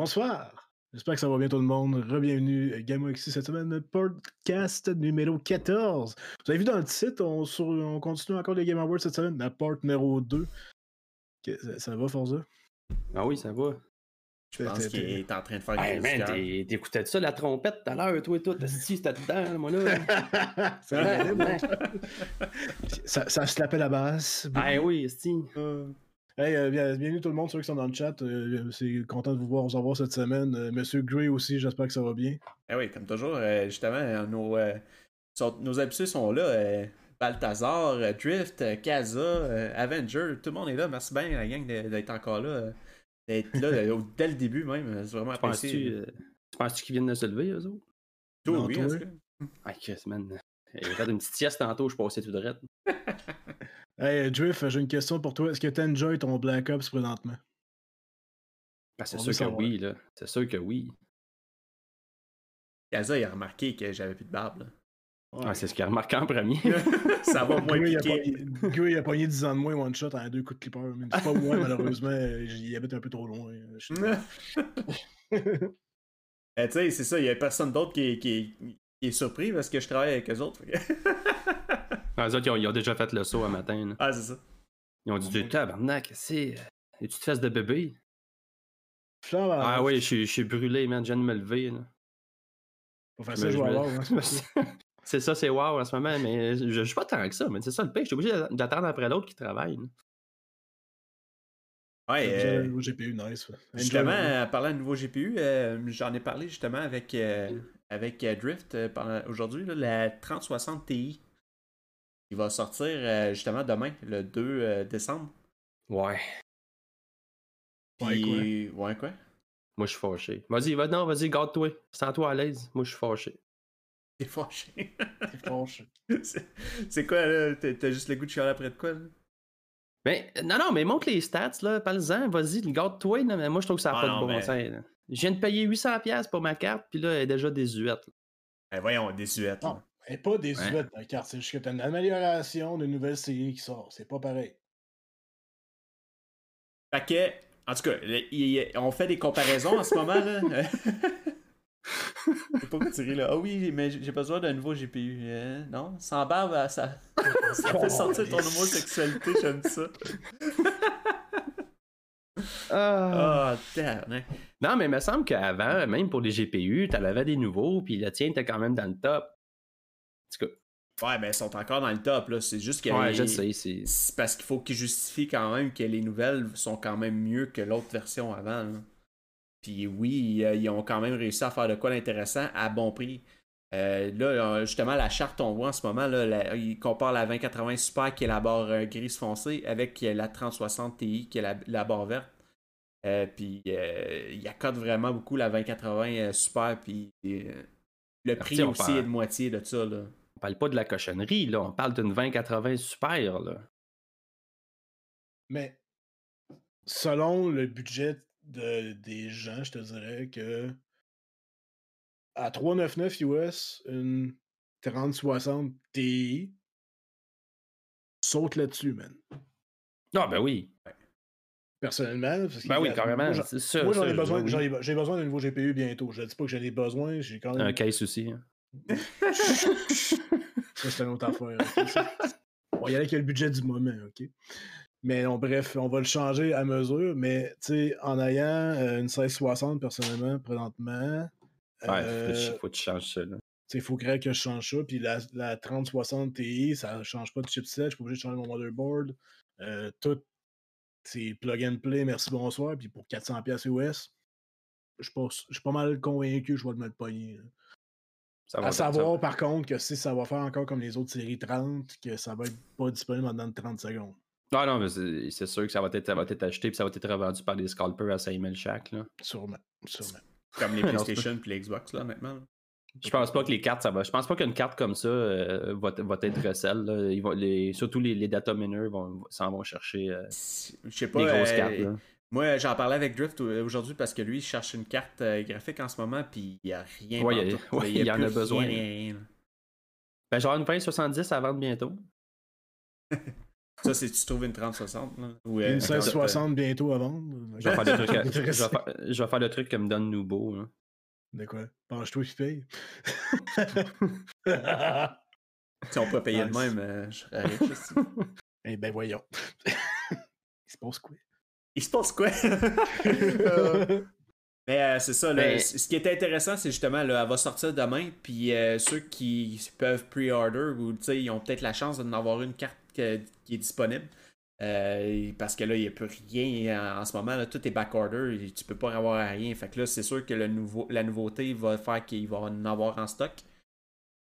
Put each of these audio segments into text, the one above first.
Bonsoir. J'espère que ça va bien tout le monde. Rebienvenue à Game ici cette semaine, podcast numéro 14. Vous avez vu dans le titre, on, sur, on continue encore les Game Awards cette semaine, la part numéro 2. Ça, ça va, Forza? Ah oui, ça va. Je pense qu'il est en train de faire hey, man, t'écoutais ça, la trompette tout à l'heure, toi et tout. Si, c'était dedans, moi là. ça, ça se l'appelle la basse. Ah oui, Steve. Hey, euh, bienvenue tout le monde, ceux qui sont dans le chat. Euh, c'est content de vous voir, vous revoir cette semaine. Euh, Monsieur Gray aussi, j'espère que ça va bien. Eh oui, comme toujours, justement, nos, nos habitués sont là. Balthazar, Drift, Kaza, Avenger, tout le monde est là. Merci bien, la gang, d'être encore là. D'être là dès le début même. C'est vraiment apprécié. Tu penses-tu qu'ils viennent de se lever, eux autres? Tout, oui, toi. Ah, Chris, man. J'ai fait une petite sieste tantôt, je passais tout de rette. Hey, Drift, j'ai une question pour toi. Est-ce que tu enjoy ton Black Ops présentement? Ben, c'est sûr que oui, là. C'est sûr que oui. Kaza, il a remarqué que j'avais plus de barbe, là. Ouais. c'est ce qu'il a remarqué en premier. ça va moins. Guy, il a pogné 10 ans de moins one shot en deux coups de clipper. Mais c'est pas moi, malheureusement. J'y habite un peu trop loin. Eh, tu sais, c'est ça. Il y a personne d'autre qui, qui, qui, est surpris parce que je travaille avec eux autres. Ah, les autres, ils ont, déjà fait le saut un matin. Ah, c'est ça. Ils ont dit, tabarnak, c'est. Es-tu de fesses de bébé? ah oui, je suis brûlé, man. Je viens de me lever. Là. Faire ça, jouer C'est ça, c'est wow en ce moment, mais je, suis pas tant que ça, mais c'est ça le pire. Je suis obligé d'attendre après l'autre qui travaille. Ouais, euh, nouveau GPU, nice. Justement, en parlant de nouveau GPU, euh, j'en ai parlé justement avec, euh, avec Drift aujourd'hui, la 3060 Ti. Il va sortir euh, justement demain, le 2 euh, décembre. Ouais. ouais, quoi? Ouais, quoi? Moi, je suis fâché. Vas-y, va, non, vas-y, garde-toi. Sens-toi à l'aise. Moi, je suis fâché. T'es fâché. T'es fâché. C'est quoi, là? T'as juste le goût de chialer après de quoi, là? Ben, non, non, mais montre les stats, là. Parle-en, vas-y, garde-toi. Mais moi, je trouve que ça n'a ah, pas de bon sens. Je viens de payer 800$ pour ma carte, puis là, elle est déjà désuète. Ben, voyons, désuète. Elle n'est pas désuète, ouais. carte. C'est juste que tu as une amélioration d'une nouvelle série qui sort. C'est pas pareil. Fait que, en tout cas, on fait des comparaisons en ce moment, là. C'est pas que tirer là. Ah oui, mais j'ai besoin d'un nouveau GPU. Euh, non? Sans barbe, ça, ça fait sortir ton homosexualité, j'aime ça. Ah, oh, Non, mais il me semble qu'avant, même pour les GPU, tu avais des nouveaux, puis le tien était quand même dans le top. Ouais, mais ils sont encore dans le top, là. C'est juste que. Ouais, je sais. C'est parce qu'il faut qu'ils justifient quand même que les nouvelles sont quand même mieux que l'autre version avant. Puis oui, ils ont quand même réussi à faire de quoi d'intéressant à bon prix. Euh, là, justement, la charte, on voit en ce moment, là, il compare la 2080 Super qui est la barre euh, grise foncée avec la 3060 Ti qui est la, barre verte. Euh, puis il accorde vraiment beaucoup la 2080 Super. Puis le prix aussi est de moitié de ça. Là. On parle pas de la cochonnerie, là. On parle d'une 2080 super, là. Mais selon le budget de, des gens, je te dirais que à 399 US, une 3060 Ti saute là-dessus, man. Ah, ben oui. Personnellement, ben oui, carrément. Moi, j'en ai besoin, j'ai besoin d'un nouveau GPU bientôt. Je ne dis pas que j'en ai besoin, j'ai quand même. Un case aussi. Hein. Ça, c'est une autre affaire. On va y aller avec le budget du moment, OK? Mais bref, on va le changer à mesure, mais tu sais, en ayant euh, une 1660 personnellement, présentement. Ouais, il faut que tu changes ça. Il faut que je change ça. Puis la, la 3060 Ti, ça ne change pas de chipset. Je suis pas obligé de changer mon motherboard. Euh, tout, c'est plug and play, merci, bonsoir. Puis pour 400$ US, je suis pas mal convaincu que je vais le pogner à savoir, par contre, que si ça va faire encore comme les autres séries 30, que ça va être pas disponible dans 30 secondes. Non, non, mais c'est sûr que ça va, être, ça va être acheté et ça va être revendu par des scalpers à 5000 chaque. Là. Sûrement, sûrement. Comme les PlayStation et les Xbox, là, maintenant. Je pense pas que les cartes, ça va. Je pense pas qu'une carte comme ça euh, va, va, être recelle. Là. surtout les, les data miners vont, s'en vont chercher euh, je sais pas, des grosses cartes. Là. Moi, j'en parlais avec Drift aujourd'hui parce que lui, il cherche une carte euh, graphique en ce moment, puis il n'y a rien. Ouais, il, ouais, il, y en a besoin. Rien, Ben, genre une 2070 à vendre bientôt. Ça, c'est tu trouves une 3060. Là, ou, une 1660 bientôt à vendre. Je vais, faire le truc, je, vais faire, je vais faire le truc que me donne Nubo. Là. De quoi? Penche-toi, je paye. si on peut payer de même, euh, je serais riche aussi. Eh ben voyons. Il se passe quoi? Il se passe quoi? Euh, Mais euh, c'est ça, là, ce qui est intéressant, c'est justement, là, elle va sortir demain, puis ceux qui peuvent pre-order, ou ils ont peut-être la chance d'en avoir une carte qui est disponible. Euh, parce que là, il n'y a plus rien en, ce moment. Là, tout est backorder. Et tu peux pas avoir rien. Fait que là, c'est sûr que le nouveau, la nouveauté va faire qu'il va en avoir en stock.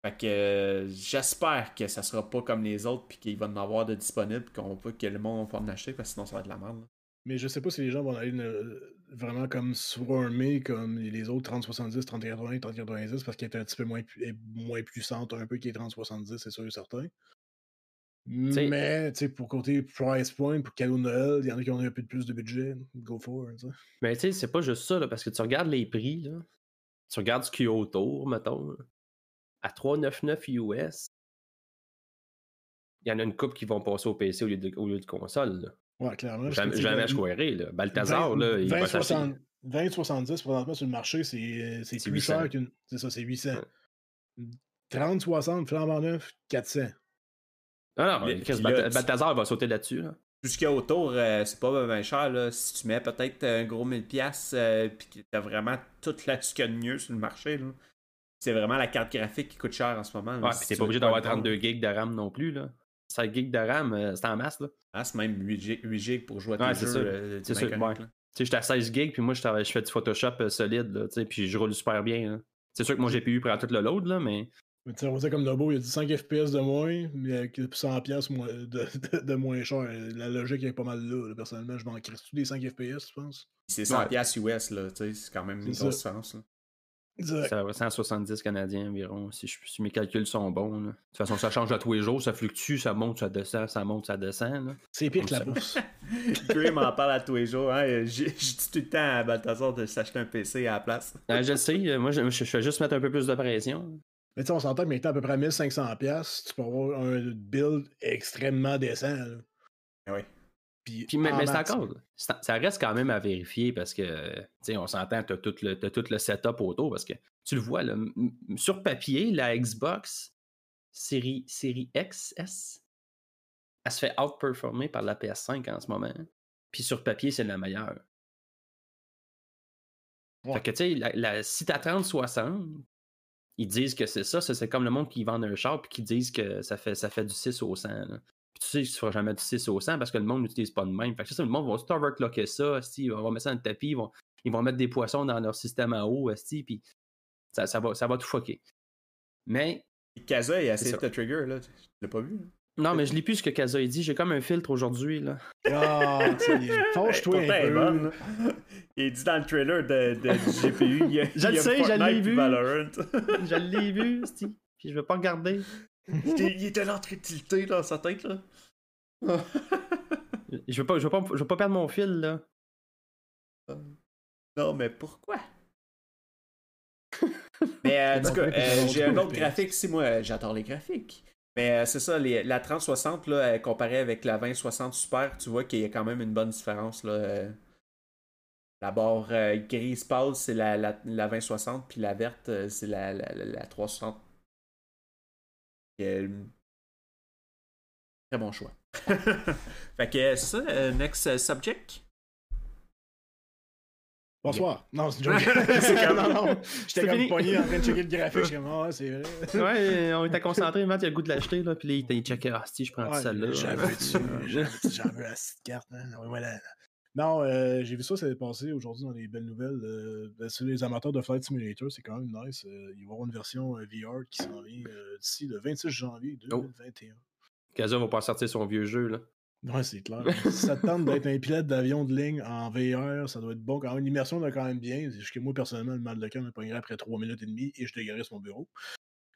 Fait que euh, j'espère que ça sera pas comme les autres puis qu'il va en avoir de disponibles qu'on peut que le monde va en acheter parce que sinon ça va être de la merde. Mais je sais pas si les gens vont aller vraiment comme swarmer comme les autres 3070, 3080, 3090 parce qu'elle est un petit peu moins, moins puissante un peu que les 3070, c'est sûr et certain. Mais, tu sais, pour côté price point, pour cadeau Noël, il y en a qui ont un peu plus de budget. Go for it. Mais tu sais, c'est pas juste ça, là, parce que tu regardes les prix, là. Tu regardes ce qu'il y a autour, mettons, à 3,99 US. Il y en a une coupe qui vont passer au PC au lieu de, au lieu de console. Là. Ouais, clairement. Jamais, jamais là. Balthazar, 20, là, il 20, 60, 20, 70 présentement sur le marché, c'est plus 800. cher qu'une. C'est ça, c'est 800. 30, 60, flambant neuf, 400. Ah non, Balthazar va sauter là-dessus. Là. Ce a autour, euh, c'est pas bien cher. Là. Si tu mets peut-être un gros 1000$ euh, puis que t'as vraiment tout là-dessus qu'il y a de mieux sur le marché, là. c'est vraiment la carte graphique qui coûte cher en ce moment. ouais, t'es pas obligé d'avoir 32 GB de RAM non plus. Là. 5 GB de RAM, euh, c'est en masse. Là. Ah, c'est même 8 GB, pour jouer à ouais, tes jeux. Euh, c'est sûr. Ouais. J'étais à 16 GB, puis moi, je, je fais du Photoshop solide, là, puis je roule super bien. C'est sûr que mon GPU prend tout le load, là, mais mais tu dire comme Nobo, il a dit 5 FPS de moins, mais avec 100 pièces de, de, de, moins cher. La logique est pas mal là. Personnellement, je m'en crisse tous des 5 FPS, tu penses? C'est 100 pièces US, là, tu sais, c'est quand même une grosse différence. Ça va 170 Canadiens environ, si, je, si, mes calculs sont bons. Là. De toute façon, ça change à tous les jours, ça fluctue, ça monte, ça descend, ça monte, ça descend. C'est pire que la bourse. Gray m'en parle à tous les jours. Hein. J'ai dit tout le temps à Balthazar de s'acheter un PC à la place. je sais, moi je, je, fais juste mettre un peu plus de pression. Mais tu sais, on s'entend que maintenant à peu près 1500$, tu peux avoir un build extrêmement décent. Ah oui. Puis, mais, c'est encore, ça reste quand même à vérifier parce que, tu sais, on s'entend, tu as, tout le, tout le setup autour parce que tu le vois, là, sur papier, la Xbox série, série XS, elle se fait outperformer par la PS5 en ce moment. Puis sur papier, c'est la meilleure. Fait que, tu sais, la, la, si t'as 30-60, ils disent que c'est ça. c'est comme le monde qui vend un char puis qui disent que ça fait, ça fait du 6 au 100. Puis tu sais que tu feras jamais du 6 au 100 parce que le monde n'utilise pas de même. Fait que ça, le monde va tout overclocker ça. Ils vont mettre ça dans le tapis. Ils vont, ils vont mettre des poissons dans leur système à eau. Puis ça, ça, va, ça va tout fucker. Mais. Kaza, il a essayé de trigger, là. Tu l'as pas vu? Non, mais je lis plus ce que Kaza a dit. J'ai comme un filtre aujourd'hui. là. Ah, fâche-toi un peu. Il dit dans le trailer de, de GPU, il y a, je le sais, je l'ai vu. je l'ai vu, Steve. Puis je veux pas regarder. Il était là en train de tilter dans sa tête, là. je, veux pas, je, veux pas, je veux pas perdre mon fil, là. Non, mais pourquoi? mais euh, en tout cas, euh, j'ai un autre graphique ici. Moi, j'adore les graphiques. Mais euh, c'est ça, la 3060, là, comparée avec la 2060 Super, tu vois qu'il y a quand même une bonne différence. Là, euh. La barre euh, grise pâle, c'est la, la, 2060, puis la verte, c'est la, la, la, 360. Très bon choix. fait que c'est ça, next subject? Bonsoir. Non, c'est une joke. c'est non, non. J'étais comme pogné en train de checker le graphique. Je comme, ah, c'est vrai. ouais, on était concentré, Matt, il a le goût de l'acheter, là. Puis là, il checké, ah, si, je prends celle-là. J'en veux, j'en veux la petite carte. Hein? Voilà. Non, euh, j'ai vu ça, ça s'est passé aujourd'hui dans les belles nouvelles. Euh, ben, sur les amateurs de Flight Simulator, c'est quand même nice. Euh, il va y avoir une version euh, VR qui s'en vient d'ici le 26 janvier 2021. Oh. Kaza va pas sortir son vieux jeu, là. Ouais, c'est clair. si ça te tente d'être un pilote d'avion de ligne en VR, ça doit être bon. Quand même, l'immersion doit quand même bien. que moi, personnellement, le mal de cœur me pognerait après 3 minutes et demie et je dégueulasse mon bureau.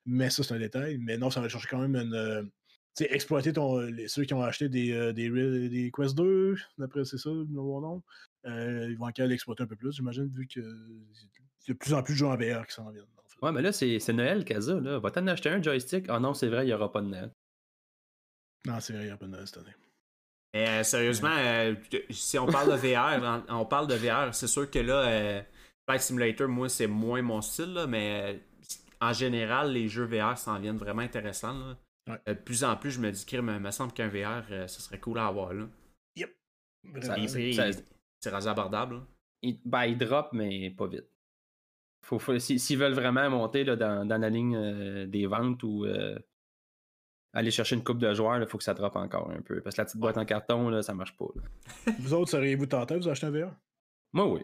Mais ça, c'est un détail. Mais non, ça va chercher quand même une. Euh, tu sais, exploiter ton, les, ceux qui ont acheté des, euh, des, des, Quest 2, d'après c'est ça, le nouveau nom. Euh, ils vont encore l'exploiter un peu plus, j'imagine, vu qu'il y a de plus en plus de jeux en VR qui s'en viennent. Ouais, mais là, c'est Noël, Kaza. Là. Va t'en acheter un joystick? Ah non, c'est vrai, il n'y aura pas de Noël. Non, c'est vrai, il n'y aura pas de Noël cette année. Mais euh, sérieusement, euh, si on parle de VR, on parle de VR, c'est sûr que là, euh, Flight Simulator, moi, c'est moins mon style, là, mais en général, les jeux VR s'en viennent vraiment intéressants. Là. De plus en plus, je me dis qu'il me semble qu'un VR, ce serait cool à avoir. Là. Yep. C'est rasé abordable. Il, ben, il drop, mais pas vite. Faut, S'ils veulent vraiment monter là, dans, dans, la ligne des ventes ou aller chercher une coupe de joueurs, il faut que ça drop encore un peu. Parce que la petite boîte en carton, là, ça marche pas. vous autres, seriez-vous tenté de vous acheter un VR? Moi, oui.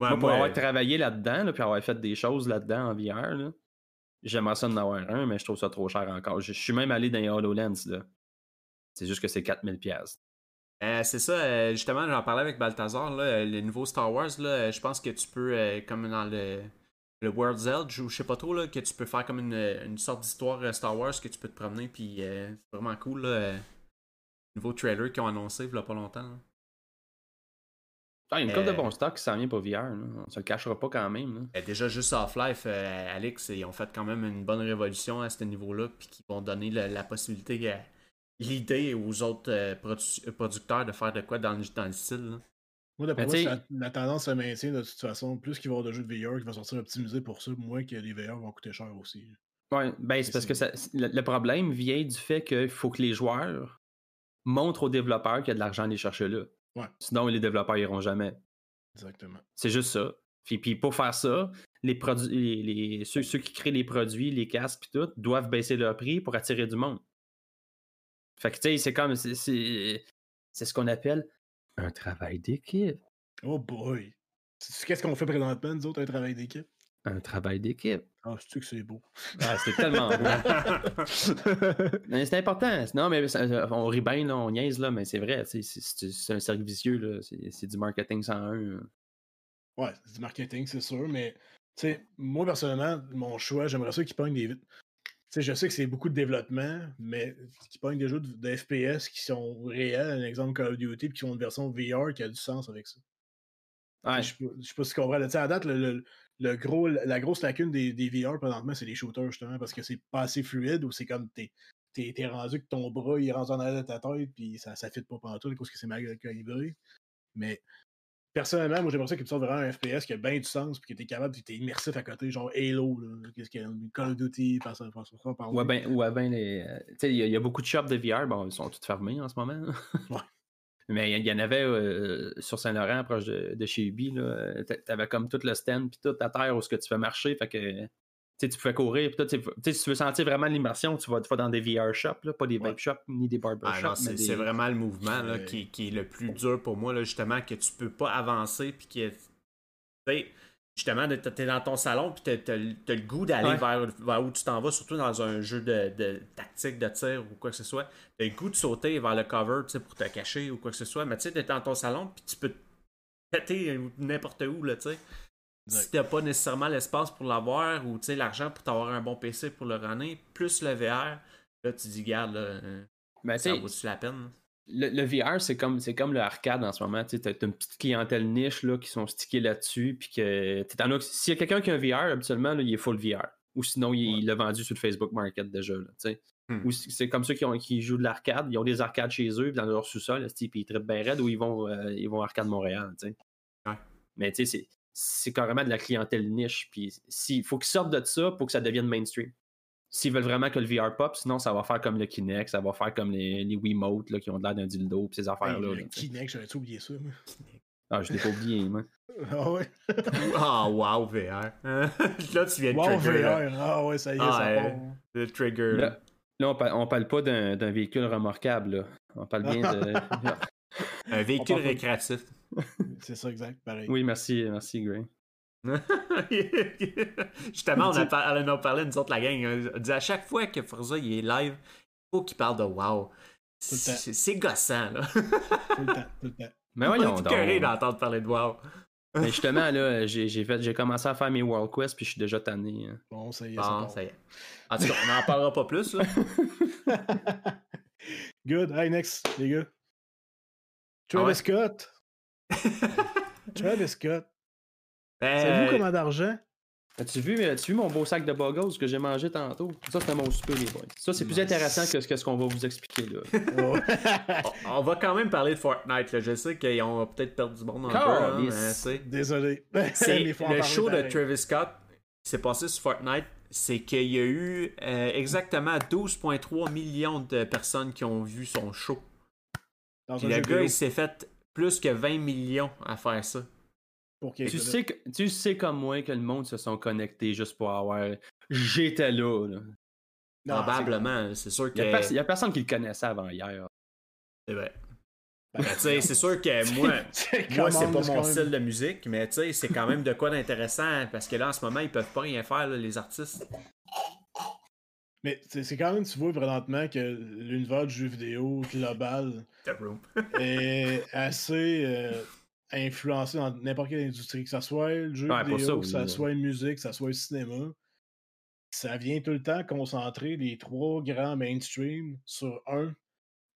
moi, pour avoir travaillé là-dedans, puis avoir fait des choses là-dedans en VR, j'aimerais ça en avoir un, mais je trouve ça trop cher encore. Je, suis même allé dans les HoloLens. Là. C'est juste que c'est 4000$. Euh, c'est ça, euh, justement, j'en parlais avec Balthazar, là, le nouveau Star Wars, là, je pense que tu peux, euh, comme dans le le World's Edge ou je sais pas trop là, que tu peux faire comme une, sorte d'histoire euh, Star Wars que tu peux te promener puis euh, c'est vraiment cool euh, nouveau trailer qu'ils ont annoncé il y a pas longtemps. Ah, il y a une couple de bons stocks qui s'en vient pour VR. On se le cachera pas quand même. déjà, juste Half-Life, Alex, ils ont fait quand même une bonne révolution à ce niveau-là, puis qui vont donner la, possibilité, l'idée aux autres producteurs de faire de quoi dans le, dans le style. Moi, d'après moi, la, tendance se maintient de toute façon. Plus qu'il va y avoir de jeux de VR qui vont sortir optimisés pour ça, moins que les VR vont coûter cher aussi. Ouais, ben c'est parce que le, problème vient du fait qu'il faut que les joueurs montrent aux développeurs qu'il y a de l'argent à aller chercher là. Ouais. Sinon, les développeurs iront jamais. Exactement. C'est juste ça. Puis, puis pour faire ça, les produits, les, ceux, ceux, qui créent les produits, les casques puis tout, doivent baisser leur prix pour attirer du monde. Fait que tu sais, c'est comme c'est ce qu'on appelle un travail d'équipe. Oh boy! Qu'est-ce qu'on fait présentement, nous autres, un travail d'équipe? Un travail d'équipe. Ah, c'est que c'est beau? Ah, c'est tellement beau. c'est important. Non, mais on rit bien, on niaise, là, mais c'est vrai. C'est un cercle vicieux. C'est du marketing 101. Ouais, c'est du marketing, c'est sûr, mais moi, personnellement, mon choix, j'aimerais ça qu'ils pognent des je sais que c'est beaucoup de développement, mais qui pognent des jeux de, FPS qui sont réels, un exemple Call of Duty, puis qui ont une version VR qui a du sens avec ça. Je ne sais pas si tu comprends. à date, le, gros, la grosse lacune des, des VR présentement, c'est les shooters, justement, parce que c'est pas assez fluide ou c'est comme t'es es, rendu que ton bras il rentre en arrière de ta tête, puis ça ne fit pas partout parce que c'est mal calibré. Mais personnellement, moi j'aimerais ça qu'il sorte vraiment un FPS qui a bien du sens puis qui était capable, puis immersif à côté, genre Halo, qu'est-ce qu'il y a, Call of Duty, par ça, par ça, par Ouais, ben, ouais, ben les. Euh, tu sais, il y, a beaucoup de shops de VR, bon, ils sont tous fermés en ce moment. ouais. Mais il y, en avait euh, sur Saint-Laurent, proche de, de chez Ubi, là. T'avais comme tout le stand, puis tout à terre où ce que tu fais marcher, fait que tu pouvais courir. Puis si tu veux sentir vraiment l'immersion, tu vas, tu dans des VR shops, pas des vape shops ni des barber ah, shops. C'est vraiment le mouvement là, qui, qui, est le plus dur pour moi, là, justement, que tu peux pas avancer. Puis qui est... Justement, tu es dans ton salon, puis tu as, le goût d'aller vers, vers, où tu t'en vas, surtout dans un jeu de, de, tactique, de tir ou quoi que ce soit. Tu as le goût de sauter vers le cover pour te cacher ou quoi que ce soit. Mais tu sais, tu es dans ton salon, puis tu peux te péter n'importe où, là, tu sais. Si t'as pas nécessairement l'espace pour l'avoir ou l'argent pour t'avoir un bon PC pour le runner, plus le VR, là tu dis, garde, là, euh, ben, ça vaut la peine? Le, VR, c'est comme, comme le arcade en ce moment. Tu as, une petite clientèle niche là, qui sont stickés là-dessus. Puis que s'il y a quelqu'un qui a un VR, habituellement, là, il est full VR. Ou sinon, il l'a vendu sur le Facebook Market déjà. Là, hmm. Ou c'est comme ceux qui, ont, qui jouent de l'arcade. Ils ont des arcades chez eux, dans leur sous-sol, puis ils trippent bien raide, ou ils vont, euh, ils vont à Arcade Montréal. Ouais. Mais tu sais, c'est carrément de la clientèle niche. Puis il faut qu'ils sortent de ça pour que ça devienne mainstream. S'ils veulent vraiment que le VR pop, sinon ça va faire comme le Kinect, ça va faire comme les, les Wiimote là, qui ont l'air d'un dildo pis ces affaires-là. le Kinect, j'avais tout oublié ça, moi? Ah, je l'ai pas oublié, moi. Ah ouais? ah, wow, VR. là, tu viens de wow, VR. Ah ouais, ça y est, ah, ça part. Le trigger. Là, on, parle, on parle pas d'un véhicule remarquable, là. On parle bien de. Un véhicule récréatif. C'est ça, exact. Pareil. Oui, merci, merci, Gray. Justement, on a, parlé, on a parlé, nous autres, la gang. On dit à chaque fois que Forza il est live, il faut qu'il parle de wow. C'est gossant, là. tout le temps, tout le temps. Mais voyons donc. curé d'entendre parler de wow. Mais justement, là, j'ai commencé à faire mes World Quest, puis je suis déjà tanné. Hein. Bon, ça y est. Bon, ça y est. En tout cas, on n'en parlera pas plus, là. Good. Hey, next, les gars. Travis ah Scott. Travis Scott. Ben... Savez-vous comment d'argent? As-tu vu, as vu mon beau sac de bogos que j'ai mangé tantôt? Ça, c'était mon souper, les boys. Ça, c'est plus intéressant que ce qu'on va vous expliquer là. on, va quand même parler de Fortnite. Là. Je sais qu'ils ont peut-être perdu du monde un peu. hein, Calisse. mais c'est- Désolé. C'est en le show de. Travis Scott qui s'est passé sur Fortnite. C'est qu'il y a eu euh, exactement 12,3 millions de personnes qui ont vu son show. Dans Puis un le jeu gars, vidéo, il s'est fait plus que 20 millions à faire ça. Pour tu, sais que- tu sais comme moi que le monde se sont connectés juste pour avoir. J'étais là. là. Non, Probablement. C'est sûr Il que. a pers- il y a personne qui le connaissait avant hier. C'est vrai. Ben, c'est sûr que moi, c'est moi c'est pas mon même- style de musique, mais c'est quand même de quoi d'intéressant parce que là, en ce moment, ils peuvent pas rien faire, là, les artistes. Mais c'est quand même, tu vois présentement que l'univers du jeu vidéo global est assez euh, influencé dans n'importe quelle industrie, que ça soit le jeu Ouais, vidéo, ça, que oui, ça là. soit la musique, que ça soit le cinéma. Ça vient tout le temps concentrer les trois grands mainstream sur un,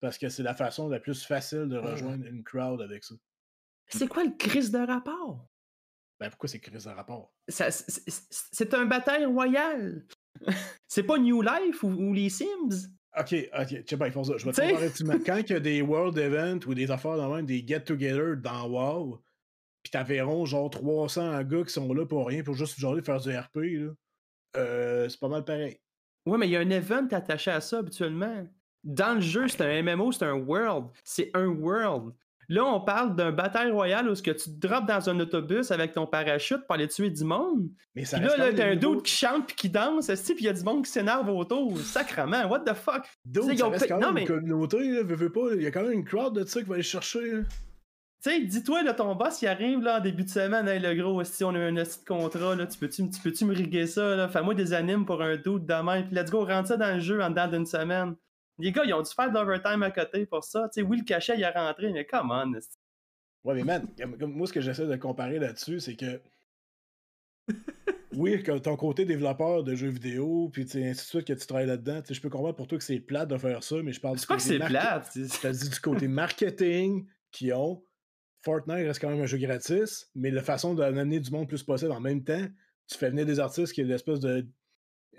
parce que c'est la façon la plus facile de rejoindre une crowd avec ça. C'est quoi le crise de rapport? Ben pourquoi c'est crise de rapport? Ça- c'est- un bataille royale. c'est pas New Life ou, ou les Sims? Ok, ok, tu sais pas, ils font ça. Je vais te peu. Quand il y a des World Events ou des affaires dans même, des get-together dans WoW, pis t'avérons genre 300 gars qui sont là pour rien, pour juste genre faire du RP, là, euh, c'est pas mal pareil. Ouais, mais il y a un event attaché à ça habituellement. Dans le jeu, c'est un MMO, c'est un world. C'est un world. Là, on parle d'un bataille royale où ce que tu te drops dans un autobus avec ton parachute pour aller tuer du monde. Mais ça Puis là, là t'as un dude qui chante puis qui danse, puis il y a du monde qui s'énerve autour. Sacrement, what the fuck? Tu ils ça reste quand non, même une mais- communauté, là, veux, veux pas, il y a quand même une crowd de ça qui va aller chercher. là. Tu sais, dis-toi, là, ton boss, il arrive, là, en début de semaine, hey, le gros, si on a un petit contrat, là, tu peux-tu tu peux-tu me riguer ça? Fais-moi des animes pour un doute demain, puis let's go, rentre ça dans le jeu en dedans d'une semaine. Les gars, ils ont dû faire de l'overtime à côté pour ça. Tu sais, oui, le cachet, il est rentré, mais come on. Ouais, mais man, moi, ce que j'essaie de comparer là-dessus, c'est que. Oui, que ton côté développeur de jeux vidéo, puis ainsi de suite, que tu travailles là-dedans, je peux comprendre pour toi que c'est plate de faire ça, mais je parle du C'est pas que côté c'est plate. Je dis du côté marketing qui ont. Fortnite reste quand même un jeu gratis, mais la façon d'amener du monde plus possible en même temps, tu fais venir des artistes qui ont l'espèce de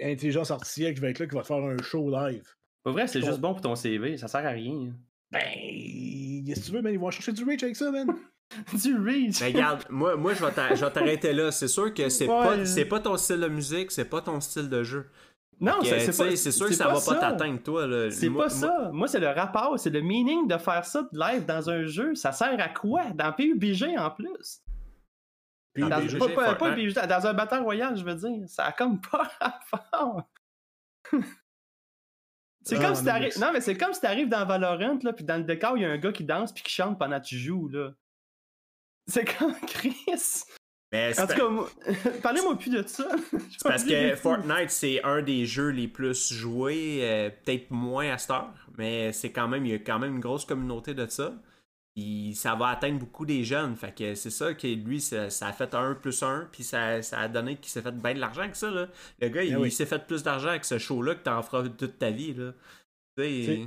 intelligence artificielle qui va être là, qui va te faire un show live. Pas vrai, c'est Ton- juste bon pour ton CV, ça sert à rien. Ben, qu'est-ce que tu veux, man? Ils vont chercher du reach avec ça, man. du reach. Mais regarde, moi, moi je vais t'a- je vais t'arrêter là. C'est sûr que c'est Ouais. pas, c'est pas ton style de musique, c'est pas ton style de jeu. non, Que, c'est tu c'est sais, pas. c'est sûr que ça va pas t'atteindre, toi. là. C'est Moi- pas ça. Moi, c'est le rapport, c'est le meaning de faire ça de live dans un jeu. Ça sert à quoi? Dans PUBG en plus. Dans, ben, PUBG, pas, dans un bataille royal, je veux dire. Ça a comme pas rapport. C'est Ah, comme si t'arrives. Non, mais c'est comme si t'arrives dans Valorant, là, puis dans le décor, il y a un gars qui danse puis qui chante pendant que tu joues, là. C'est comme Chris. Mais c'est En tout cas, moi- parlez-moi plus de ça. c'est parce que Fortnite, c'est un des jeux les plus joués, euh, peut-être moins à cette heure, mais c'est quand même, il y a quand même une grosse communauté de ça. Puis ça va atteindre beaucoup des jeunes. Fait que c'est ça que lui, ça, ça a fait un plus un, puis ça, ça a donné qu'il s'est fait bien de l'argent avec ça. Là. Le gars, il, oui. il s'est fait plus d'argent avec ce show-là que t'en feras toute ta vie. Là. Je,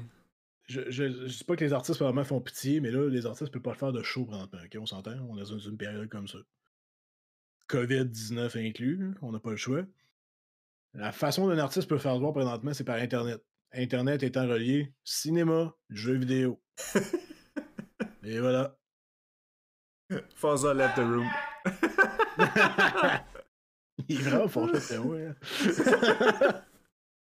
je, je dis pas que les artistes vraiment font pitié, mais là, les artistes peuvent pas le faire de show présentement. ok? On s'entend? On est dans une, période comme ça. COVID-19 inclus, on n'a pas le choix. La façon d'un artiste peut faire voir présentement, c'est par Internet. Internet étant relié cinéma, jeux vidéo. Et voilà. Forza left the room. Il est vraiment fort, c'est hein.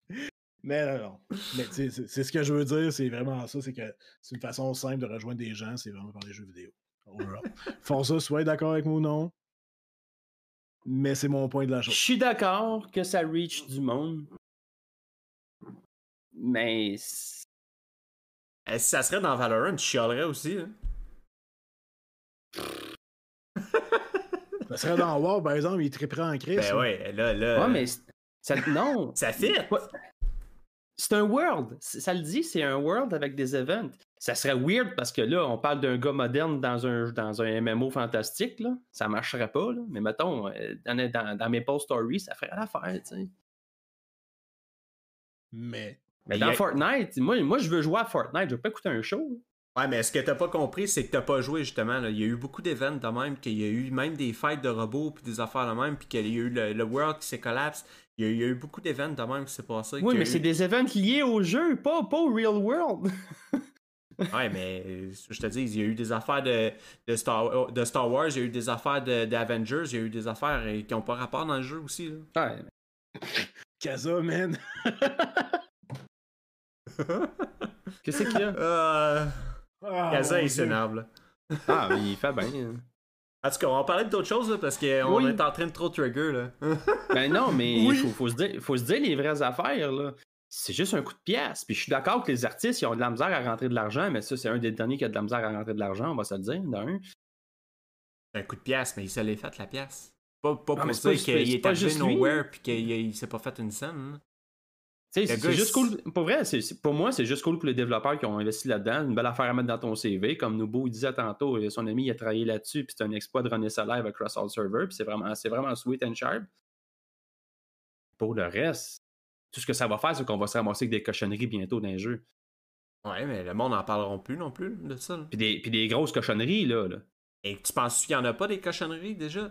Mais non, non. Mais tu sais, c'est c'est ce que je veux dire, c'est vraiment ça, c'est que c'est une façon simple de rejoindre des gens, c'est vraiment par les jeux vidéo. Overall. Forza, soit d'accord avec moi ou non, mais c'est mon point de la Je chose. suis d'accord que ça reach du monde. Mais. Eh, si ça serait dans Valorant, tu chialerais aussi. hein? Ça serait dans War, par exemple, il triperait en crise. Ben ouais, là, là. Ouais, mais. c'est- Ça, non! Ça fit! C'est un world. Ça le dit, c'est un world avec des events. Ça serait weird parce que là, on parle d'un gars moderne dans un, dans un MMO fantastique. Là. Ça marcherait pas. Là. Mais mettons, euh, dans, dans, dans Maple Story, ça ferait l'affaire. tu sais. Mais Mais dans a- Fortnite, moi, moi, je veux jouer à Fortnite. Je veux pas écouter un show. Ouais, mais ce que t'as pas compris, c'est que t'as pas joué justement. là. Il y a eu beaucoup d'événements de même, qu'il y a eu même des fights de robots puis des affaires de même, puis qu'il y a eu le, le world qui s'est collapse. Il y, a, il y a eu beaucoup d'événements de même qui s'est passé. Oui, mais eu- c'est des events liés au jeu, pas, pas au real world. Ouais, mais euh, je te dis, il y a eu des affaires de, de, Star, de Star Wars, il y a eu des affaires de- d'Avengers, il y a eu des affaires euh, qui ont pas rapport dans le jeu aussi. Là. Ouais. Kaza, man. Qu'est-ce qu'il y a? Euh, Ah, il s'énerve. là. Ah, mais il fait bien. En tout cas, on va parler d'autres choses là, parce qu'on Oui. est en train de trop trigger. Là. Ben non, mais il Oui. faut, faut se dire, faut se dire les vraies affaires, là. C'est juste un coup de pièce. Puis je suis d'accord que les artistes, ils ont de la misère à rentrer de l'argent, mais ça, c'est un des derniers qui a de la misère à rentrer de l'argent, on va se le dire, d'un. un coup de pièce, mais il se l'est fait la pièce. Pas, pas Ah, pour dire pas- qu'il est arrivé nowhere puis qu'il il s'est pas fait une scène. là. Tu sais, Le c'est juste cool. Pour vrai, pour moi, c'est juste cool pour les développeurs qui ont investi là-dedans. Une belle affaire à mettre dans ton CV. Comme Nubo il disait tantôt, euh, son ami il a travaillé là-dessus, puis c'est un exploit de runner ça live across all server, puis c'est vraiment, c'est vraiment sweet and sharp. Pour le reste, tout ce que ça va faire, c'est qu'on va se ramasser avec des cochonneries bientôt dans les jeux. Ouais, mais le monde n'en parlera plus non plus de ça. Puis des, puis des grosses cochonneries, là. là. Et tu penses qu'il y en a pas des cochonneries déjà?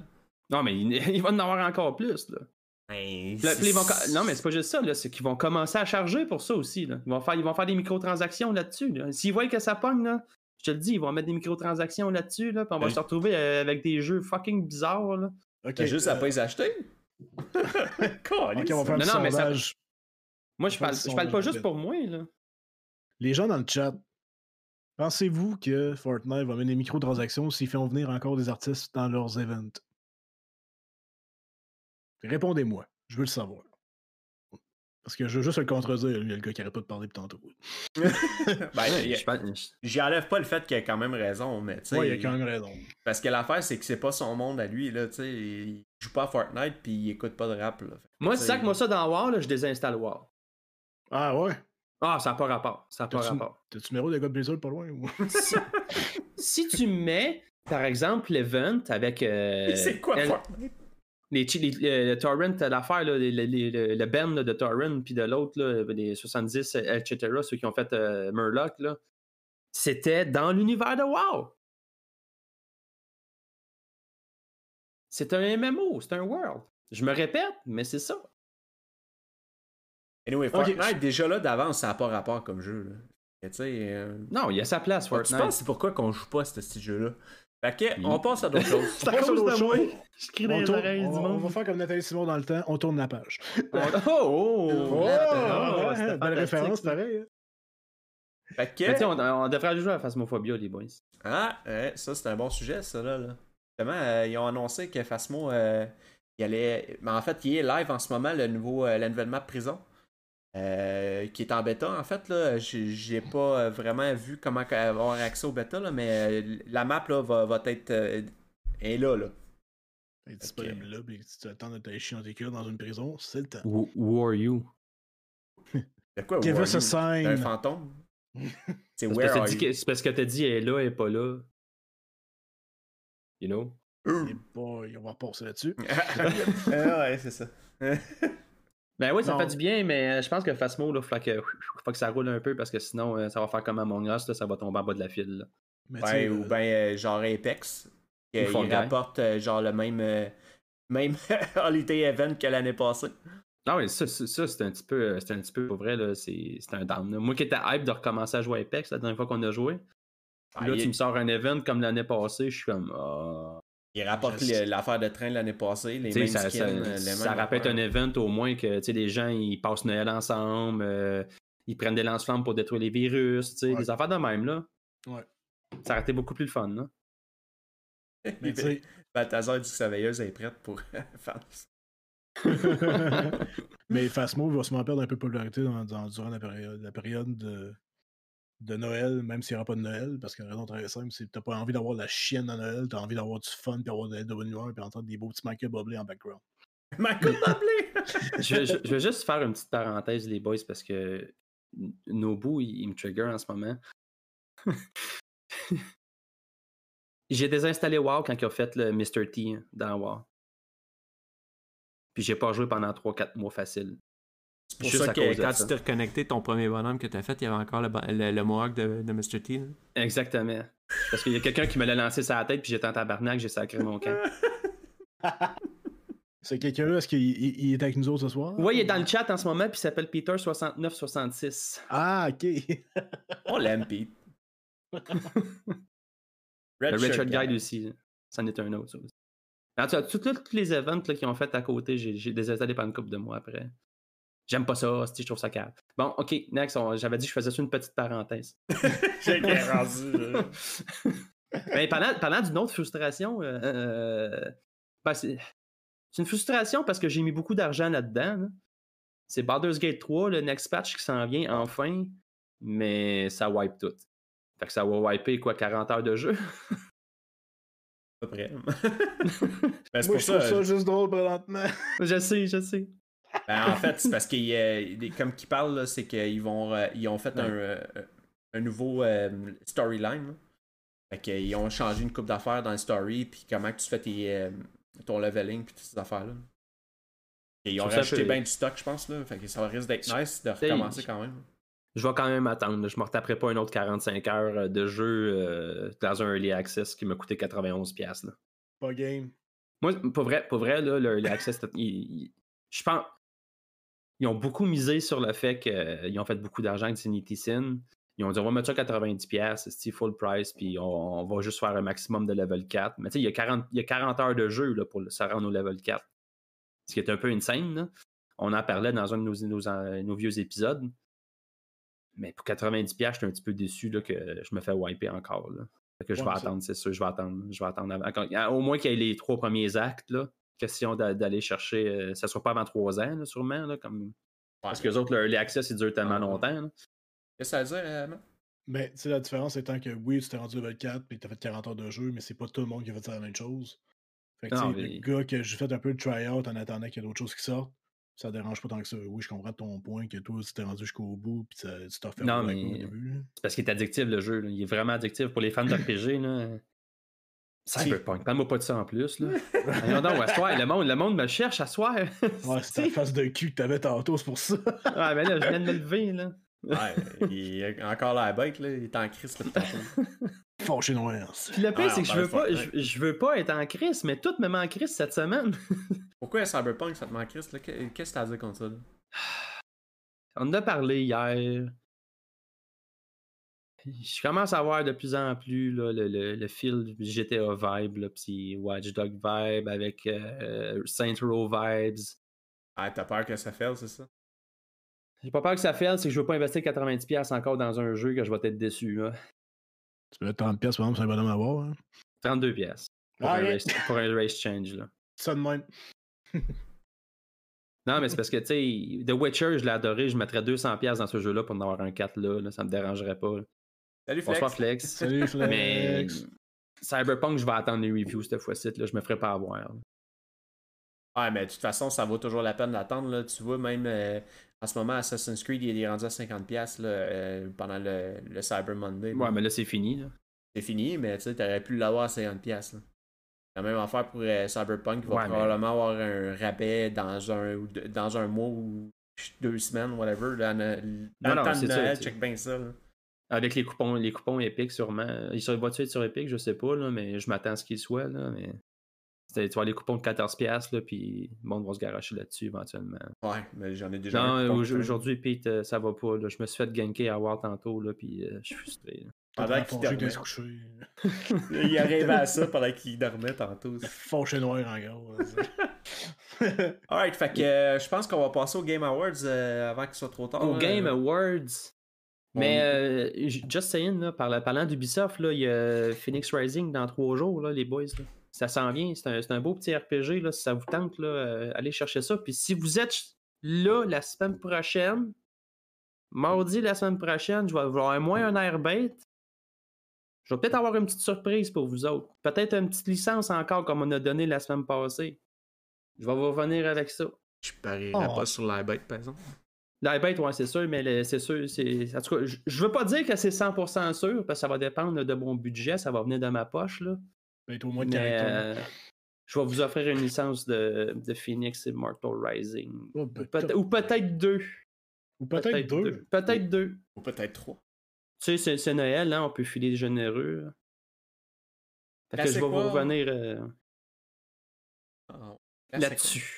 Non, mais il, il va en avoir encore plus, là. Ben, là, ils vont Non, mais c'est pas juste ça, là. C'est qu'ils vont commencer à charger pour ça aussi, là. Ils vont faire, ils vont faire des microtransactions là-dessus, là. S'ils voient que ça pogne, là, je te le dis, ils vont mettre des microtransactions là-dessus, là. Puis on va Oui. se retrouver euh, avec des jeux fucking bizarres, là. Ok, T'as juste à euh, pas les acheter. ok, on va faire Non, mais ça-. Moi, je parle, je parle pas juste pour moi, là. Les gens dans le chat, pensez-vous que Fortnite va mener des microtransactions s'ils font venir encore des artistes dans leurs events? Répondez-moi, je veux le savoir. Parce que je veux juste le contredire, lui, le gars qui arrête pas de parler tantôt. Ben, J'y enlève pas le fait qu'il a quand même raison, mais tu sais. Ouais, il a quand même raison. Parce que l'affaire, c'est que c'est pas son monde à lui, là, tu sais. Il joue pas à Fortnite puis il écoute pas de rap, là. Moi, c'est ça que moi, ça dans War, là, je désinstalle War. Ah ouais? Ah, ça n'a pas rapport. Ça n'a pas rapport. t'as-tu numéro de gars de Blizzard pas loin? ou- si, si tu mets, par exemple, l'event avec. euh, C'est quoi Fortnite? Les, les- le torrent, l'affaire, là, les- les- les- le, band là, de torrent, puis de l'autre, les 70, euh, etc., ceux qui ont fait euh, Murloc, là, c'était dans l'univers de WoW. C'est un MMO, c'est un world. Je me répète, mais c'est ça. Anyway. Fortnite, déjà là, d'avance, ça a pas rapport comme jeu, là. Et euh, Non, il y a sa place, Tu penses c'est pourquoi qu'on joue pas à ce petit jeu-là? Fait que, Oui. on passe à d'autres choses. C'est à cause de moi. choses. Je crie dans On, tourne- du on- va faire comme Nathalie Simon dans le temps, on tourne la page. Oh, oh, oh, Oh, oh, ouais, c'était belle fantastique, référence, pareil. hein. Fait que. Mais on, on devrait jouer à Phasmophobia, les boys. Ah, ouais, ça c'est un bon sujet, ça là. là. Justement, euh, ils ont annoncé que Phasmo, euh, il allait. Mais en fait, il est live en ce moment, le nouveau, euh, la nouvelle map prison. Euh, qui est en bêta en fait là, j'ai j'ai pas vraiment vu comment avoir accès au bêta là, mais euh, la map là va, va être euh, est là là. Elle est disponible là, puis si tu temps de t'aller chier dans tes culs dans une prison, c'est le temps. Who, who are you? De quoi Give who us are a you? Un sign. fantôme? C'est C'est where parce, que are t'as dit you? que- c'est parce que t'as dit elle est là, elle est pas là. You know? Eh boy, on va repasser là-dessus. Ah ouais, c'est ça. Ben oui, ça Non. fait du bien, mais euh, je pense que Phasmo, là, faut que, faut que ça roule un peu parce que sinon, euh, ça va faire comme Among Us, là, ça va tomber en bas de la file. Ouais, sais, ou euh, bien euh, genre Apex. Ou Il Fall rapporte euh, genre le même, euh, même Holiday Event que l'année passée. Ah oui, ça, ça, ça, c'est un petit peu, euh, c'est un petit peu pour vrai, là, c'est c'est un down. là. Moi qui étais hype de recommencer à jouer à Apex la dernière fois qu'on a joué, Ah, là, il, tu me sors un event comme l'année passée, je suis comme, ah. Il rapporte l'affaire de train l'année passée, les mêmes ça, skins, ça, les ça mêmes rappelle un event au moins que tu sais, les gens ils passent Noël ensemble, euh, ils prennent des lance-flammes pour détruire les virus, tu sais, Ouais. des affaires de même là. Ouais. Ça aurait été beaucoup plus le fun, là. mais tu sais, Balthazar dit que sa veilleuse est prête pour faire ça. mais Phasmo va sûrement perdre un peu de popularité dans- dans- durant la période, la période de, de Noël, même s'il n'y aura pas de Noël, parce que la raison très simple, c'est que t'as pas envie d'avoir la chienne à Noël, t'as envie d'avoir du fun, puis avoir de, de bonne humeur, puis entendre des beaux petits Michael Bublé en background. Michael Bublé! je, je- vais juste faire une petite parenthèse, les boys, parce que Nobu, il, il me trigger en ce moment. j'ai désinstallé WoW quand il a fait le Mr. T hein, dans WoW. Puis j'ai pas joué pendant 3-4 mois facile. C'est pour Juste ça que quand ça. tu t'es reconnecté, ton premier bonhomme que tu as fait, il y avait encore le, le, le mohawk de, de Mr. T. là. Exactement. Parce qu'il y a quelqu'un qui me l'a lancé sur la tête, puis j'étais en tabarnak, j'ai sacré mon camp. C'est quelqu'un-là, est-ce qu'il il- il est avec nous autres ce soir? Ouais, il est dans le chat en ce moment, puis il s'appelle Peter6966. Ah, ok. On l'aime, Pete. Le Richard Guide aussi. C'en est un autre, ça aussi. En tout cas, tous les events qu'ils ont fait à côté, j'ai désinstallé pendant une couple de mois après. J'aime pas ça, je trouve ça calme. Bon, ok, next, on- j'avais dit que je faisais ça une petite parenthèse. J'ai rendu, là. Mais parlant, parlant d'une autre frustration, euh, euh, ben, c'est c'est une frustration parce que j'ai mis beaucoup d'argent là-dedans. là. C'est Baldur's Gate 3, le next patch qui s'en vient enfin, mais ça wipe tout. Fait que ça va wiper quoi, 40 heures de jeu? À peu près. Ben, c'est Moi, pour je trouve ça. ça juste drôle présentement. je sais, je sais. Ben, en fait, c'est parce qu'il y a- comme qu'ils parlent, là, c'est qu'ils vont euh, ils ont fait un, euh, un nouveau euh, storyline. Fait qu'ils ont changé une coupe d'affaires dans le story, puis comment que tu fais tes, euh, ton leveling, puis toutes ces affaires-là. Et ils ont rajouté un bien du stock, je pense. Là. Fait que ça risque d'être nice de recommencer quand même. Je vais quand même attendre. Je me retaperai pas une autre 45 heures euh, de jeu euh, dans un early access qui m'a coûté 91$. piastres, là. Pas game. Moi, pour vrai, pour vrai là, le early access, il- il- je pense. Ils ont beaucoup misé sur le fait qu'ils ont fait beaucoup d'argent avec Dignity Sin. Ils ont dit on va mettre ça à 90$, c'est full price, puis on, on va juste faire un maximum de level 4. Mais tu sais, il y a 40, il y a 40 heures de jeu là, pour se rendre au level 4. Ce qui est un peu insane. Là. On en parlait dans un de nos, nos- nos vieux épisodes. Mais pour 90$, je suis un petit peu déçu là, que je me fais wiper encore. Là. Fait que je vais attendre, c'est sûr. Je vais attendre. Je vais attendre avant- Au moins qu'il y ait les trois premiers actes. Là. Question d'a- d'aller chercher. euh, ça ne sera pas avant trois ans, là, sûrement. Là, comme... Parce que les autres, le- les access, ils durent tellement Ah, ouais. longtemps. Qu'est-ce que ça veut dire, euh? Mais tu sais, la différence étant que oui, tu t'es rendu level 4 puis t'as fait 40 heures de jeu, mais c'est pas tout le monde qui a fait ça la même chose. Fait que tu Non, sais, mais- le gars que j'ai fait un peu de try-out en attendant qu'il y ait d'autres choses qui sortent, ça dérange pas tant que ça. Oui, je comprends ton point que toi, tu t'es rendu jusqu'au bout puis ça- tu t'as fait Non, au mais- début. là. C'est parce qu'il est addictif, le jeu. là. Il est vraiment addictif pour les fans d'RPG. Là. Cyberpunk, parle-moi pas de ça en plus. Là. À soir, le monde, le monde me cherche à soir. Ouais, c'est ta face de cul que t'avais tantôt, c'est pour ça. Ouais, mais là, je viens de me lever. Là. Ouais, il est encore la bête, là. Il est en crise depuis tantôt. Fâché noir. Puis le pire, Ah, c'est que je ben, veux, pas, je, je veux pas être en crise, mais tout me met en crise cette semaine. Pourquoi Cyberpunk, ça te manque Chris, là? Qu'est- Qu'est-ce que t'as à dire contre ça, là? On en a parlé hier. Je commence à voir de plus en plus là, le, le, le fil GTA vibe, là, pis Watchdog vibe avec euh, Saint Row vibes. Ah, t'as peur que ça fasse, c'est ça? J'ai pas peur que ça fasse, c'est que je veux pas investir 90$ encore dans un jeu que je vais être déçu. Là. Tu peux mettre 30$ pièces par exemple, c'est un bonhomme à voir. Hein? 32 pièces pour, Ah, un race, pour un race change. Là. Ça de même. Non, mais c'est parce que, tu sais, The Witcher, je l'ai adoré, je mettrais 200$ pièces dans ce jeu-là pour en avoir un 4 là, là, ça me dérangerait pas. là. Salut, Flex. Bonsoir Flex. Salut Flex. Mais Cyberpunk, je vais attendre les reviews cette fois-ci, là, je me ferai pas avoir. Ouais, mais de toute façon, ça vaut toujours la peine d'attendre. Là. Tu vois, même euh, en ce moment, Assassin's Creed, il est rendu à 50$ là, euh, pendant le, le Cyber Monday. Ouais, mais là, c'est fini. C'est fini, mais tu sais, t'aurais pu l'avoir à 50$. Là. La même affaire pour euh, Cyberpunk, il va Ouais, mais- probablement avoir un rabais dans un, dans un mois ou deux semaines, whatever. Dans Non, le non, temps de Noël, check bien ça. là. Avec les coupons, les coupons Epic, sûrement. Il serait va être sur Epic, je sais pas, là, mais je m'attends à ce qu'il soit. Là, mais... Tu vois les coupons de 14$, là, puis le monde va se garocher là-dessus éventuellement. Ouais, mais j'en ai déjà Non, aujourd'hui, Pete, euh, ça va pas. Là. Je me suis fait ganker à voir tantôt, là, puis euh, je suis frustré. Pendant qu'il dormait. t'es couché. Il arrivait à ça pendant qu'il dormait tantôt. Fâché noir encore. là, ça. Alright, fait que euh, je pense qu'on va passer au Game Awards euh, avant qu'il soit trop tard. Au là. Game Awards? On- Mais, euh, just saying, là, par- parlant d'Ubisoft, là, il y a Phoenix Rising dans trois jours, là, les boys. là. Ça s'en vient. C'est un, c'est un beau petit RPG. Là, si ça vous tente, là, euh, allez chercher ça. Puis si vous êtes là la semaine prochaine, mardi la semaine prochaine, je vais avoir moins un airbait. Je vais peut-être avoir une petite surprise pour vous autres. Peut-être une petite licence encore comme on a donné la semaine passée. Je vais vous revenir avec ça. Je parierais Oh. pas sur la bête, par exemple. L'iBait, ouais, c'est sûr, mais le- c'est sûr, c'est. En tout cas, je- je veux pas dire que c'est 100% sûr, parce que ça va dépendre de mon budget, ça va venir de ma poche, là. Ben, t'as au moins de Mais, caractère. euh, Je vais vous offrir une licence de, de Phoenix Immortal Rising. Oh, ben, Ou peut- Ou peut-être deux. Ou peut-être deux. Peut-être deux. Ou peut-être trois. Tu sais, c'est- c'est Noël, hein, on peut filer généreux. là. Fait que je vais vous revenir euh, Ah, là-dessus.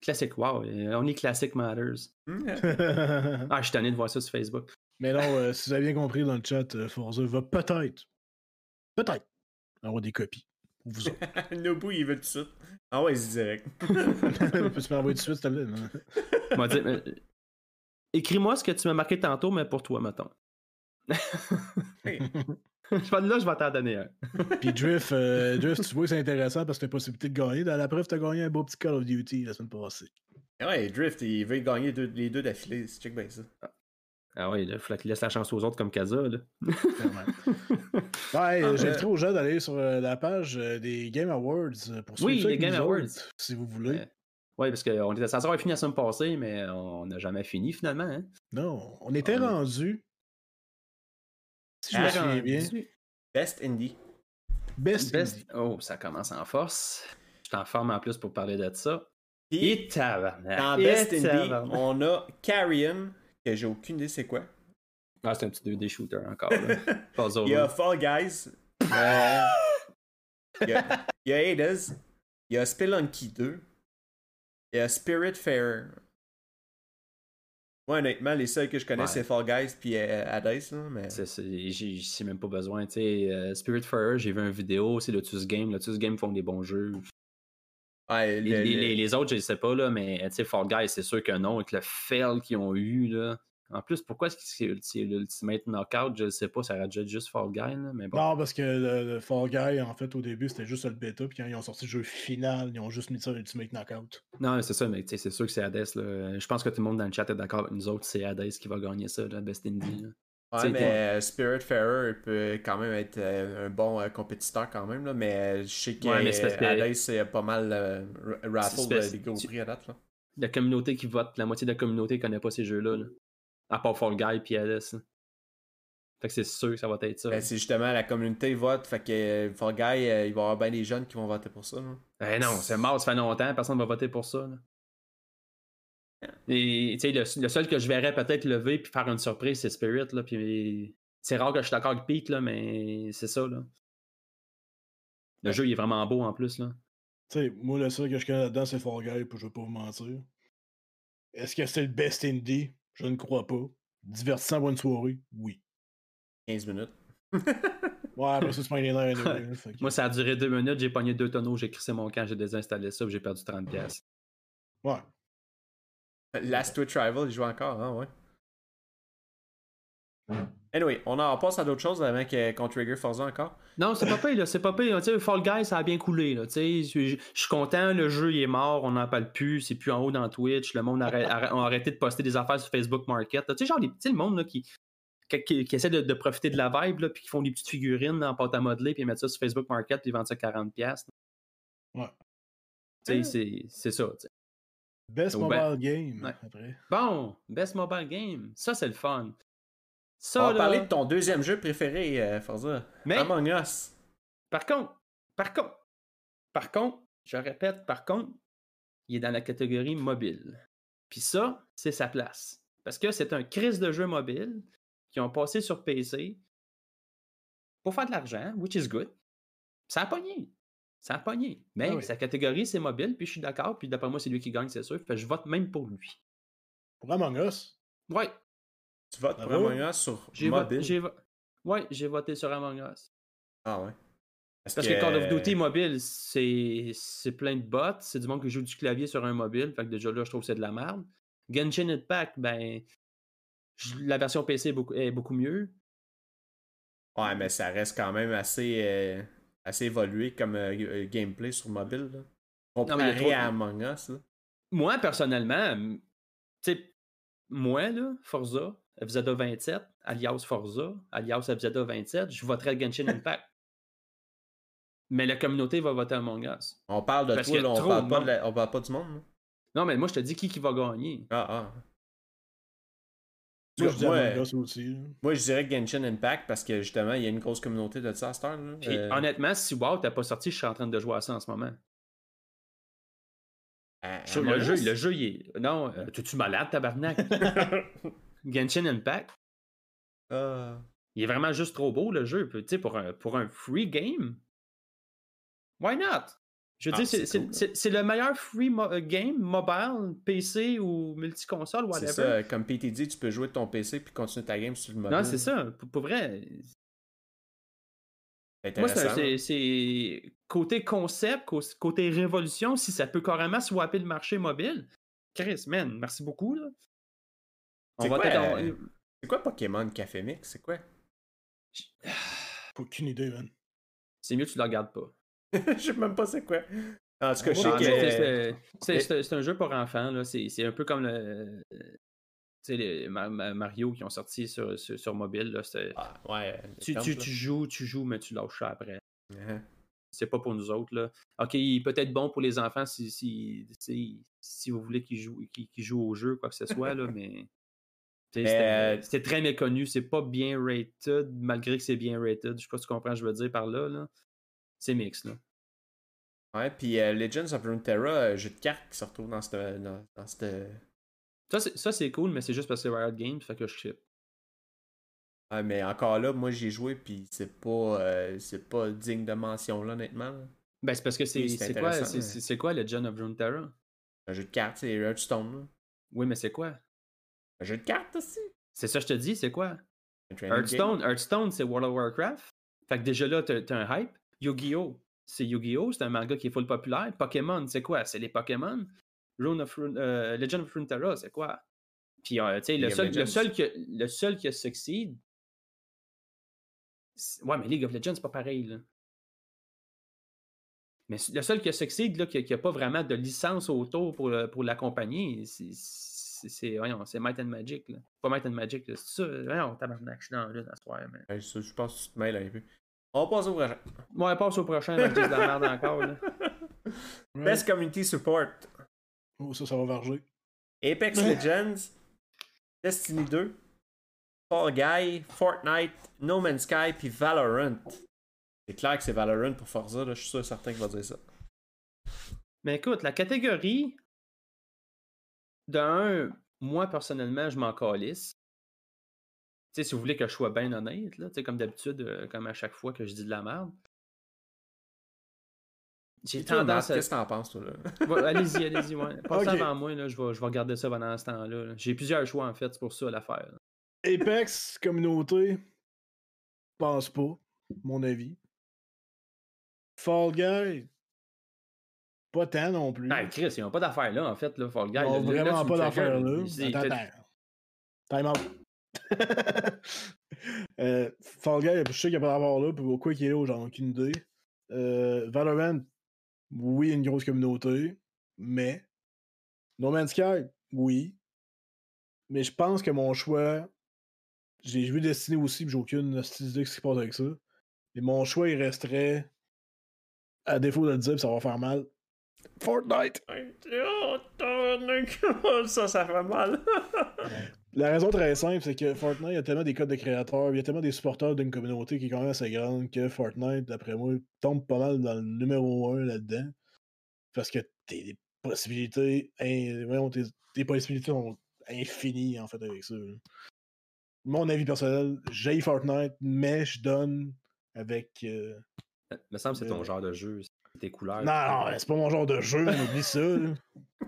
Classic, wow. euh, Only Classic Matters. Hmm, Ah, je suis tanné de voir ça sur Facebook. Mais non, euh, si vous avez bien compris dans le chat, euh, Forza va peut-être, peut-être avoir des copies pour vous autres. Nobu, il veut tout de suite. Ah ouais, c'est direct. Peux-tu m'envoyer tout de suite, s'il te plaît? On Écris-moi ce que tu m'as marqué tantôt, mais pour toi, mettons. Hey. Je vais- là, je vais t'en donner un. Puis Drift, euh, Drift, tu vois que c'est intéressant parce que t'as la possibilité de gagner. Dans la preuve, t'as gagné un beau petit Call of Duty la semaine passée. Ouais, Drift, il veut gagner deux- les deux d'affilée. C'est check bien ça. Ah oui, il faut qu'il laisse la chance aux autres comme Kaza. Là. Clairement. Ouais, Ah, euh, j'inviterai aux gens d'aller sur euh, la page euh, des Game Awards euh, pour suivre Oui, les Game Awards. autres, si vous voulez. Ouais. Oui, parce qu'on était censé avoir fini la semaine passée, mais on n'a jamais fini finalement. Hein? Non, on était rendu. Si je me souviens bien. Best Indie. Best. Best- Indie. Oh, ça commence en force. Je suis en forme en plus pour parler de ça. Et dans Et Best Indie, on a Carrion, que j'ai aucune idée c'est quoi. Ah, c'est un petit 2D shooter encore. Là. Il y a Fall Guys. euh, il, y a, il y a Hades. Il y a Spelunky 2. Il y a Spirit Fair. Moi, honnêtement, les seuls que je connais, Ouais. c'est Fall Guys puis euh, Hades. Là, mais... C'est- même pas besoin. Euh, Spirit Fire, j'ai vu une vidéo, c'est Lotus Game. Lotus Game font des bons jeux. Ouais, Les, le- les- le- les- les autres, je ne sais pas, là, mais Fall Guys, c'est sûr que non, avec le fail qu'ils ont eu. Là. En plus, pourquoi est-ce que c'est l'Ultimate Knockout? Je ne sais pas, ça aurait dû être juste Fall Guy. Là, mais bon. Non, parce que le, le Fall Guy, en fait, au début, c'était juste le bêta, puis quand ils ont sorti le jeu final, ils ont juste mis ça Ultimate Knockout. Non, c'est ça, mais c'est sûr que c'est Hades. Là. Je pense que tout le monde dans le chat est d'accord avec nous autres, c'est Hades qui va gagner ça, là, Best Indie. là. Ouais, T'sais, mais t'es- euh, Spirit Fairer peut quand même être euh, un bon euh, compétiteur quand même, là, mais je sais que Hades, c'est pas mal euh, ra- raffle des gros prix à date. Là. La communauté qui vote, la moitié de la communauté ne connaît pas ces jeux-là. là. À part Fall Guy et Hades. là. Fait que c'est sûr que ça va être ça. Ben, c'est justement la communauté vote, fait que euh, Fall Guy, euh, il va y avoir bien des jeunes qui vont voter pour ça. là. Eh non, c'est mort, ça fait longtemps, personne ne va voter pour ça. là. Et tu sais, le, le seul que je verrais peut-être lever puis faire une surprise, c'est Spirit. Là, puis c'est rare que je suis d'accord avec Pete, là, mais c'est ça. Là. Le jeu il est vraiment beau en plus. Là. Tu sais, moi, le seul que je connais là-dedans, c'est Fall Guy, puis je vais pas vous mentir. Est-ce que c'est le Best Indie? Je ne crois pas. Divertissant pour une soirée? Oui. 15 minutes. Ouais, après ça, c'est pas que- Moi, ça a duré deux minutes, j'ai pogné deux tonneaux, j'ai crissé mon camp, j'ai désinstallé ça, puis j'ai perdu 30$. piastres. Ouais. Last Twitch Rival, il joue encore, hein, ouais. Anyway, on en passe à d'autres choses avant que- qu'on trigger Forza encore. Non, c'est pas pire, là. C'est pas sais, Fall Guys, ça a bien coulé, là. Tu sais, je suis content, le jeu, il est mort, on n'en parle plus, c'est plus en haut dans Twitch, le monde a arrêté de poster des affaires sur Facebook Market. Tu sais, genre, les- tu sais, le monde, là, qui, qui, qui- qui essaie de, de profiter de la vibe, là, puis qui font des petites figurines en pâte à modeler, puis ils mettent ça sur Facebook Market, puis ils vendent ça 40$. piastres. Ouais. Tu sais, c'est- c'est ça. Best mobile ben, game, ouais. après. Bon, Best Mobile Game, ça, c'est le fun. On va là, parler de ton deuxième jeu préféré, euh, Forza. Mais- Among Us. Par contre, par contre, par contre, je répète, par contre, il est dans la catégorie mobile. Puis ça, c'est sa place. Parce que c'est un crise de jeux mobile qui ont passé sur PC pour faire de l'argent, which is good. Ça a pogné. Ça a pogné. Mais Ah oui. sa catégorie, c'est mobile, puis je suis d'accord, puis d'après moi, c'est lui qui gagne, c'est sûr. Fait que je vote même pour lui. Pour Among Us, Ouais, Tu votes pour. Among Us sur mobile? voté. Ouais, j'ai voté sur Among Us. Ah ouais. Parce, Parce que, Call of Duty mobile, c'est c'est plein de bots, c'est du monde qui joue du clavier sur un mobile, fait que déjà là, je trouve que c'est de la merde. Genshin Impact, ben, la version PC est beaucoup, est beaucoup mieux. Ouais, mais ça reste quand même assez, euh, assez évolué comme euh, euh, gameplay sur mobile. Là. Comparé trop- à Among Us. Là. Moi, personnellement, tu sais, moi, là, Forza, FZA 27, alias Forza, alias FZA 27, je voterais Genshin Impact. mais la communauté va voter Among Us. On parle de Parce toi, là, on, parle pas de la- on parle pas du monde. là. Non, mais moi, je te dis qui, qui va gagner. Ah, ah. Moi, je moi, aussi. moi, je dirais Genshin Impact parce que justement, il y a une grosse communauté de ça à cette heure. là. Puis, Euh, honnêtement, si WoW t'as pas sorti, je suis en train de jouer à ça en ce moment. Je- le, jeu, le jeu, il est. Non, euh, t'es-tu malade, tabarnak? Genshin Impact, Ah. il est vraiment juste trop beau, le jeu. Tu sais, pour un, pour un free game, why not? Je veux Ah, dire, c'est- c'est c'est cool. c'est- c'est le meilleur free mo- euh, game mobile, PC ou multiconsole, C'est whatever. ça, comme PT dit, tu peux jouer de ton PC puis continuer ta game sur le mobile. Non, c'est ça. Pour, pour vrai, C'est Moi, c'est c'est c'est côté concept, cô- côté révolution, si ça peut carrément swapper le marché mobile. Chris, man, merci beaucoup. Là. On va quoi, euh, C'est quoi Pokémon Café Mix? C'est quoi? Aucune idée, man. C'est mieux que tu le regardes pas. Je sais même pas c'est quoi. En tout cas, je sais que... c'est- un jeu pour enfants. là. C'est un peu comme le. Tu sais, les Ma- Ma- Mario qui ont sorti sur, sur, sur mobile. Là, Ah, ouais. tu, joues, tu joues, mais tu lâches ça après. là. Uh-huh. C'est pas pour nous autres. Là. Ok, il est peut-être bon pour les enfants si, si, si, si vous voulez qu'ils jouent, qu'ils qu'ils jouent au jeu, quoi que ce soit, là, mais. C'était euh, c'était très méconnu, c'est pas bien rated, malgré que c'est bien rated. Je sais pas si tu comprends ce que je veux dire par là. là. C'est mix, là. Ouais, puis euh, Legends of Runeterra, euh, jeu de cartes qui se retrouve dans cette... Dans, dans cette... Ça, c'est- cool, mais c'est juste parce que c'est Riot Games, fait que je ship. Ouais, mais encore là, moi j'ai joué puis c'est pas euh, c'est pas digne de mention là honnêtement. là. Ben, c'est parce que c'est Oui, quoi, intéressant, c'est mais- c'est- c'est quoi le John of Runeterra? Un jeu de cartes, c'est Hearthstone. là. Oui, mais c'est quoi? Un jeu de cartes aussi. C'est ça que je te dis, c'est quoi? Hearthstone, Hearthstone, c'est World of Warcraft. Fait que déjà là, t'as un hype. Yu-Gi-Oh! C'est Yu-Gi-Oh! C'est un manga qui est full populaire. Pokémon, c'est quoi? C'est les Pokémon? Rune of Rune- euh, Legend of Runeterra, c'est quoi? Puis, euh, tu sais, le seul, le, Legends. seul que, le seul qui a succeed. Ouais, mais League of Legends, c'est pas pareil, là. Mais le seul qui a succeed, là, qui n'a pas vraiment de licence autour pour, le- pour l'accompagner, c'est- c'est c'est- Might and Magic. Là. Pas Might and Magic, là, c'est ça. Voyons, tabarnak, je suis dans là, dans ce soir, mais... Ouais, ça, je pense que tu te mêles un peu. On passe au prochain. Ouais, passe au prochain, avec de la merde encore. Là. Ouais. Best Community Support. Oh, ça, ça va varger. Apex Ouais. Legends, Destiny 2, Fall Guy, Fortnite, No Man's Sky, puis Valorant. C'est clair que c'est Valorant pour Forza, là, je suis sûr certain qu'il va dire ça. Mais écoute, la catégorie, d'un, moi personnellement, je m'en calisse. Tu sais, si vous voulez que je sois bien honnête, là, tu sais, comme d'habitude, euh, comme à chaque fois que je dis de la merde. J'ai tendance à. Qu'est-ce que t'en penses, toi, là? Ouais, allez-y, allez-y, ouais. Passez avant moi, là, je, vais, je vais regarder ça pendant ce temps-là. là. J'ai plusieurs choix, en fait, c'est pour ça l'affaire. Apex, communauté, pense pas, mon avis. Fall Guy, pas tant non plus. Ah, Chris, ils n'ont pas d'affaire là, en fait, là, Fall Guy. Ils là, ont là, vraiment pas me d'affaire triggers. là. Attends. Time out. euh, Fall Guy, je sais qu'il n'y a pas d'affaire là, puis pourquoi il est là, j'en ai aucune idée. Euh, Valorant, oui, une grosse communauté, mais No Man's Sky, oui. Mais je pense que mon choix, j'ai vu Destiny aussi, puis j'ai aucune idée de ce qui se passe avec ça. Mais mon choix, il resterait, à défaut de le dire, puis ça va faire mal. Fortnite! ça, ça fait mal. La raison très simple, c'est que Fortnite, il y a tellement des codes de créateurs, il y a tellement des supporters d'une communauté qui est quand même assez grande que Fortnite, d'après moi, tombe pas mal dans le numéro 1 là-dedans. Parce que tes des possibilités, voyons, tes, tes possibilités sont infinies en fait avec ça. Mon avis personnel, j'ai Fortnite, mais je donne avec. euh, Me semble que c'est ton Euh, genre de jeu, couleurs. Non, non, c'est pas mon genre de jeu, on oublie ça.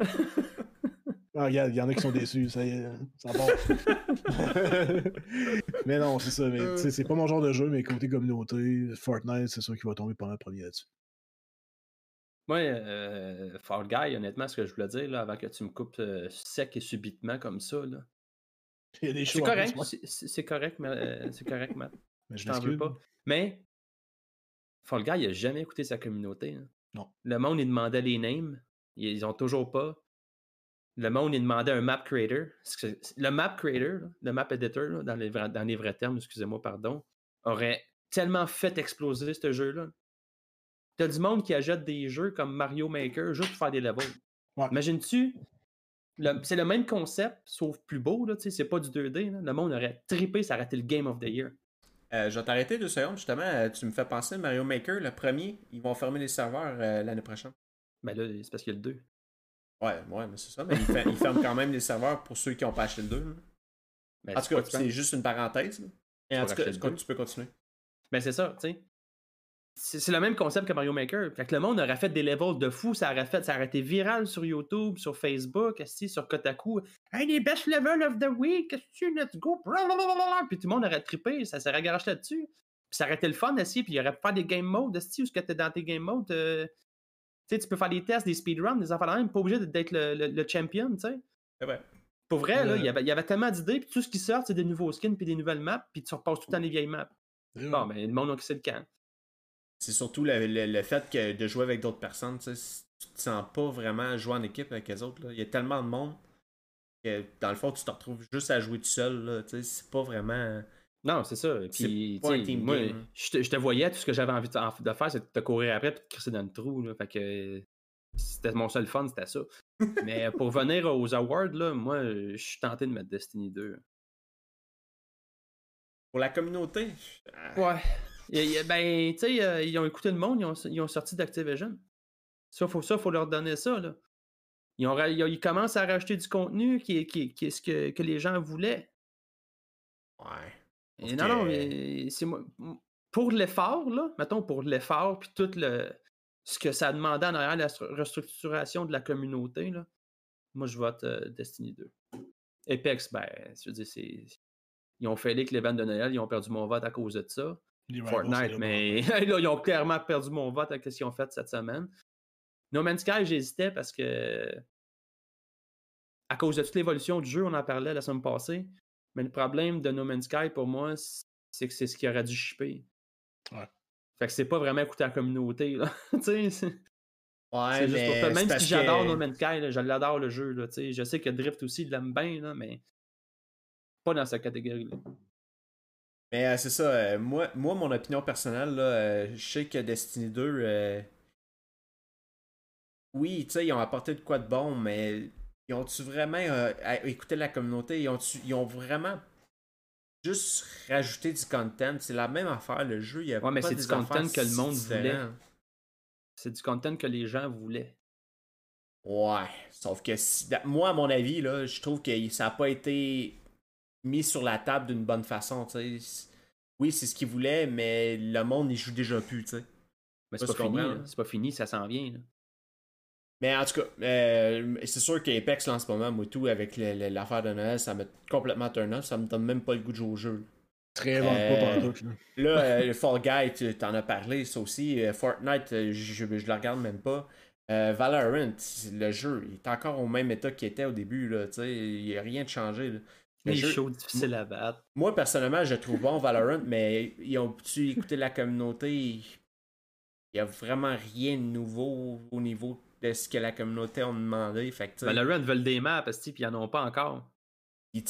Ah, regarde, il y en a qui sont déçus, ça y est, ça part. mais non, c'est ça, mais c'est pas mon genre de jeu, mais côté communauté, Fortnite, c'est sûr qu'il va tomber pendant le premier là-dessus. Moi, euh, Fall Guy, honnêtement, ce que je voulais dire, là, avant que tu me coupes euh, sec et subitement comme ça, là. Il y a des C'est correct, c'est- correct, mais euh, c'est correct, Matt. Mais je Je t'en veux pas. Mais Fall Guy, il a jamais écouté sa communauté. hein. Non. Le monde, il demandait les names. Ils, ont toujours pas. Le monde, il demandait un map creator. Le map creator, le map editor, là, dans, les vrais, dans les vrais termes, excusez-moi, pardon, aurait tellement fait exploser ce jeu-là. T'as du monde qui achète des jeux comme Mario Maker juste pour faire des levels. Ouais. Imagines-tu c'est le même concept, sauf plus beau, c'est pas du 2D. là. Le monde aurait trippé, ça aurait été le Game of the Year. Euh, je vais t'arrêter deux secondes, justement. euh, tu me fais penser, Mario Maker, le premier, ils vont fermer les serveurs euh, l'année prochaine. Ben là, c'est parce qu'il y a le 2. Ouais, ouais, mais c'est ça. Mais ils, fer- ils ferment quand même les serveurs pour ceux qui n'ont pas acheté le 2. là. Ben, En tout cas, c'est juste une parenthèse. là. Et en tout cas, tu- peux continuer. Ben c'est ça, tu sais. C'est le même concept que Mario Maker. Fait que le monde aurait fait des levels de fou, ça aurait fait, ça aurait été viral sur YouTube, sur Facebook, sur Kotaku. Hey, les best level of the week, esti, let's go. blablabla. Puis tout le monde aurait trippé, ça serait garoché là-dessus. Puis ça aurait été le fun aussi, puis il aurait pu faire des game modes, esti, où ce que t'es dans tes game modes. euh, Tu sais, tu peux faire des tests, des speedruns, des affaires de même, pas obligé d'être le, le- le champion, tu sais. Pour vrai, là, il y avait, il y avait tellement d'idées, puis tout ce qui sort, c'est des nouveaux skins, puis des nouvelles maps, puis tu repasses tout le temps les vieilles maps. Bon, ben, le monde a c'est le camp. C'est surtout le, le- le fait que de jouer avec d'autres personnes. Tu te sens pas vraiment jouer en équipe avec les autres. là. Il y a tellement de monde que dans le fond, tu te retrouves juste à jouer tout seul. C'est pas vraiment. Non, c'est ça. Puis, pas un team moi, game. je te, je te voyais, tout ce que j'avais envie de, faire, c'est de te courir après et de te crisser dans le trou. Là. Fait que c'était mon seul fun, c'était ça. Mais pour venir aux awards, là, moi, je suis tenté de mettre Destiny 2. Pour la communauté. euh, Ouais. Ben, tu sais, euh, ils ont écouté le monde, ils ont, ils ont sorti d'Activision. Ça, faut, ça, faut leur donner ça, là. Ils, ont, commencent à rajouter du contenu qui est, qui est- qui est ce que, que les gens voulaient. Ouais. Et non, non, mais c'est Pour l'effort, là, mettons pour l'effort, puis tout le ce que ça demandait en arrière la stru- restructuration de la communauté, là, moi je vote euh, Destiny 2. Apex, ben, je veux dire, c'est. Ils ont fait que l'événement de Noël, ils ont perdu mon vote à cause de ça. Les Fortnite, mais là, ils ont clairement perdu mon vote avec ce qu'ils ont fait cette semaine. No Man's Sky, j'hésitais parce que à cause de toute l'évolution du jeu, on en parlait la semaine passée. Mais le problème de No Man's Sky pour moi, c'est que c'est ce qui aurait dû shipper. Ouais. Fait que c'est pas vraiment écouter la communauté. Là. Ouais, c'est juste mais pour Même si j'adore que- No Man's Sky, là, je l'adore le jeu. Là, tu sais. je sais que Drift aussi, il l'aime bien, là, mais pas dans cette catégorie-là. Mais euh, c'est ça, euh, moi, moi, mon opinion personnelle, là, euh, je sais que Destiny 2, euh, oui, tu sais, ils ont apporté de quoi de bon, mais ils ont-tu vraiment écouté la communauté? Ils ont, ils ont vraiment juste rajouté du content? C'est la même affaire, le jeu, il y a Ouais, mais c'est du content que le monde différentes. C'est du content que les gens voulaient. Ouais, sauf que si- moi, à mon avis, là, je trouve que ça n'a pas été mis sur la table d'une bonne façon. tu sais. Oui, c'est ce qu'ils voulaient, mais le monde n'y joue déjà plus. tu sais. Mais Pas c'est ce pas qu'on fini. là. C'est pas fini, ça s'en vient. là. Mais en tout cas, euh, c'est sûr qu'Apex, là, en ce moment, moi, tout, avec l'affaire de Noël, ça m'a complètement turn off. Ça me donne même pas le goût de jouer au jeu. Réinventes Euh, pas partout. là. Là, euh, le Fall Guy, tu t'en as parlé, ça aussi. Euh, Fortnite, euh, je, je le regarde même pas. Euh, Valorant, le jeu, il est encore au même état qu'il était au début. Là, tu sais, il n'y a rien de changé. là. Le Les jeu- shows difficiles à battre. Moi, personnellement, je trouve bon Valorant, mais ils ont-tu écouté la communauté? Il n'y a vraiment rien de nouveau au niveau de ce que la communauté a demandé. Fait que, Valorant veulent des maps, parce qu'ils en ont pas encore. ils,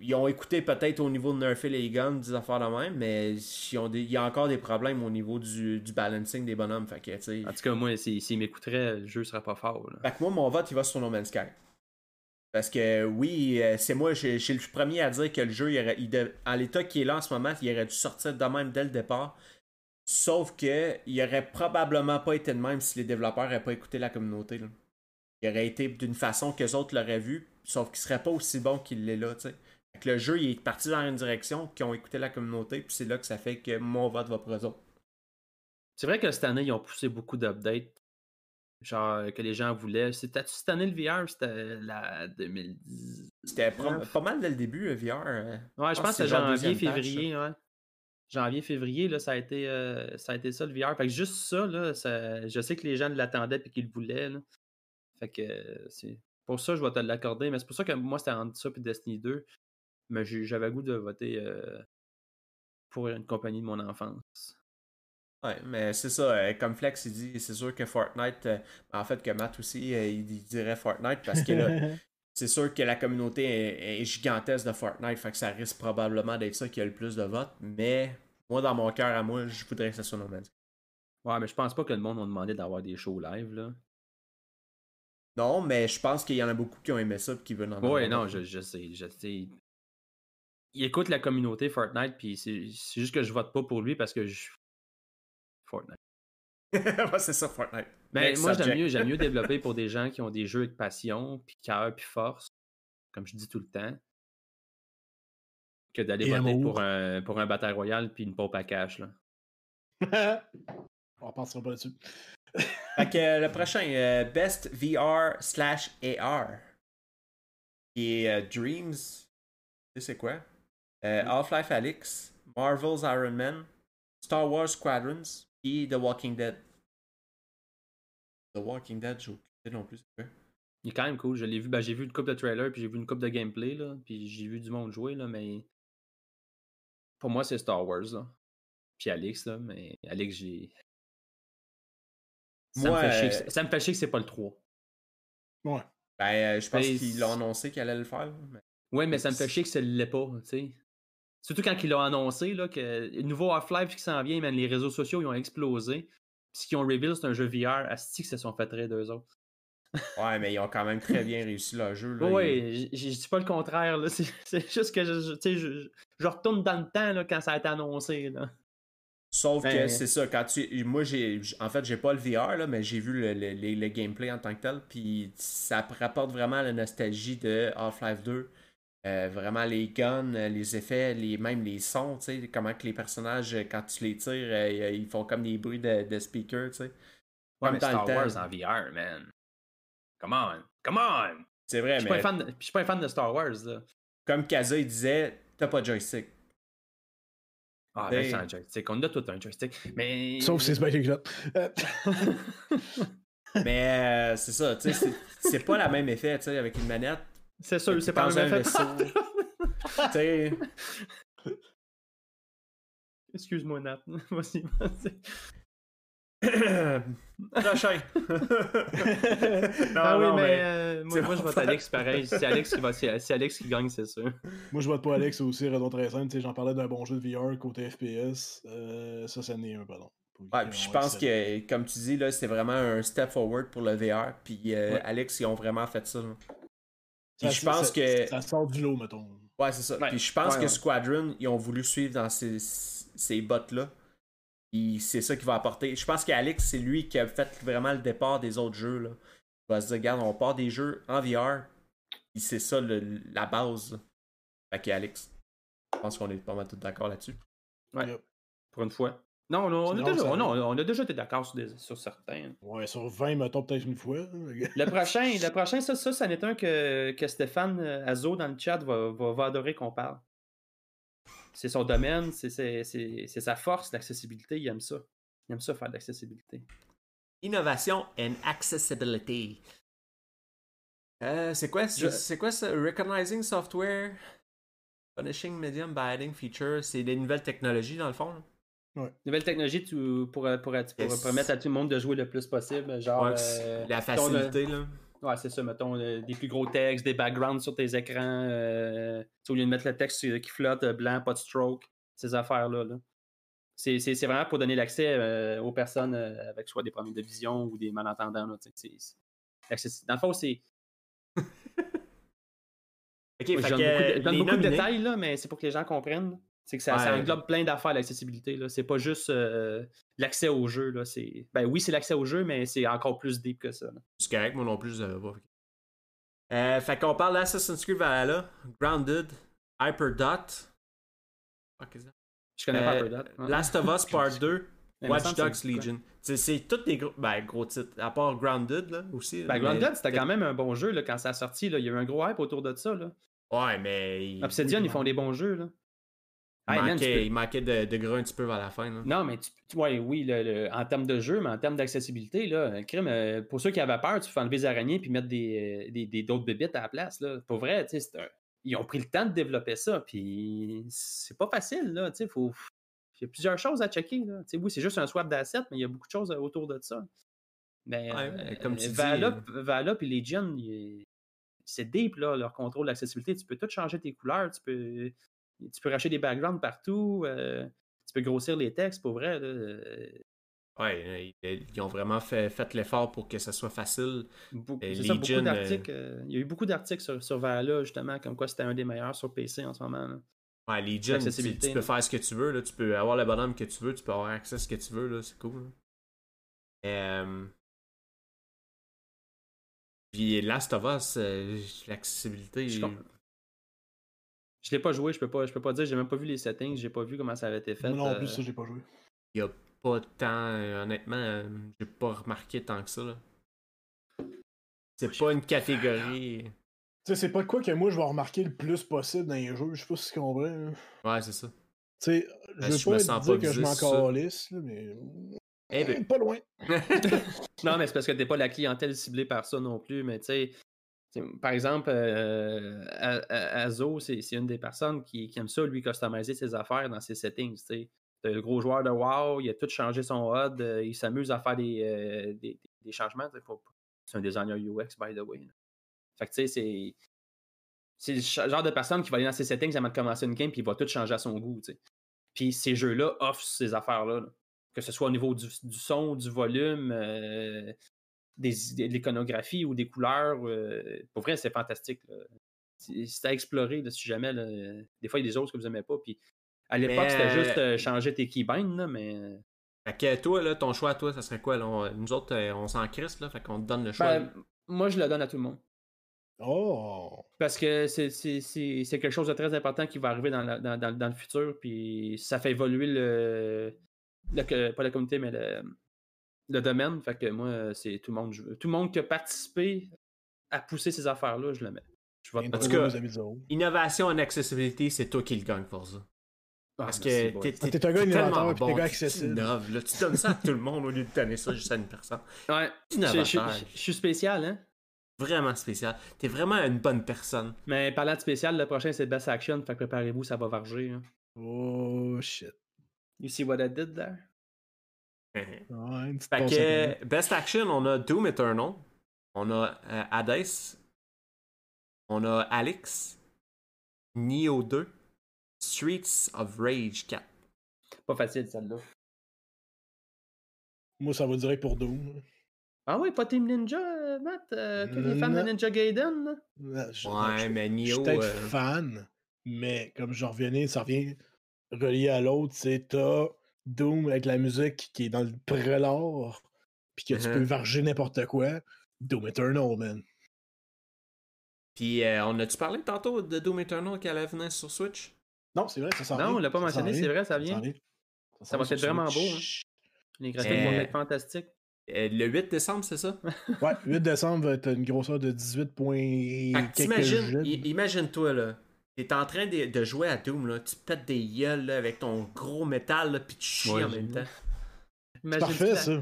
ils ont écouté peut-être au niveau de nerfer les guns, des affaires de même, mais ils ont des- il y a encore des problèmes au niveau du, du balancing des bonhommes. Fait que, En tout cas, moi, s'ils s'ils m'écouteraient, le jeu serait pas fort. là. Fait que moi, mon vote, il va sur No Man's Sky. Parce que oui, euh, c'est moi, je suis le premier à dire que le jeu, il en l'état qui est là en ce moment, il aurait dû sortir de même dès le départ. Sauf que il aurait probablement pas été de même si les développeurs n'avaient pas écouté la communauté. Il aurait été d'une façon que les autres l'auraient vu, sauf qu'il serait pas aussi bon qu'il l'est là. Fait que le jeu, il est parti dans une direction, qui ont écouté la communauté, puis c'est là que ça fait que mon vote va pour eux autres. C'est vrai que cette année, ils ont poussé beaucoup d'updates. Genre, que les gens voulaient. C'était cette année le VR, c'était la 2010. C'était pas mal dès le début, le VR. euh. Ouais, je pense que genre janvier, février, ouais. Janvier, février, là, ça a été, euh, ça a été ça le VR. Fait que juste ça, là, ça- je sais que les gens l'attendaient et qu'ils le voulaient. là. Fait que euh, c'est pour ça je vais te l'accorder. Mais c'est pour ça que moi, c'était entre ça et Destiny 2. Mais j'avais goût de voter euh, pour une compagnie de mon enfance. Ouais, mais c'est ça, euh, comme Flex il dit, c'est sûr que Fortnite, euh, en fait que Matt aussi, euh, il, il dirait Fortnite parce que là, c'est sûr que la communauté est, est gigantesque de Fortnite, fait que ça risque probablement d'être ça qui a le plus de votes, mais moi dans mon cœur à moi, je voudrais que ça soit No Man's. Ouais, mais je pense pas que le monde a demandé d'avoir des shows live. Là. Non, mais je pense qu'il y en a beaucoup qui ont aimé ça et qui veulent en avoir. Ouais, non, je, je sais, je sais. Il écoute la communauté Fortnite, puis c'est c'est juste que je vote pas pour lui parce que je. Fortnite. ouais, c'est ça, Fortnite. Ben, Next moi, j'aime mieux, j'aime mieux développer pour des gens qui ont des jeux avec passion, puis cœur, puis force, comme je dis tout le temps, que d'aller voter pour un, pour un bataille royale puis une pompe à cash. Là. On passera pas là-dessus. Fait que euh, le prochain, euh, Best VR slash AR. Qui est euh, Dreams. Tu sais c'est quoi? Euh, Half-Life Alyx, Marvel's Iron Man, Star Wars Squadrons et The Walking Dead? The Walking Dead, j'ai aucune idée non plus. c'est quoi. Il est quand même cool. Je l'ai vu, ben, j'ai vu une coupe de trailer, puis j'ai vu une coupe de gameplay, là, puis j'ai vu du monde jouer, là, mais pour moi, c'est Star Wars. Là. Puis Alex, là, mais Alex, j'ai. Ça, Moi, me fait chier euh, que c'est- ça me fait chier que c'est pas le 3. Ouais. Ben, euh, je pense Mais qu'ils l'ont annoncé qu'elle allait le faire. mais- Ouais, mais ça me fait chier que ça l'est pas, tu sais. Surtout quand ils l'ont annoncé, là, que le nouveau Half-Life qui s'en vient, man, les réseaux sociaux, ils ont explosé. Puis ce qu'ils ont reveal, c'est un jeu VR. Asti que se sont fait très d'eux autres. Ouais, mais ils ont quand même très bien réussi leur jeu. Là. Oui, je dis pas le contraire. C'est juste que je, je- je, je retourne dans le temps, là, quand ça a été annoncé, là. Sauf que Ben- c'est ça, quand tu. Moi, j'ai. En fait, j'ai pas le VR, là, mais j'ai vu le, le- le- le gameplay en tant que tel. Puis ça rapporte vraiment la nostalgie de Half-Life 2. Euh, vraiment les guns, euh, les effets, les, même les sons, tu sais, comment que les personnages, euh, quand tu les tires, euh, ils font comme des bruits de, de speaker, tu sais. Ouais, mais Star. Wars en VR, man. Come on, come on! C'est vrai, Je suis pas, mais un fan de- je suis pas un fan de Star Wars, là. comme Kaza, il disait, t'as pas de joystick. Ah, Ben- c'est un joystick. On a tout un joystick. Mais. Sauf si c'est Spider Club. Mais euh, c'est ça, tu sais, c'est- c'est pas la même effet, tu sais, avec une manette. C'est sûr, c'est pas un vaisseau. Tu sais. Excuse-moi, Nat. Vas-y, vas-y. Prochain. non, ah oui, non, mais, mais. euh, moi, je vote Alex pareil. C'est Alex qui va, c'est Alex qui gagne, c'est sûr. Moi, je vote pas Alex aussi, raison très simple. Tu sais, J'en parlais d'un bon jeu de VR côté FPS. Euh, ça, ça n'est un, pardon. Ouais, puis je pense que, comme tu dis, là, c'est vraiment un step forward pour le VR. Puis euh, Ouais. Alex, ils ont vraiment fait ça. là. Puis Ça- je pense ça- que. Ça sort du lot, mettons. Ouais, c'est ça. Ouais. Puis je pense Ouais, que ouais. Squadron, ils ont voulu suivre dans ces, ces bottes-là. Puis c'est ça qui va apporter. Je pense qu'Alex, c'est lui qui a fait vraiment le départ des autres jeux. Là. Il va se dire, regarde, on part des jeux en VR. Puis c'est ça le- la base. Fait qu'Alex, je pense qu'on est pas mal tous d'accord là-dessus. Ouais. Yep. Pour une fois. Non, non, on, a déjà, ça- non, on a déjà été d'accord sur, des- sur certains. Ouais, sur 20, mettons peut-être une fois. Le prochain, le prochain ça, ça, ça n'est un que, que Stéphane euh, Azo dans le chat va, va, va adorer qu'on parle. C'est son domaine, c'est c'est- c'est- c'est sa force, l'accessibilité, il aime ça. Il aime ça faire de l'accessibilité. Innovation and accessibility. Euh, c'est quoi, Je- c'est quoi ça? Recognizing software, punishing medium by adding features. C'est des nouvelles technologies dans le fond. là. Nouvelle technologie tu- pour, pour, pour, Yes. permettre à tout le monde de jouer le plus possible. Genre, Ouais, euh, la mettons, facilité, là. Ouais, c'est ça, mettons, euh, des plus gros textes, des backgrounds sur tes écrans. euh, au lieu de mettre le texte qui flotte, blanc, pas de stroke, ces affaires-là. Là. C'est, c'est- c'est vraiment pour donner l'accès euh, aux personnes euh, avec soit des problèmes de vision ou des malentendants. Là, c'est- Dans le fond, c'est. Ok, je fait donne que, beaucoup, de, je donne beaucoup de détails, là, mais c'est pour que les gens comprennent. C'est que ça, englobe plein d'affaires, l'accessibilité. C'est pas juste euh, l'accès au jeu. Là. Ben oui, c'est l'accès au jeu, mais c'est encore plus deep que ça. C'est correct, moi non plus, je pas. Euh, fait qu'on parle d'Assassin's Creed Valhalla, Grounded, Hyperdot? Je connais pas Euh, Hyperdot. Ouais. Last of Us Part 2, Mais il me Watch Dogs Legion. C'est, tous des gros, ben, gros titres, à part Grounded là, aussi. Ben, Grounded, c'était quand même un bon jeu là, quand ça a sorti. Là. Il y a eu un gros hype autour de ça. Là. Ouais, mais. Obsidian, ils font des bons jeux. Là. Il Hey, manquait, tu peux- il manquait de, de gras un petit peu vers la fin. Là. Non, mais tu, tu- ouais, oui, le- le- en termes de jeu, mais en termes d'accessibilité, là, crime, euh, pour ceux qui avaient peur, tu peux enlever les araignées puis mettre des, euh, des, des- d'autres bébites à la place. Là. Pour vrai, tu sais, un- ils ont pris le temps de développer ça, puis c'est pas facile. Là, tu sais, faut... Il y a plusieurs choses à checker. Là. Tu sais, Oui, c'est juste un swap d'assets, mais il y a beaucoup de choses autour de ça. Mais, Ouais, euh, comme tu dis, Valhalla puis Legion, il- c'est deep, là, leur contrôle d'accessibilité. Tu peux tout changer tes couleurs, tu peux, tu peux racheter des backgrounds partout, euh, tu peux grossir les textes, pour vrai. là, euh, Ouais, ils, ils ont vraiment fait, fait l'effort pour que ça soit facile. Beaucoup, ça, euh, d'articles. euh, il y a eu beaucoup d'articles sur, sur Valhalla, justement, comme quoi c'était un des meilleurs sur PC en ce moment. là. Ouais, Legion, tu, L'accessibilité, tu peux là. faire ce que tu veux, là. tu peux avoir le bonhomme que tu veux, tu peux avoir accès à ce que tu veux, là. c'est cool. Euh... Puis Last of Us, euh, l'accessibilité. Je. Je l'ai pas joué, je peux pas, je peux pas dire, j'ai même pas vu les settings, j'ai pas vu comment ça avait été fait. Non euh, plus, ça, j'ai pas joué. Il y a pas tant, euh, honnêtement, euh, j'ai pas remarqué tant que ça. là. C'est pas une catégorie. Tu sais, c'est pas de quoi que moi je vais remarquer le plus possible dans les jeux, je sais pas si tu comprends. hein. Ouais, c'est ça. Tu sais, je Ben, veux je me pas sens dire pas que je m'en calisse, mais. Eh ben. Pas loin. Non, mais c'est parce que t'es pas la clientèle ciblée par ça non plus, mais tu sais. Par exemple, euh, Azo, c'est une des personnes qui, aime ça, lui, customiser ses affaires dans ses settings. C'est le gros joueur de WoW, il a tout changé son HUD, euh, il s'amuse à faire des, euh, des, changements. C'est un designer UX, by the way. Fait que tu sais, c'est. C'est le genre de personne qui va aller dans ses settings avant de commencer une game, puis il va tout changer à son goût. Puis ces jeux-là offrent ces affaires-là. là. Que ce soit au niveau du, son, du volume, des, idées- de l'iconographie ou des couleurs. euh, pour vrai, c'est fantastique. là. C'est à explorer là, si jamais. là, euh, des fois, il y a des choses que vous n'aimez pas. Puis à l'époque, Mais, c'était juste euh, changer tes keybinds, là, mais. Fait que toi, là, ton choix à toi, ça serait quoi? là? On- nous autres, on s'en crisse, là, fait qu'on te donne le choix. ben, moi, je le donne à tout le monde. Oh! Parce que c'est- c'est c'est- c'est quelque chose de très important qui va arriver dans, la- dans, dans- dans le futur, puis ça fait évoluer le, le- pas la communauté, mais le, le domaine. Fait que moi, c'est tout le monde. je tout le monde qui a participé à pousser ces affaires-là, je le mets. Je vote pour tout cas. Innovation en accessibilité, c'est toi qui le gagne pour ça. Ah, Parce que t'es, Ah, t'es un gars tellement innovateur, t'es un gars tu accessible. innoves, là. Tu donnes ça à tout le monde au lieu de donner ça juste à une personne. Ouais, je- je- je suis spécial, hein? Vraiment spécial. T'es vraiment une bonne personne. Mais parlant de spécial, le prochain c'est Best Action, fait que préparez-vous, ça va varger. hein. Oh shit. You see what I did there? Fait Ouais, que, après. Best Action, on a Doom Eternal. On a euh, Hades. On a Alex. Neo 2. Streets of Rage 4. Pas facile celle-là. Moi, ça va direct pour Doom. Ah oui, pas Team Ninja, euh, Matt? Euh, tous les fans de. Ninja Gaiden? là? Là, je- Ouais, je- mais Je suis Neo. peut-être euh, fan, mais comme je revenais, ça revient relié à l'autre, c'est t'as Doom avec la musique qui est dans le prélat, puis que tu Uh-huh. peux varger n'importe quoi. Doom Eternal, man. Puis, euh, on a-tu parlé tantôt de Doom Eternal qui allait venir sur Switch? Non, c'est vrai, ça s'en Non, on l'a pas ça mentionné, c'est vrai, ça vient. Ça va être vraiment beau, Switch. Les graphiques vont Euh, être fantastiques. Euh, le 8 décembre, c'est ça? Ouais, 8 décembre va être une grosseur de 18 points. T'imagines- Imagine-toi, là. T'es en train de, de jouer à Doom, là. Tu pètes des gueules, là, avec ton gros métal, là, pis tu chies Ouais, en même temps. Imagine Parfait, la- ça.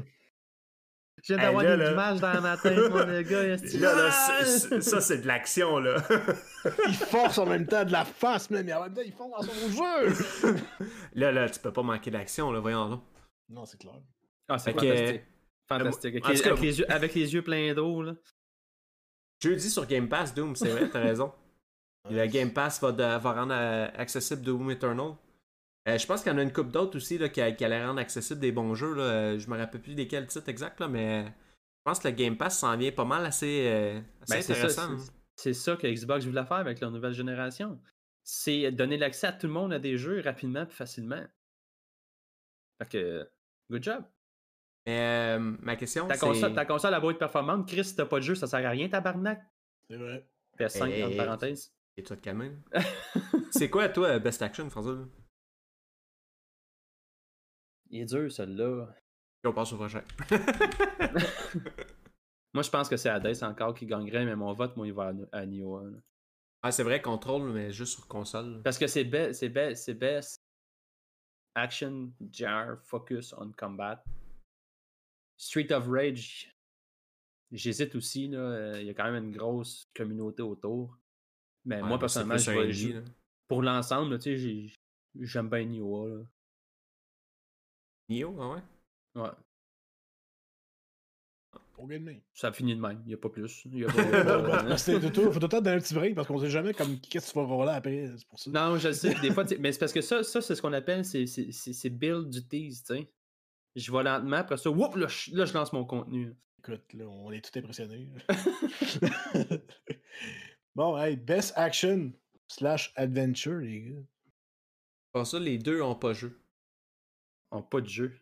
Je viens d'avoir des là. images dans ma tête, mon gars. Là, là, c'est- c'est- ça, c'est de l'action, là. Il force en même temps de la face, même, mais en même temps, il fonce dans son jeu. là, là, tu peux pas manquer d'action, là, voyons là. non, c'est clair. Ah, c'est Fait que- fantastique. Fantastique. Avec, les, cas, avec les yeux, avec les yeux pleins d'eau, là. Jeudi sur Game Pass, Doom, c'est vrai, t'as raison. Le Game Pass va, de- va rendre euh, accessible Doom Eternal. Euh, je pense qu'il y en a une coupe d'autres aussi là, qui, qui allait rendre accessible des bons jeux. Là. Euh, Je me rappelle plus desquels titres exacts, là, mais je pense que le Game Pass s'en vient pas mal assez, euh, assez Ben, c'est ça, intéressant. c'est- c'est ça que Xbox voulait faire avec leur nouvelle génération. C'est donner l'accès à tout le monde à des jeux rapidement et facilement. Fait que, good job. Mais euh, ma question, Ta c'est... console, ta console a beau être performante, Chris, si t'as pas de jeu, ça sert à rien, tabarnak. C'est vrai. PS5, Hey, entre parenthèses. Et toi de calmer. là. c'est quoi, toi, Best Action, François? Il est dur, celui-là. On passe au prochain. Moi, je pense que c'est Hades encore qui gagnerait, mais mon vote, moi, il va à, à Nioh. ah, c'est vrai, contrôle, mais juste sur console. Parce que c'est be- c'est be- c'est best action, jar, focus on combat. Street of Rage, j'hésite aussi. là, euh, Il y a quand même une grosse communauté autour. Mais Ouais, moi, personnellement, je vais indie, là. pour l'ensemble, là, tu sais, j'ai- j'aime bien Nioh. Là. Nioh, ah ouais? Ouais. Ça finit de même. Il n'y a pas plus. Il faut tout le temps donner un petit break parce qu'on sait jamais comme qu'est-ce que tu vas rouler après. C'est pour ça. Non, je le sais. Des fois, mais c'est parce que ça, ça c'est ce qu'on appelle, c'est- c'est c'est- c'est build du tease, tu sais. Je vais lentement, après ça, whoop, là, je, là, je lance mon contenu. Écoute, là, on est tout impressionnés. bon, hey, Best Action slash Adventure, les gars. Pour ça, les deux ont pas jeu. Ont pas de jeu.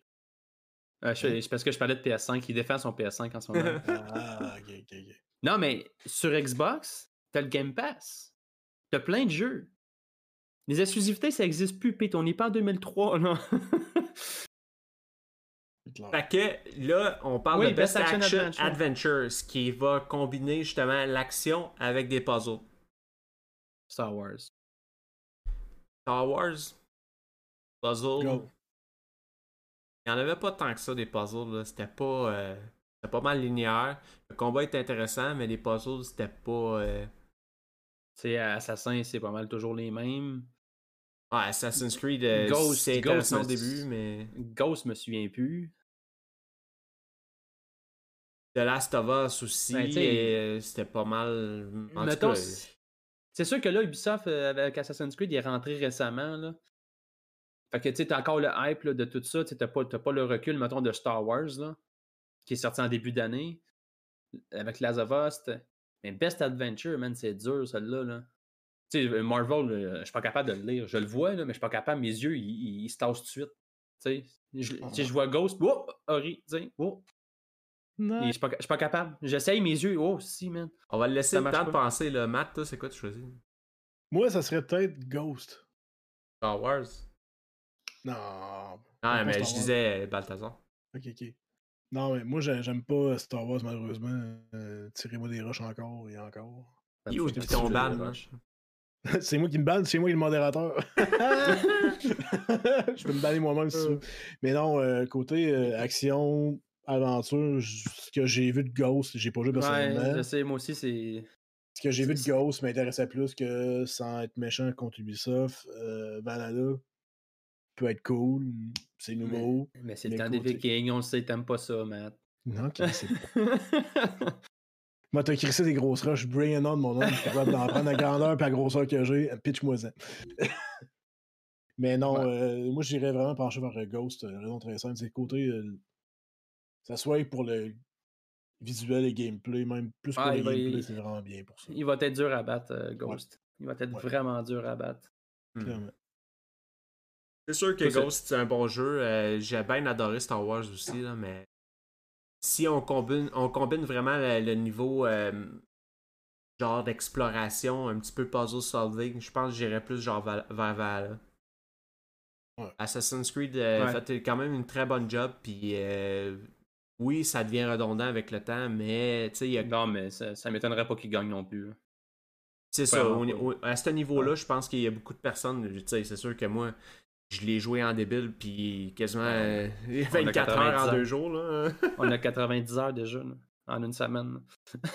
Euh, je- parce que je parlais de PS5. Il défend son PS5 en ce moment. Ah, ok, ok, ok. non, mais sur Xbox, t'as le Game Pass. T'as plein de jeux. Les exclusivités, ça existe plus, Pete. On n'est pas en 2003, là. C'est clair. Fait que là, on parle Oui, de Best, Best Action Action, Adventure. Adventure, ce qui va combiner justement l'action avec des puzzles. Star Wars. Star Wars, puzzle. Go. Il n'y en avait pas tant que ça des puzzles. là. C'était pas, euh, c'était pas mal linéaire. Le combat était intéressant, mais les puzzles, c'était pas. euh, Tu sais, Assassin, c'est pas mal toujours les mêmes. Ouais, Assassin's Creed, euh, Ghost- c'est Ghost, intéressant au début, mais. Ghost, me souviens plus. The Last of Us aussi, Ben, et, euh, c'était pas mal. En Mettons, c'est- sûr que là, Ubisoft, euh, avec Assassin's Creed, il est rentré récemment. Là. Fait que tu sais, t'as encore le hype là, de tout ça. Tu t'as pas, pas le recul, mettons, de Star Wars, là, qui est sorti en début d'année. Avec Last of Us. t'as- Mais Best Adventure, man, c'est dur, celle-là. Là. Tu sais, Marvel, là, je suis pas capable de le lire. Je le vois, là, mais je suis pas capable. Mes yeux, ils, ils- ils se tassent tout de suite. Tu sais, je, tu sais, je vois Ghost, oh, Ori, tu sais, oh, Non. et je suis pas, je suis pas capable. J'essaye mes yeux, oh, si, man. on va le laisser le temps de penser. Là. Matt, toi, c'est quoi tu choisis? Moi, ça serait peut-être Ghost. Star Wars. Non. Ah, mais je disais Balthazar. Ok, ok. Non, mais moi, j'ai- j'aime pas Star Wars, malheureusement. Euh, Tirez-moi des roches encore et encore. Rush. c'est moi qui me banne, c'est moi qui est le modérateur. je peux me banner moi-même si tu veux. Mais non, euh, côté euh, action, aventure, ce que j'ai vu de Ghost, j'ai pas joué Ouais, personnellement. je sais, moi aussi, c'est. ce que j'ai vu de Ghost m'intéressait plus que sans être méchant contre Ubisoft. Euh, Valhalla peut être cool, c'est nouveau. Mais c'est le temps des Vikings, on le sait, t'aimes pas ça, Matt. Non, ok, c'est Moi, t'as crissé des grosses roches, bring it on, mon nom, je suis capable d'en prendre la grandeur et la grosseur que j'ai, pitch-moi ça. Mais non, euh, moi, j'irais vraiment pencher vers le Ghost, euh, raison très simple, c'est le côté, euh, ça soit pour le visuel et gameplay, même plus pour Ah, le il va- gameplay, il- c'est vraiment bien pour ça. Il va être dur à battre, euh, Ghost. Il va être Ouais. vraiment dur à battre. Clairement. C'est sûr que Ghost, c'est un bon jeu. Euh, J'ai bien adoré Star Wars aussi, là, mais si on combine, on combine vraiment le, le niveau euh, genre d'exploration, un petit peu puzzle solving, je pense que j'irais plus genre val- vers Valhalla. Ouais. Assassin's Creed euh, Ouais. fait quand même une très bonne job, puis euh, oui, ça devient redondant avec le temps, mais tu sais, il y a Non, mais ça, ça m'étonnerait pas qu'il gagne non plus. C'est ça. Au- au- à ce niveau-là, je pense qu'il y a beaucoup de personnes. Tu sais, c'est sûr que moi, je l'ai joué en débile, puis quasiment euh, On a 24 heures 90 en deux jours. Là. On a 90 heures déjà, là, en une semaine.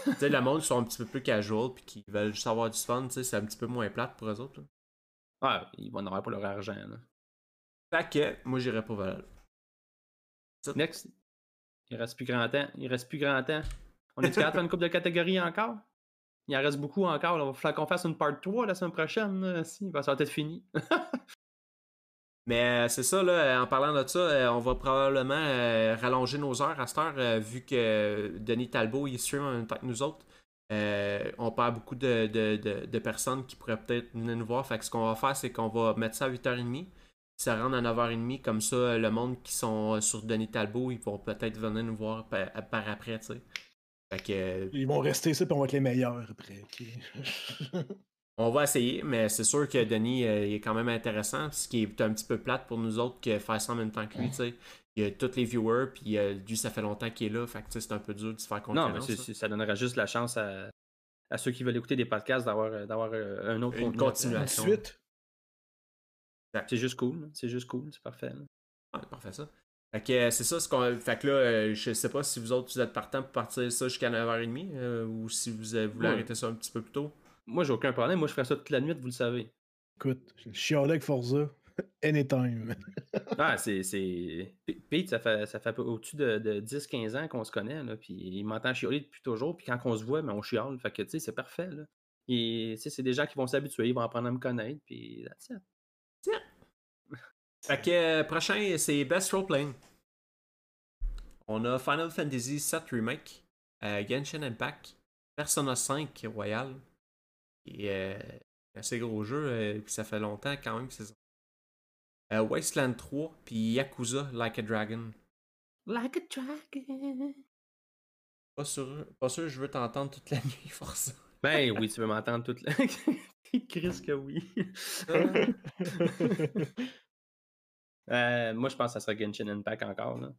tu sais, le monde sont un petit peu plus casual, puis qui veulent juste avoir du fun. Tu sais, c'est un petit peu moins plate pour eux autres. là. Ah, ils vont en avoir pour leur argent. Là. Fait que, moi, j'irais pas Valhalla. Next. Il reste plus grand temps. Il reste plus grand temps. On est capable de faire une coupe de catégories encore? Il en reste beaucoup encore. Il va falloir qu'on fasse une part 3 la semaine prochaine. ça va être fini. Mais euh, c'est ça, là, en parlant de ça, euh, on va probablement euh, rallonger nos heures à cette heure, euh, vu que Denis Talbot, il stream en même temps que nous autres. Euh, on perd beaucoup de, de- de- de personnes qui pourraient peut-être venir nous voir. Fait que ce qu'on va faire, c'est qu'on va mettre ça à 8h30. Ça rentre à 9h30. Comme ça, le monde qui sont euh, sur Denis Talbot, ils vont peut-être venir nous voir par, par après, tu sais. Fait que euh, Ils vont rester ici, puis on va être les meilleurs après. on va essayer, mais c'est sûr que Denis euh, il est quand même intéressant, ce qui est un petit peu plate pour nous autres que faire ça en même temps que lui, tu sais. Il y a tous les viewers, puis euh, lui, ça fait longtemps qu'il est là, fait que tu sais, c'est un peu dur de se faire non, concurrence. mais c'est- ça donnerait juste la chance à, à ceux qui veulent écouter des podcasts d'avoir euh, d'avoir euh, un autre Une continuation. Ensuite, C'est juste cool. C'est juste cool. C'est parfait. Ouais, parfait ça. Fait que euh, c'est ça, ce qu'on. Fait que là, euh, je sais pas si vous autres vous êtes partants pour partir ça jusqu'à 9h30 euh, ou si vous voulez Ouais. arrêter ça un petit peu plus tôt. Moi, j'ai aucun problème. Moi, je ferais ça toute la nuit, vous le savez. écoute, je chialais avec Forza, anytime. Ah, c'est. Pete, ça fait, ça fait au-dessus de, de 10-15 ans qu'on se connaît, là, puis il m'entend chialer depuis toujours, puis quand on se voit, mais on chiale. Fait que, tu sais, c'est parfait, là. Et, tu sais, c'est des gens qui vont s'habituer, ils vont apprendre à me connaître, puis that's it. Fait que euh, prochain, c'est Best Role Playing. On a Final Fantasy VII Remake, euh, Genshin Impact, Persona 5 Royal, et euh, assez gros jeu, euh, puis ça fait longtemps quand même que c'est ça. Euh, Wasteland 3, puis Yakuza Like a Dragon. Like a dragon. Pas sûr, pas sûr je veux t'entendre toute la nuit, force. Ben oui, tu veux m'entendre toute la. Chris que oui. Euh, moi, je pense que ça sera Genshin Impact encore. Là.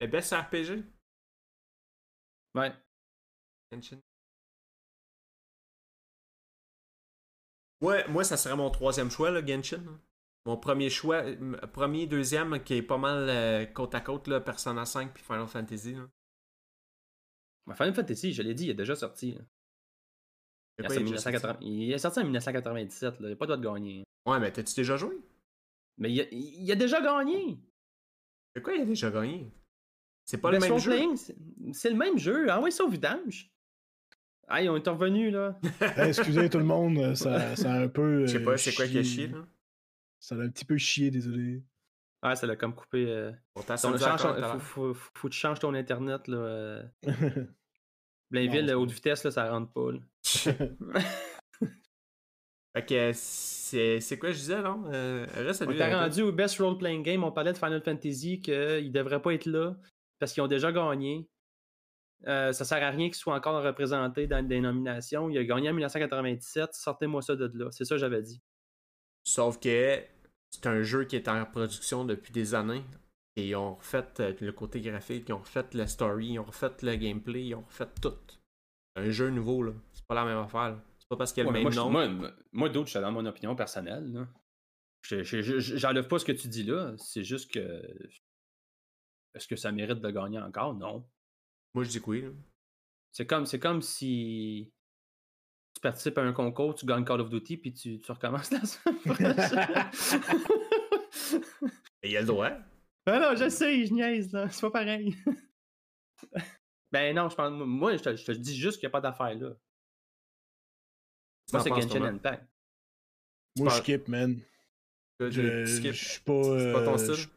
Et best RPG? Ouais. Genshin. Ouais, moi, ça serait mon troisième choix, là, Genshin. Mon premier choix, m- premier, deuxième, qui est pas mal euh, côte à côte, là, Persona 5 puis Final Fantasy. Là. Mais Final Fantasy, je l'ai dit, il est déjà sorti. là. Il, est il est déjà sorti? 1980 il est sorti en 1997. Là. Il n'a pas le droit de gagner. Ouais, mais t'as-tu déjà joué? Mais il a, il a déjà gagné. C'est quoi, il a déjà gagné? C'est pas le même jeu? C'est- C'est le même jeu. Ah ouais, ça au vidange. Hey, on est revenus là. Hey, excusez tout le monde, ça, ça a un peu. Je sais euh, pas, c'est quoi qui a chié, là? Ça a un petit peu chié, désolé. Ah, ça l'a comme coupé. euh, ton- change faut, faut, faut que tu changes ton internet là. euh, Blainville, haute vitesse, là, ça rentre pas. là. Fait que c'est quoi je disais, non? Euh, reste On était euh, rendu au Best Role Playing Game. On parlait de Final Fantasy qu'ils devraient pas être là parce qu'ils ont déjà gagné. Euh, ça sert à rien qu'ils soient encore représentés dans des nominations. Il a gagné en 1997. Sortez-moi ça de là. C'est ça que j'avais dit. Sauf que c'est un jeu qui est en production depuis des années. Et ils ont refait euh, le côté graphique, ils ont refait la story, ils ont refait le gameplay, ils ont refait tout. C'est un jeu nouveau, là. C'est pas la même affaire. là. C'est pas parce qu'il y a Ouais, le même moi, nom. je- moi, moi, d'autres, je suis dans mon opinion personnelle. là. Je- J'enlève pas ce que tu dis là. C'est juste que. Est-ce que ça mérite de gagner encore? Non. Moi, je dis que oui. C'est comme, c'est comme si tu participes à un concours, tu gagnes Call of Duty, puis tu, tu recommences la semaine. Et il y a le droit. ah non, je sais, je niaise, là. C'est pas pareil. ben non, je pense. Moi, je te, je te dis juste qu'il n'y a pas d'affaire là. Moi, c'est Genshin Thomas? Impact? Moi, je skip, man. Je, Je skip? je suis pas. C'est pas ton euh, style? je-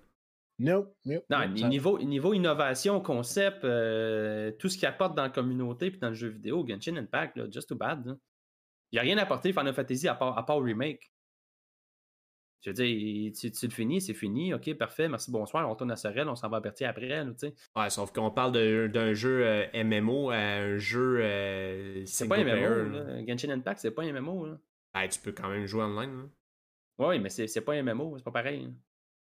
Non, ça- niveau, niveau innovation, concept, euh, tout ce qu'il apporte dans la communauté puis dans le jeu vidéo, Genshin Impact, là, just too bad. là. Il n'y a rien à apporter Final Fantasy à part, à part remake. Je veux dire, tu, tu le finis, c'est fini, ok, parfait, merci, bonsoir, on tourne à Sorel, on s'en va à Berthier après, tu sais. Ouais, sauf qu'on parle d'un jeu euh, MMO à un jeu euh, C'est pas un. MMO, là. Genshin Impact, c'est pas un MMO, là. Ben, tu peux quand même jouer online. là. Oui, mais c'est pas un MMO, c'est pas pareil.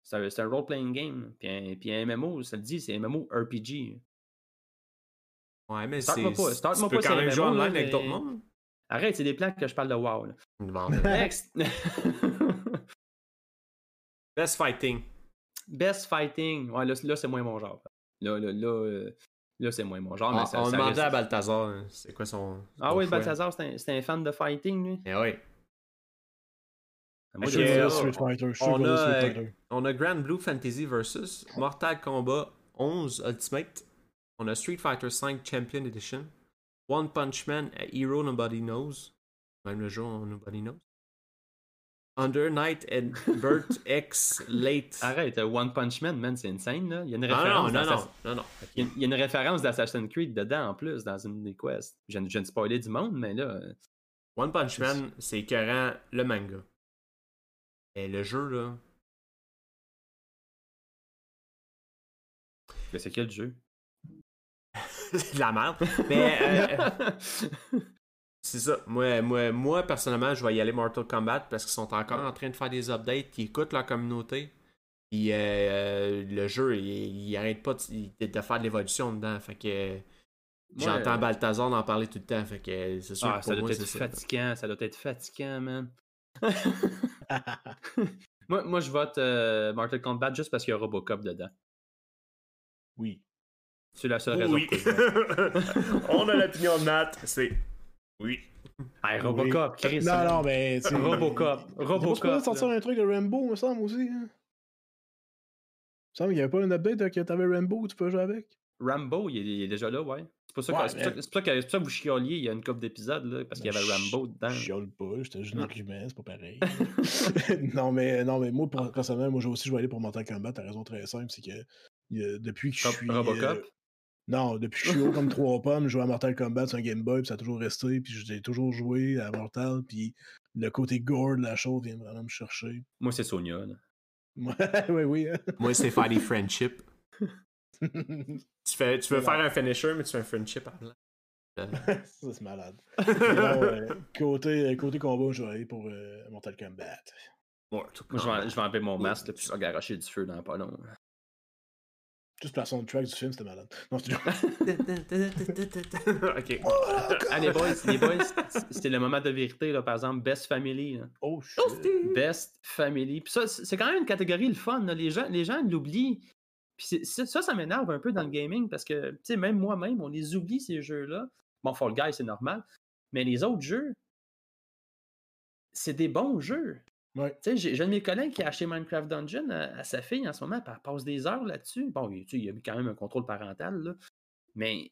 C'est un, role-playing game. Puis un, puis un MMO, ça le dit, c'est un MMO RPG. Ouais, mais c'est. Tu peux quand même jouer online avec d'autres mondes. Arrête, c'est des plaques que je parle de WoW. Là. Bon. Next! Best Fighting. Best Fighting. Ouais, là, là c'est moins mon genre. Là, là, là, euh, là, c'est moins mon genre. mais Ah, ça, on ça demandait reste- à Balthazar, hein, c'est quoi son. Ah son oui, choix? Balthazar, c'est un, c'est un fan de fighting, lui. Eh oui. Moi, Je on- Street Fighter. Je suis on pas a, Street Fighter. On a Grand Blue Fantasy versus Mortal Kombat 11 Ultimate. On a Street Fighter 5 Champion Edition. One Punch Man a Hero Nobody Knows. Même le jeu on Nobody Knows. Under Night and Burt X Late. Arrête, euh, One Punch Man, man, c'est insane, là. Il y a une non, référence. non, non, non, non. Il y a- une référence d'Assassin's Creed dedans, en plus, dans une des quests. Je, viens- je viens de spoiler du monde, mais là... euh, One Punch Man, c'est écœurant le manga. Et le jeu, là. mais c'est quel jeu? c'est de la merde. Mais euh, c'est ça. Moi, moi, moi, personnellement, je vais y aller Mortal Kombat parce qu'ils sont encore en train de faire des updates, ils écoutent leur communauté. Puis euh, euh, le jeu, il, il arrête pas de, de faire de l'évolution dedans. Fait que j'entends euh, Balthazar en parler tout le temps. Fait que c'est sûr Ah, que ça doit moi, être ça. fatigant, ça doit être fatigant, man. moi, moi, je vote euh, Mortal Kombat juste parce qu'il y a Robocop dedans. Oui. C'est la seule raison Oui. On a l'opinion de Matt. C'est oui. Hey, Robocop, Oui. Chris. Non, non, mais. tu sais, Robocop. Robocop. supposé sortir un truc de Rambo, me semble aussi. Hein? Il me semble qu'il n'y avait pas une update là, que t'avais Rambo, tu peux jouer avec. Rambo, il est, il est déjà là, ouais. C'est pour ça que, Ouais, c'est pour ça que- c'est pour ça que, c'est pour ça que vous chioliez il y a une couple d'épisodes, là, parce qu'il y avait Rambo dedans. Je chiale pas, c'était juste un argument, c'est pas pareil. non, mais, non, mais moi, personnellement, moi, j'ai aussi joué aller pour Mortal Kombat. T'as raison très simple, c'est que depuis que je suis. Robocop? Euh, non, depuis que je suis haut comme trois pommes, je joue à Mortal Kombat sur un Game Boy, puis ça a toujours resté, puis j'ai toujours joué à Mortal, puis le côté gore de la chose vient vraiment me chercher. Moi, c'est Sonia. là. oui, oui. hein. Moi, c'est faire des friendships. Tu, fais, tu veux faire un finisher, mais tu fais un friendship avant. Euh, ça, c'est malade. Non, euh, côté, côté combat, je vais aller pour euh, Mortal Kombat. Moi, je vais, je vais enlever mon masque, là, puis je vais garocher du feu dans pas long. Juste la soundtrack du film, c'était malade. Non, c'est ok. Ah, les boys, les boys, c- c'était le moment de vérité, là, par exemple, Best Family. là. Oh, shit. Best Family. Puis ça, c'est c'est quand même une catégorie le fun. là. Les gens les gens l'oublient. Puis c'est- c'est- ça, ça m'énerve un peu dans le gaming parce que, tu sais, même moi-même, on les oublie, ces jeux-là. Bon, Fall Guys, c'est normal. Mais les autres jeux, c'est des bons jeux. Ouais. J'ai un de mes collègues qui a acheté Minecraft Dungeon à, à sa fille en ce moment, elle passe des heures là-dessus. Bon, il, il y a eu quand même un contrôle parental, là. Mais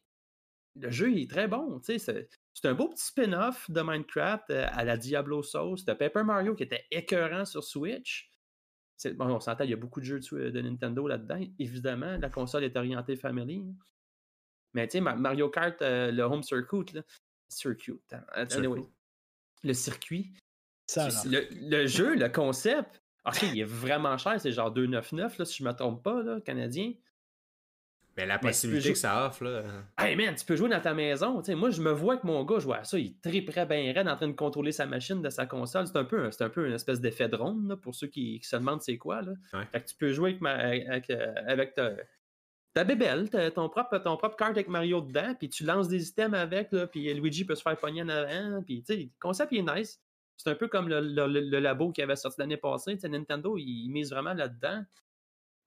le jeu, il est très bon. C'est un beau petit spin-off de Minecraft euh, à la Diablo Sauce. de Paper Mario qui était écœurant sur Switch. Bon, on s'entend, il y a beaucoup de jeux de, Nintendo là-dedans. Évidemment, la console est orientée family. Mais tu sais, Ma- Mario Kart, euh, le Home Circuit, là, Circuit, attends, anyway, Circuit. le circuit, Ça, le, le jeu, le concept, ok, il est vraiment cher, c'est genre 2,99 là, si je ne me trompe pas, là, canadien. Mais la possibilité jouer- que ça offre, là. Hey man, tu peux jouer dans ta maison. tu sais, moi, je me vois que mon gars joue à ça. Il est très près, bien raide, en train de contrôler sa machine de sa console. C'est un peu, c'est un peu une espèce d'effet drone là, pour ceux qui, qui se demandent c'est quoi. Là. Ouais. Fait que tu peux jouer avec, ma- avec, euh, avec ta, ta bébelle, ta- ton propre, ton propre carte avec Mario dedans, puis tu lances des items avec, là, puis Luigi peut se faire pogner en avant. Puis, tu sais, le concept il est nice. C'est un peu comme le, le- le- le labo qui avait sorti l'année passée. Nintendo, il, il mise vraiment là-dedans.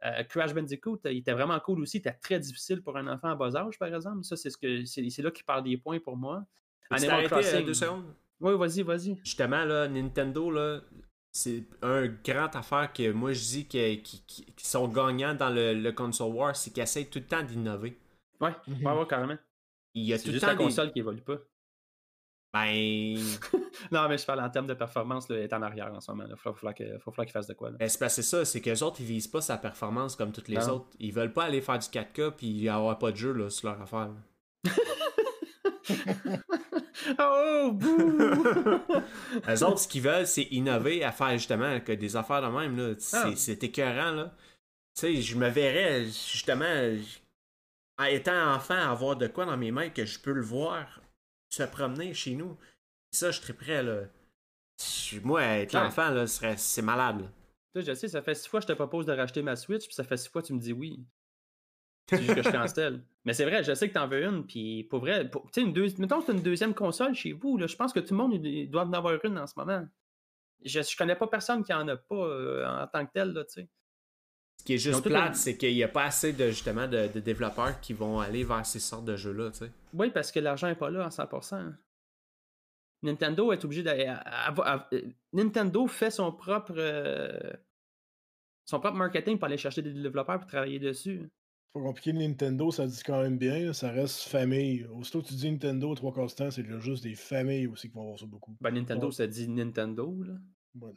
Euh, Crash Bandicoot, il était vraiment cool aussi. Il était très difficile pour un enfant à bas âge, par exemple. Ça, c'est ce que c'est là qu'il parle des points pour moi. Animal euh, Crossing. deux secondes? Oui, vas-y, vas-y. Justement, là, Nintendo, là, c'est un grand affaire que moi je dis que- qui, qui- qui sont gagnants dans le, le console war, c'est qu'ils essayent tout le temps d'innover. Ouais, ouais, ouais, carrément. Il y a C'est tout le temps la des- console qui évolue pas. Ben, Non, mais je parle en termes de performance, là, elle est en arrière en ce moment. Il faut, falloir que- faut falloir qu'il fasse de quoi. Là. ben, c'est que ça, c'est qu'eux autres, ils visent pas sa performance comme toutes les Non. autres. Ils veulent pas aller faire du 4K puis avoir pas de jeu là, sur leur affaire. oh, bouh! Eux autres, ce qu'ils veulent, c'est innover à faire justement que des affaires de même. Là. C'est, Ah. c'est écœurant. Là. Tu sais, je me verrais justement, étant enfant, avoir de quoi dans mes mains que je peux le voir se promener chez nous. Ça, je serais prêt. Là. Moi, être Ouais. l'enfant, là, serait, c'est malade. là. Tu sais, je sais, ça fait six fois que je te propose de racheter ma Switch, puis ça fait six fois que tu me dis oui. C'est juste que je cancelle. Mais c'est vrai, je sais que t'en veux une, puis pour vrai, pour- tu sais, une deux... mettons que c'est une deuxième console chez vous, là, je pense que tout le monde doit en avoir une en ce moment. Je, je connais pas personne qui en a pas euh, en tant que tel, là, tu sais. Ce qui est juste plate, c'est qu'il n'y a pas assez de justement de, de développeurs qui vont aller vers ces sortes de jeux-là. tu sais. Oui, parce que l'argent n'est pas là à 100%. Nintendo est obligé d'aller. euh, Nintendo fait son propre. euh, son propre marketing pour aller chercher des développeurs pour travailler dessus. C'est pas compliqué, Nintendo, ça dit quand même bien, ça reste famille. Aussitôt que tu dis Nintendo, trois quarts du temps, c'est juste des familles aussi qui vont avoir ça beaucoup. Ben, Nintendo, Ouais. ça dit Nintendo, là. Ouais.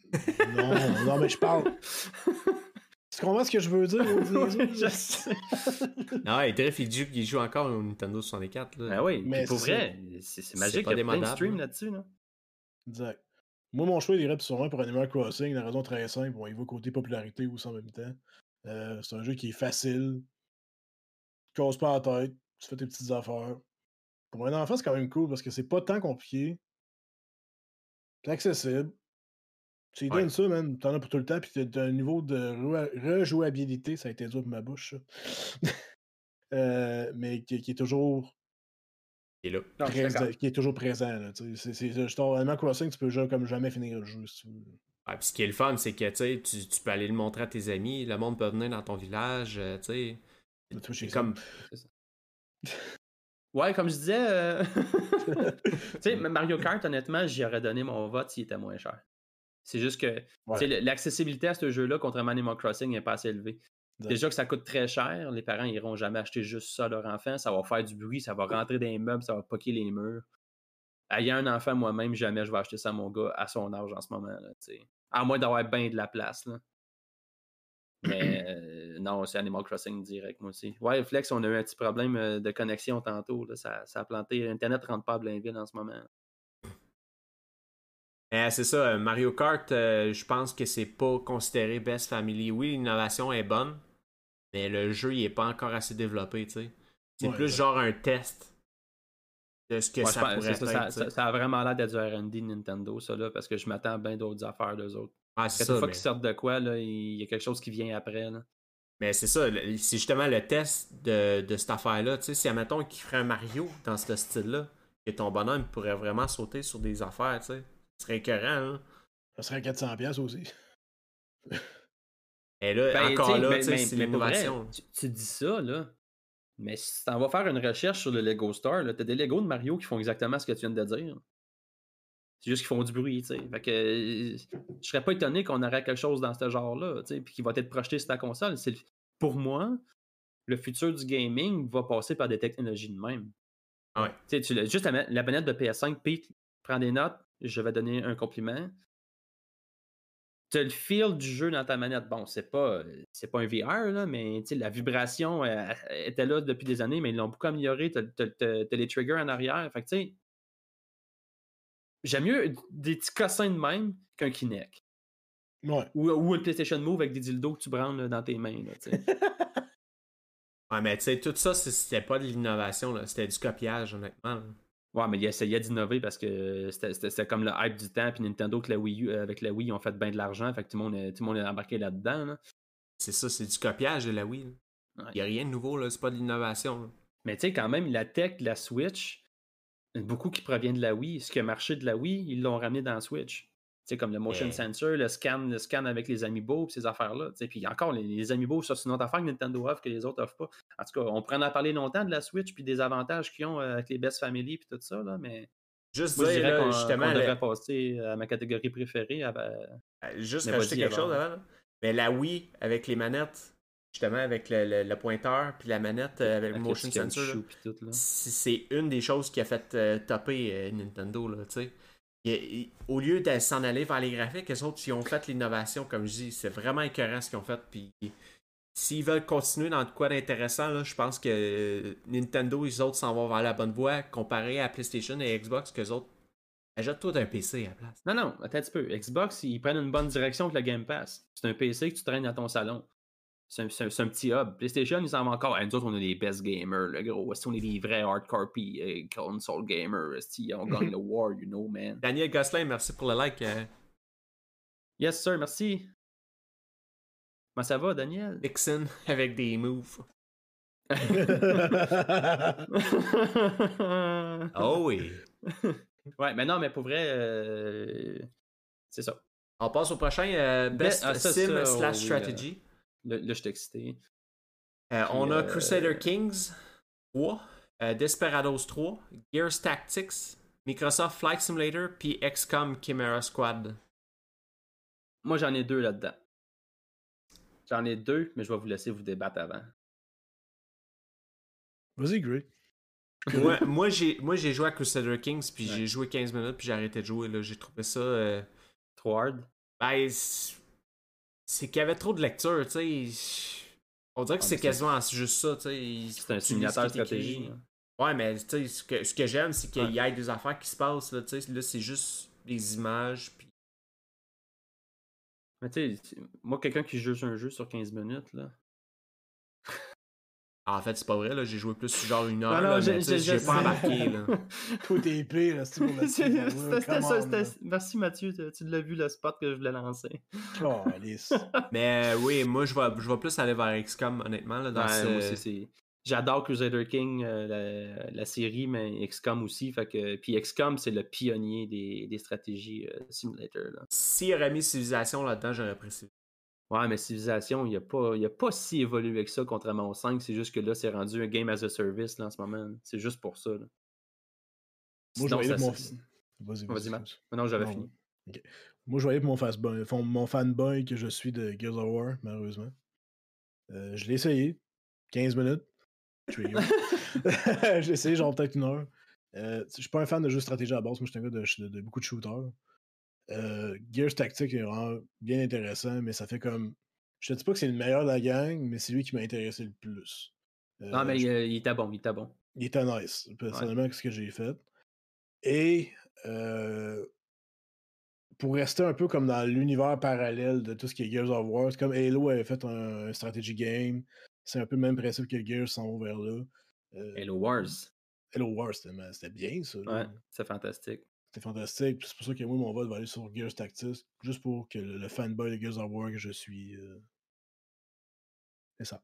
Non, non, mais je parle. Tu comprends ce que je veux dire? Je là? sais. Ah, et Drift, il joue, il joue encore au Nintendo 64. Là. Ben oui, Mais pour c'est vrai, c'est magique. pas Il y a plein de streams là-dessus, là. Exact. Moi, mon choix il irait sûrement pour Animal Crossing, la raison très simple. Bon, il va côté popularité aussi en même temps. Euh, c'est un jeu qui est facile. Tu casses pas la tête, tu fais tes petites affaires. Pour un enfant, c'est quand même cool parce que c'est pas tant compliqué. C'est accessible. Tu lui Ouais. donnes ça, man. T'en as pour tout le temps, puis t'as un niveau de re- rejouabilité, ça a été dur pour ma bouche, ça. Euh, mais qui, qui est toujours Il est là. Non, qui est toujours présent. Là, c'est, t'en- Animal Crossing, tu peux jouer comme jamais finir le jeu. Si tu veux. Ouais, puis ce qui est le fun, c'est que tu, peux aller le montrer à tes amis, le monde peut venir dans ton village, euh, tu sais. Chez comme. Ouais, comme je disais, euh, tu sais, Mario Kart, honnêtement, j'y aurais donné mon vote s'il était moins cher. C'est juste que Ouais. l'accessibilité à ce jeu-là, contrairement à Animal Crossing, n'est pas assez élevée. Déjà que ça coûte très cher, les parents iront jamais acheter juste ça à leur enfant, ça va faire du bruit, ça va rentrer dans les meubles, ça va poquer les murs. Ayant un enfant moi-même, jamais je vais acheter ça à mon gars à son âge en ce moment. Là, à moins d'avoir bien de la place. Là. Mais euh, non, c'est Animal Crossing direct, moi aussi. Ouais, Flex, on a eu un petit problème euh, de connexion tantôt. Là. Ça, ça, a planté. Internet rentre pas à Blainville en ce moment. Eh, c'est ça, Mario Kart, je pense que c'est pas considéré Best Family. Oui, l'innovation est bonne, mais le jeu, il est pas encore assez développé, tu sais. C'est plus genre un test de ce que ça pourrait être. Ça, a vraiment l'air d'être du R&D Nintendo, ça, là, parce que je m'attends à bien d'autres affaires d'eux autres. Ah, c'est ça. Une fois qu'ils sortent de quoi, là, il y a quelque chose qui vient après, là. Mais c'est ça, c'est justement le test de, de cette affaire-là. Tu sais, si, admettons, qu'il ferait un Mario dans ce style-là, que ton bonhomme pourrait vraiment sauter sur des affaires, tu sais. Ce serait écœurant, hein. Ça serait 400$ aussi. Et là, ben, encore là, c'est l'innovation. Tu, tu, dis ça, là. Mais si tu vas faire une recherche sur le Lego Star, tu as des Lego de Mario qui font exactement ce que tu viens de dire. C'est juste qu'ils font du bruit, tu sais. Fait que je serais pas étonné qu'on aurait quelque chose dans ce genre-là, tu sais, puis qui va être projeté sur ta console. Pour moi, le futur du gaming va passer par des technologies de même. Ah ouais. Tu sais, juste la, la manette de PS5, Pete, prends des notes, je vais donner un compliment tu as le feel du jeu dans ta manette. Bon, c'est pas, c'est pas un VR, là, mais la vibration était là depuis des années, mais ils l'ont beaucoup amélioré. Tu as, les triggers en arrière. Fait que, tu sais, j'aime mieux des petits cossins de même qu'un Kinect. Ouais. Ou, ou une PlayStation Move avec des dildos que tu branles dans tes mains. Là, ouais, mais tu sais, tout ça, c'était pas de l'innovation, c'était du copiage, honnêtement. Ouais, mais il essayait d'innover parce que c'était comme le hype du temps, puis Nintendo la Wii euh, avec la Wii, ils ont fait bien de l'argent, fait que tout le monde, est, tout le monde est embarqué là-dedans. C'est ça, c'est du copiage de la Wii. Il n'y a rien de nouveau, là, c'est pas de l'innovation. Mais tu sais, quand même, la tech, la Switch, beaucoup qui provient de la Wii. Ce qui a marché de la Wii, ils l'ont ramené dans la Switch sais, comme le motion sensor, le scan, le scan avec les amiibo, ces affaires-là. Puis encore, les, les amiibo, ça, c'est une autre affaire que Nintendo offre que les autres offrent pas. En tout cas, on pourrait en parler longtemps de la Switch puis des avantages qu'ils ont euh, avec les Best Family puis tout ça, là, mais. Juste moi, dire, qu'on, justement. devrait passer à ma catégorie préférée. À, euh, Juste rajouter quelque chose avant. Mais la Wii, avec les manettes, justement, avec le, le, pointeur puis la manette euh, avec, le motion sensor, c'est une des choses qui a fait euh, topper Nintendo, là, tu sais au lieu de s'en aller vers les graphiques, les autres, ils ont fait l'innovation, comme je dis. C'est vraiment écœurant ce qu'ils ont fait. Puis s'ils veulent continuer dans quoi d'intéressant, je pense que Nintendo, les autres s'en vont vers la bonne voie comparé à PlayStation et Xbox, que les autres achètent tout un PC à la place. Non, non, attends un petit peu. Xbox, ils prennent une bonne direction avec le Game Pass. C'est un PC que tu traînes dans ton salon. C'est un, petit hub. PlayStation, ils en vont encore. nous autres, on est les best gamers, le gros. On est des vrais hardcore euh, console gamers. On gagne le war, you know, man. Daniel Gosselin, merci pour le like. Hein. Yes, sir, merci. Comment ça va, Daniel? Dixon avec des moves. oh oui. ouais, mais non, mais pour vrai, euh, c'est ça. On passe au prochain euh, Best ah, Sim slash Strategy. Là, je suis excité. Euh, on a euh, Crusader Kings 3, euh, Desperados 3, Gears Tactics, Microsoft Flight Simulator, puis XCOM Chimera Squad. Moi, j'en ai deux là-dedans. J'en ai deux, mais je vais vous laisser vous débattre avant. Vas-y, Gray. moi, moi j'ai joué à Crusader Kings, puis j'ai joué 15 minutes, puis j'ai arrêté de jouer. J'ai trouvé ça. Trop hard? Ben, c'est qu'il y avait trop de lecture, tu sais. On dirait que c'est quasiment juste ça, tu sais. C'est un simulateur de stratégie. Ouais, mais tu sais, ce que, ce que j'aime, c'est qu'il y ait des affaires qui se passent, là, tu sais. Là, c'est juste des images, puis. Mais tu sais, moi, quelqu'un qui joue un jeu sur 15 minutes, là. En fait, c'est pas vrai, là. J'ai joué plus genre une heure, non, non, j'ai pas embarqué, là. Faut épée, là, c'est pour C'était ça, Merci, Mathieu, tu, l'as vu, le spot que je voulais lancer. Oh, Alice. Mais euh, oui, moi, je vais, je vais plus aller vers XCOM, honnêtement, là, dans ce... J'adore Crusader King, euh, la, série, mais XCOM aussi. Fait que, puis XCOM, c'est le pionnier des, des stratégies euh, simulator. S'il y aurait mis Civilisation là-dedans, j'aurais apprécié. Ouais, mais Civilisation, il n'a pas, a pas si évolué que ça, contrairement au 5. C'est juste que là, c'est rendu un game as a service là, en ce moment. C'est juste pour ça. Là. Moi, je voyais mon. Vas-y, vas-y. non, j'avais fini. Moi, je voyais mon, mon fanboy que je suis de Gears of War, malheureusement. Euh, je l'ai essayé. 15 minutes. J'ai essayé genre peut-être une heure. Euh, je suis pas un fan de jeux stratégie à base, moi je suis un gars de, de beaucoup de shooters. Euh, Gears Tactics est vraiment bien intéressant, mais ça fait comme Je te dis pas que c'est le meilleur de la gang, mais c'est lui qui m'a intéressé le plus. non, Euh, mais je- il, il était bon, il était bon. il était nice, personnellement, ce que j'ai fait. Et euh, pour rester un peu comme dans l'univers parallèle de tout ce qui est Gears of War, c'est comme Halo avait fait un, un strategy game. C'est un peu le même principe que Gears s'en va vers là. Euh, Halo Wars. Halo War, c'était bien ça. là. Ouais, c'est fantastique. C'était fantastique. Puis C'est pour ça que moi, mon vote va aller sur Gears Tactics, juste pour que le, le fanboy de Gears of War que je suis. euh, C'est ça.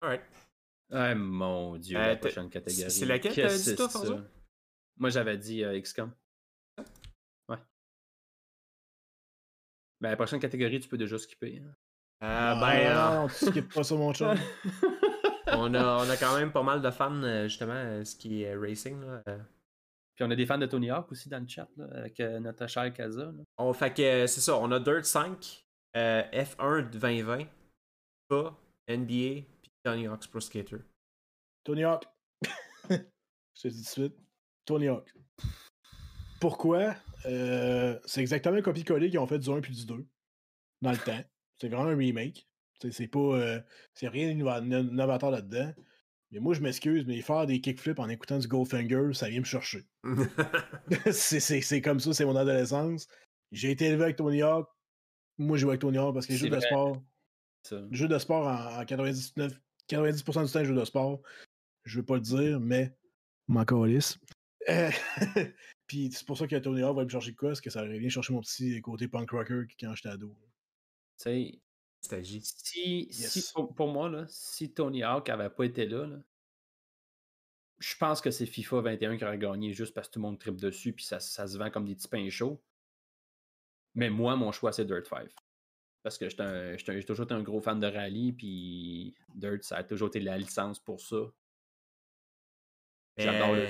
Alright. Ah mon dieu, Euh, la t'as- prochaine catégorie. c'est laquelle t'avais dit, que toi, c'est Forza? ça? Moi j'avais dit euh, XCOM. Ouais. Ben la prochaine catégorie, tu peux déjà skipper. hein. Euh, non, ben, non, non, tu skippes pas ça, mon chum. on, a, on a quand même pas mal de fans, justement, ce qui est racing. Là. Puis on a des fans de Tony Hawk aussi dans le chat, là, avec euh, notre cher Kaza. là. On fait que euh, c'est ça, on a Dirt 5, euh, F1 de 2020, pas NBA, puis Tony Hawk's Pro Skater. Tony Hawk. Je te dis tout de suite. Tony Hawk. Pourquoi? Euh, C'est exactement un copier-coller qu'ils ont fait du 1 puis du 2 dans le temps. C'est vraiment un remake. C'est c'est pas. euh, c'est rien d'innova- d'innovateur là-dedans. Mais moi, je m'excuse, mais faire des kickflips en écoutant du Goldfinger, ça vient me chercher. c'est- comme ça, c'est mon adolescence. J'ai été élevé avec Tony Hawk. Moi, je joue avec Tony Hawk parce que les jeux de sport. Les jeux de sport en, en 99, 90% du temps, jeux de sport. Je veux pas le dire, mais m'en calisse. Euh, Puis c'est pour ça que Tony Hawk va me chercher de quoi, parce que ça aurait bien chercher mon petit côté punk rocker quand j'étais ado. Tu sais, Si, pour, pour moi, là, si Tony Hawk avait pas été là, là, je pense que c'est FIFA 21 qui aurait gagné juste parce que tout le monde tripe dessus puis ça, ça se vend comme des petits pains chauds. Mais moi, mon choix, c'est Dirt 5. Parce que j'ai toujours été un gros fan de rallye, puis Dirt, ça a toujours été la licence pour ça. J'adore le-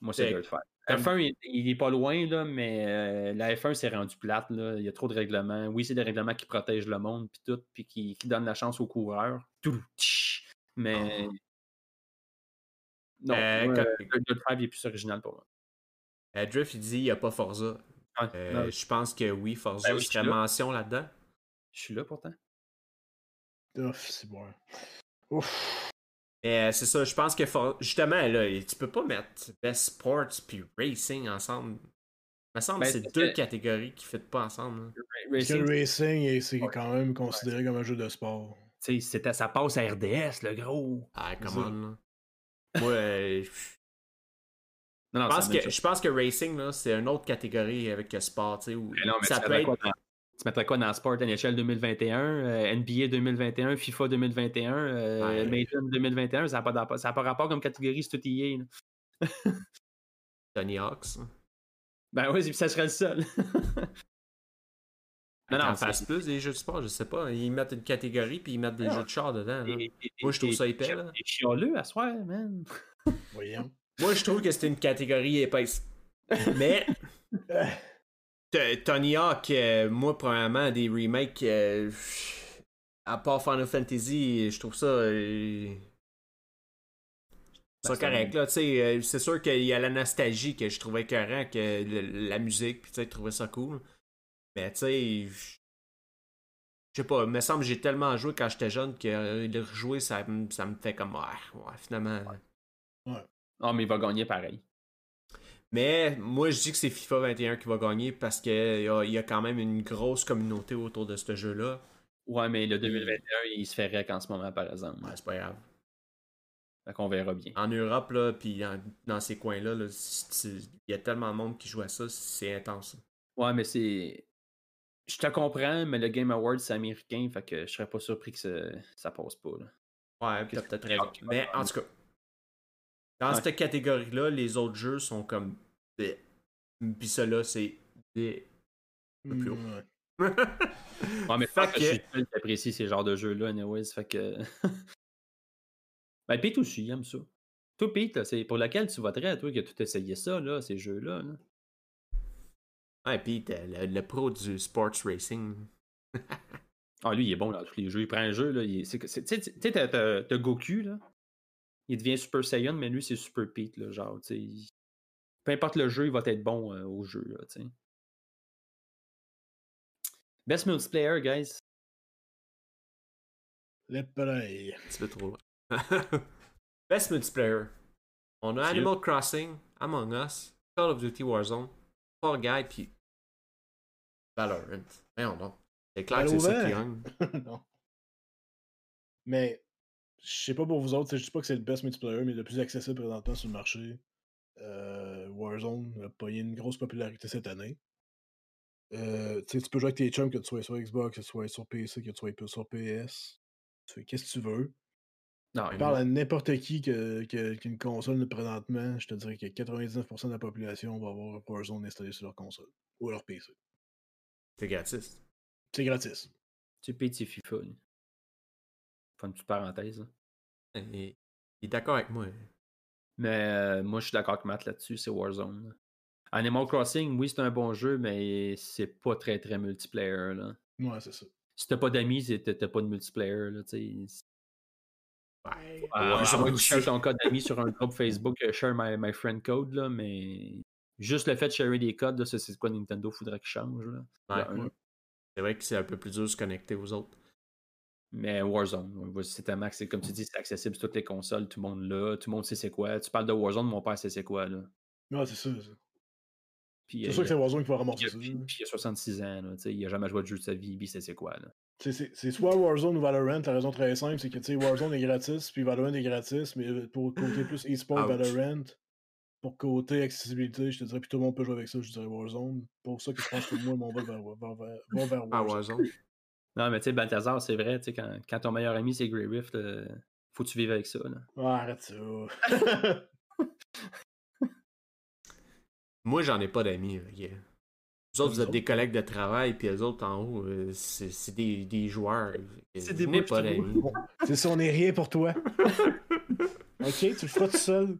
Moi, c'est C'est- Dirt 5. Comme- F1, il, il est pas loin, là, mais euh, la F1 s'est rendu plate. Là. Il y a trop de règlements. Oui, c'est des règlements qui protègent le monde, puis tout, puis qui, qui donnent la chance aux coureurs. Tout, mais. Non, Euh, moi, quand- euh, 5 il est plus original pour moi. euh, Drift, il dit il n'y a pas Forza. Euh, je pense que oui, Forza Ben oui, je suis serait là. mention là-dedans. je suis là pourtant. Ouf, c'est bon. Ouf. Mais euh, c'est ça, je pense que For- justement, là, tu peux pas mettre Best Sports puis Racing ensemble. Il me semble Ben, que c'est deux que- catégories qui ne pas ensemble. hein. Parce que Racing, le racing, est- c'est quand même considéré comme un jeu de sport. tu sais, c'était- ça passe à RDS, le gros. Ah, on, là. Moi, euh, je Non, non, pense que, je pense que Racing, là, c'est une autre catégorie avec le sport, tu sais, où Mais non, mais ça peut être... quoi Tu mettrais quoi dans Sport NHL 2021, euh, NBA 2021, FIFA 2021, euh, Ouais. Madden 2021? Ça n'a pas, d'app- ça a pas rapport comme catégorie, c'est tout EA. là. Tony Hawks. hein. Ben oui, ça serait le seul. non, non, c'est- plus des jeux de sport, je sais pas. Ils mettent une catégorie puis ils mettent des Ouais. jeux de char dedans. là. et- et- Moi, je trouve et- ça épais, là. chialeux à soir, man. Voyons. Moi, je trouve que c'est une catégorie épaisse. Mais Tony Hawk, euh, moi, premièrement, des remakes, euh, à part Final Fantasy, je trouve ça. euh, ça c'est correct, là, tu sais, euh, c'est sûr qu'il y a la nostalgie que je trouvais écœurant, que le- la musique, puis tu sais, je trouvais ça cool. Mais tu sais, je sais pas, il me semble que j'ai tellement joué quand j'étais jeune que le rejouer, ça, me- ça me fait comme, ouais, ouais, finalement. Ah, mais il va gagner pareil. Mais moi, je dis que c'est FIFA 21 qui va gagner parce qu'il y, y a quand même une grosse communauté autour de ce jeu-là. Ouais, mais le 2021, il se fait rec en ce moment, par exemple. Ouais, c'est pas grave. Fait qu'on verra bien. En Europe, là, puis dans, ces coins-là, là, il y a tellement de monde qui joue à ça, c'est intense. Ouais, mais c'est. Je te comprends, mais le Game Awards, c'est américain, fait que je serais pas surpris que ça, ça passe pas. Là. Ouais, peut-être raison. Mais en tout cas, dans Ouais. cette catégorie-là, les autres jeux sont comme. Puis ceux-là, c'est. bleh. Le plus haut. mm, ouais. Ouais, mais Fait que je suis que- seul qui apprécie ces genres de jeux-là, anyways, fait que. ben, Pete aussi, il aime ça. Toi, Pete, là, c'est pour lequel tu voterais, toi, as tout essayé ça, là, ces jeux-là. Là? Ouais, puis t'as le, le pro du sports racing. Ah, lui, il est bon dans tous les jeux. Il prend un jeu, là. c'est que- c'est- Tu sais, tu t'as- Goku, là. Il devient Super Saiyan, mais lui, c'est Super Pete, là. Genre, tu sais. il- Peu importe le jeu, il va être bon euh, au jeu, là. Best multiplayer, guys. Le play. Un petit peu trop loin. Best multiplayer. On a Animal Crossing, Among Us, Call of Duty Warzone, Fall Guy, puis Valorant. Voyons donc. C'est clair que c'est ça qui gagne. non. Mais, je sais pas pour vous autres, je dis pas que c'est le best multiplayer, mais le plus accessible présentement sur le marché. Euh, Warzone a pogné une grosse popularité cette année. Euh, tu peux jouer avec tes chums, que tu sois sur Xbox, que tu sois sur PC, que tu sois sur PS. Tu fais qu'est-ce que tu veux. Non, Tu parles à n'importe qui que, que- qu'une console présentement, je te dirais que 99% de la population va avoir Warzone installé sur leur console ou leur PC. C'est gratis. C'est gratis. Tu payes tes FIFA. Faut une petite parenthèse. Et- Il est d'accord avec moi. Mais euh, moi, je suis d'accord avec Matt là-dessus, c'est Warzone. Animal Crossing, oui, c'est un bon jeu, mais c'est pas très très multiplayer. Là. Ouais, c'est ça. Si t'as pas d'amis, c'est- t'as pas de multiplayer. Là, tu sais. Ouais. Tu aussi. shares ton code d'amis sur un groupe Facebook, euh, share my, my friend code, là, mais juste le fait de sharer des codes, c'est quoi Nintendo faudrait qu'il change. Là? Ouais. Un. C'est vrai que c'est un peu plus dur de se connecter aux autres. Mais Warzone, c'est tellement que c'est comme tu dis, c'est accessible sur toutes les consoles, tout le monde là, tout le monde sait c'est quoi. Tu parles de Warzone, mon père sait c'est quoi. Là. Ouais, c'est ça. C'est euh, sûr que il c'est Warzone qui va a- ça. puis- il a 66 ans, là, tu sais, il a jamais joué de jeu de sa vie, puis sait c'est quoi. Là. C'est- C'est c'est soit Warzone ou Valorant, la raison très simple, c'est que tu sais, Warzone est gratis, puis Valorant est gratis, mais pour côté plus e-sport. Valorant, pour côté accessibilité, je te dirais, puis tout le monde peut jouer avec ça, je dirais Warzone. Pour ça que je pense que moi, mon vote va vers, vers, vers Ah, Warzone. Non, mais tu sais, Balthazar, c'est vrai, tu sais, quand, quand ton meilleur ami c'est Grey Rift, euh, faut que tu vives avec ça. Là. Ah, arrête ça. Moi, j'en ai pas d'amis. gars. Vous autres, vous êtes autres? des collègues de travail, puis les autres en haut, euh, c'est c'est des, des joueurs. C'est Je des pas d'amis. C'est ça, on est rien pour toi. ok, tu le feras tout seul.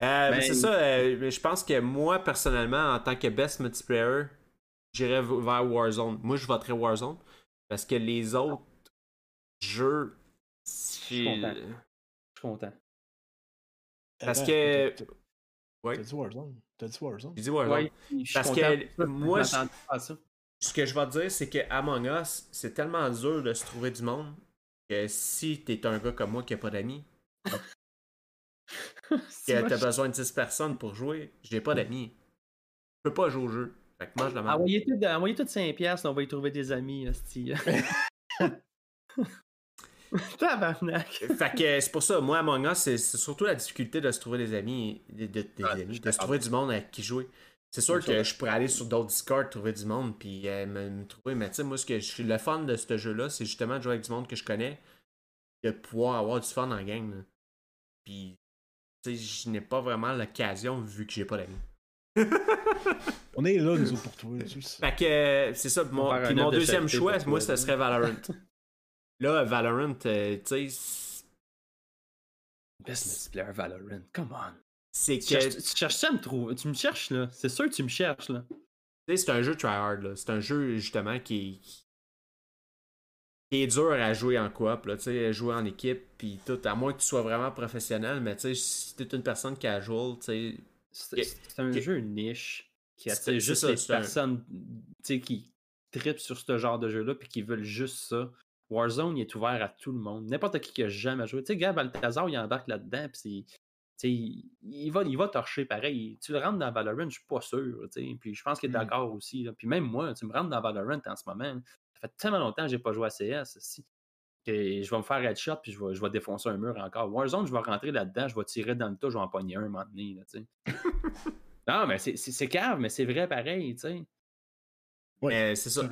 Euh, mais Ben- c'est ça, euh, mais je pense que moi, personnellement, en tant que best multiplayer, j'irais vers Warzone. Moi, je voterais Warzone. Parce que les autres jeux. suis content. Je suis content. Parce Attends, que- t'as- t'as- Ouais. T'as dit Warzone? T'as dit Warzone? J'ai dit Warzone. Ouais, je suis Parce que moi, je. Ce que je vais te dire, c'est que Among Us, c'est tellement dur de se trouver du monde que si t'es un gars comme moi qui a pas d'amis, que t'as je- besoin de 10 personnes pour jouer, j'ai pas d'amis. Je peux pas jouer au jeu. Fait que moi, je demande. Envoyez tout, envoyez tout 5$, piastres, on va y trouver des amis, hostie. Tabarnak. Fait que c'est pour ça, moi, Among Us, c'est c'est surtout la difficulté de se trouver des amis, de, de- des Ah, amis, de se trouver du monde avec qui jouer. C'est sûr que je pourrais aller sur d'autres Discord, trouver du monde, puis euh, me, me trouver. Mais tu sais, moi, ce que je suis le fun de ce jeu-là, c'est justement de jouer avec du monde que je connais, de pouvoir avoir du fun en gang. là. Puis, tu sais, je n'ai pas vraiment l'occasion vu que j'ai pas d'amis. On est là, nous autres, pour sais. Fait que c'est ça. Mon, puis mon de deuxième choix, moi, ce serait Valorant. Là, Valorant, euh, tu sais, Best multiplayer Valorant, come on. c'est Tu que. cherches, tu cherches ça à me trouver? Tu me cherches, là. C'est sûr que tu me cherches, là. Tu sais, c'est un jeu tryhard, là. C'est un jeu, justement, qui est... qui est dur à jouer en coop, là. Tu sais, jouer en équipe, puis tout. À moins que tu sois vraiment professionnel, mais tu sais, si t'es une personne casual, tu sais... C'est un jeu niche qui C'est- attire juste ça, les un- personnes qui tripent sur ce genre de jeu-là puis qui veulent juste ça. Warzone, il est ouvert à tout le monde. N'importe qui qui a jamais joué. Tu sais, Gab Balthazar, il embarque là-dedans, puis il, il va, il va torcher pareil. Tu le rentres dans Valorant, je suis pas sûr. Puis je pense qu'il est Mm. d'accord aussi. là. Puis même moi, tu me rentres dans Valorant en ce moment. là. Ça fait tellement longtemps que j'ai pas joué à CS. Si, que je vais me faire headshot puis je vais, je vais défoncer un mur encore. Warzone, je vais rentrer là-dedans, je vais tirer dans le tas, je vais en pogner un un moment donné. Là, tu sais. non, mais c'est- c'est c'est cave, mais c'est vrai pareil, tu sais. Ouais, Mais c'est ça.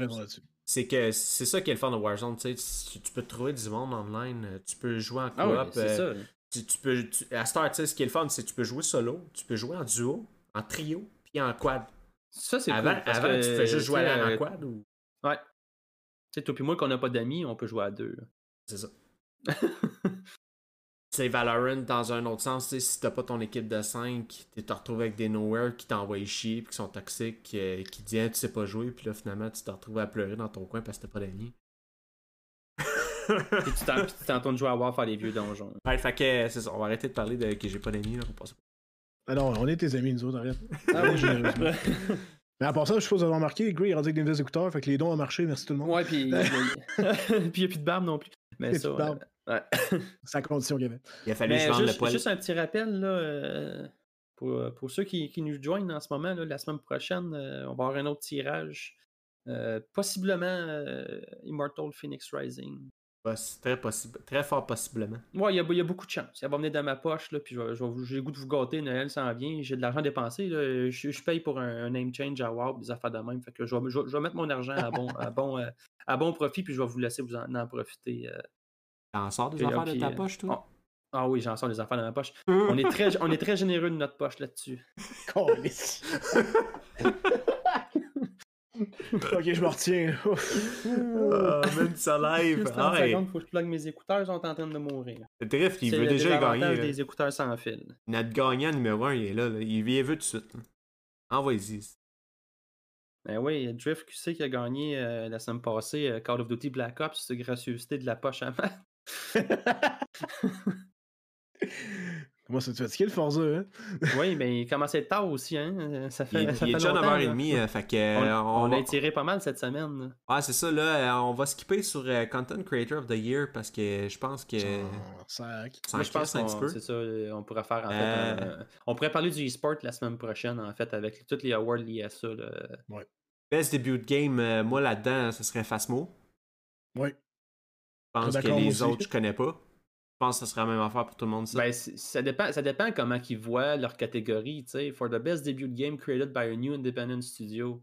C'est que c'est ça qui est le fun de Warzone, tu sais. Tu, peux trouver du monde online, euh, tu peux jouer en coop. Ah ouais, c'est euh, ça. tu, tu peux, tu- à Star, tu sais, ce qui est le fun, c'est que tu peux jouer solo, tu peux jouer en duo, en trio, puis en quad. Ça, c'est Avant, cool. parce avant que, tu fais juste jouer à la- en euh, quad ou. Ouais. Tu sais, toi puis moi, qu'on n'a pas d'amis, on peut jouer à deux. là. C'est ça. Sais, Valorant, dans un autre sens, tu sais, si t'as pas ton équipe de 5, tu te retrouves avec des nowhere qui t'envoient chier, puis qui sont toxiques, euh, qui disent Ah, tu sais pas jouer, puis là finalement tu te retrouves à pleurer dans ton coin parce que t'as pas d'amis. Puis tu t'en- puis tu t'entends de jouer à War faire des vieux donjons. ouais, fait que c'est ça, on va arrêter de parler de que j'ai pas d'amis, là, on passe. Ah non, on est tes amis, nous autres, arrête. Ah oui, généreusement. Mais à part ça, je suppose avoir remarqué, Grey est rendu avec des nouveaux écouteurs, fait que les dons ont marché, merci tout le monde. Ouais, puis il n'y a plus de barbe non plus. Mais ça, barbe. ouais. La condition qu'il y avait. Il a fallu Mais vende le juste, poil. juste un petit rappel, là, euh, pour, pour ceux qui, qui nous joignent en ce moment, là, la semaine prochaine, euh, on va avoir un autre tirage. Euh, possiblement euh, Immortal Phoenix Rising. Très, possible, très fort possiblement. Ouais, il y, a- il y a beaucoup de chance. Ça va venir dans ma poche, là, puis j'ai le goût de vous gâter. Noël s'en vient. J'ai de l'argent dépensé. là. Je, je paye pour un, un name change à WoW, des affaires de même. Fait que je vais, je vais- je vais mettre mon argent à bon, à bon, euh, à bon profit, puis je vais vous laisser vous en, en profiter. euh. T'en sors des Puis, affaires puis, de ta euh, poche, toi? oh, Ah oui, j'en sors des affaires dans ma poche. On est très, on est très généreux de notre poche là-dessus. Ok, je me retiens. Ouf. Ah, même ça live. Juste 30 secondes, faut que je plug mes écouteurs, ils sont en train de mourir. Drift, il veut déjà gagner. des écouteurs sans fil. Notre gagnant numéro 1, il est là. là. Il y est vu tout de suite. Envoyez-y. Ben oui, Drift QC qui a gagné euh, la semaine passée euh, Call of Duty Black Ops, c'est gracieuseté de la poche à main. Comment ça, tu fatigué le Forza, hein? oui, mais il commence à être tard aussi, hein. Ça fait, Il, ça il est déjà longtemps, là. 9h30, euh, fait que. On, euh, on on va- a tiré pas mal cette semaine. Ah, c'est ça, là. euh, On va skipper sur euh, Content Creator of the Year parce que je pense que. Oh, sac. ça Moi, je pense crisse un petit qu'on peu. c'est ça, on pourrait faire en fait. Un- on pourrait parler du e-sport la semaine prochaine, en fait, avec tous les awards liés à ça. là. Best debut de game, euh, moi là-dedans, ce serait Phasmo. Oui. Je pense que les moi aussi. autres, je connais pas. Je pense que ce serait la même affaire pour tout le monde. Ça. Ben, ça dépend, ça dépend comment ils voient leur catégorie. For the best debut game created by a new independent studio.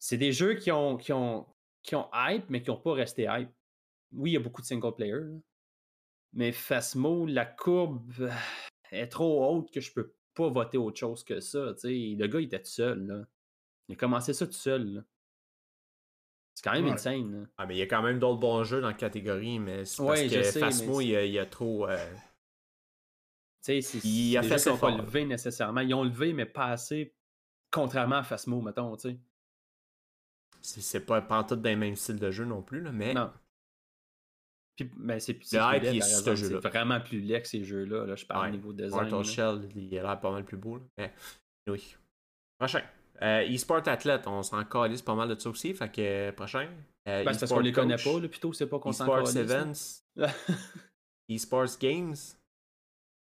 C'est des jeux qui ont, qui ont, qui ont hype, mais qui n'ont pas resté hype. Oui, il y a beaucoup de single player, là. mais Phasmo, la courbe euh, est trop haute que je peux pas voter autre chose que ça. Le gars, il était tout seul. Il a commencé ça tout seul. Quand même Ouais. insane, là. Ah, mais il y a quand même d'autres bons jeux dans la catégorie, mais c'est parce Ouais, que sais, mais il y a, il y a trop. euh, Tu sais, Il a fait pas levé nécessairement. Ils ont levé, mais pas assez, contrairement à Phasmo, mettons, tu sais. c'est c'est pas pantoute dans les mêmes styles de jeu non plus, là, mais. Non. Puis, ben, c'est Le plus hype, ce jeu-là. C'est vraiment plus laid que ces jeux-là. Là. Je parle Ouais. au niveau design. Mortal. Shell, il a l'air pas mal plus beau. Là. Mais, oui. Prochain. Euh, eSport Athlete, on s'en calisse pas mal de ça aussi. Fait que euh, prochain. Euh, Ben, c'est parce eSport qu'on les connaît pas, là, plutôt, c'est pas qu'on s'en eSports calisse. Events, eSports Games.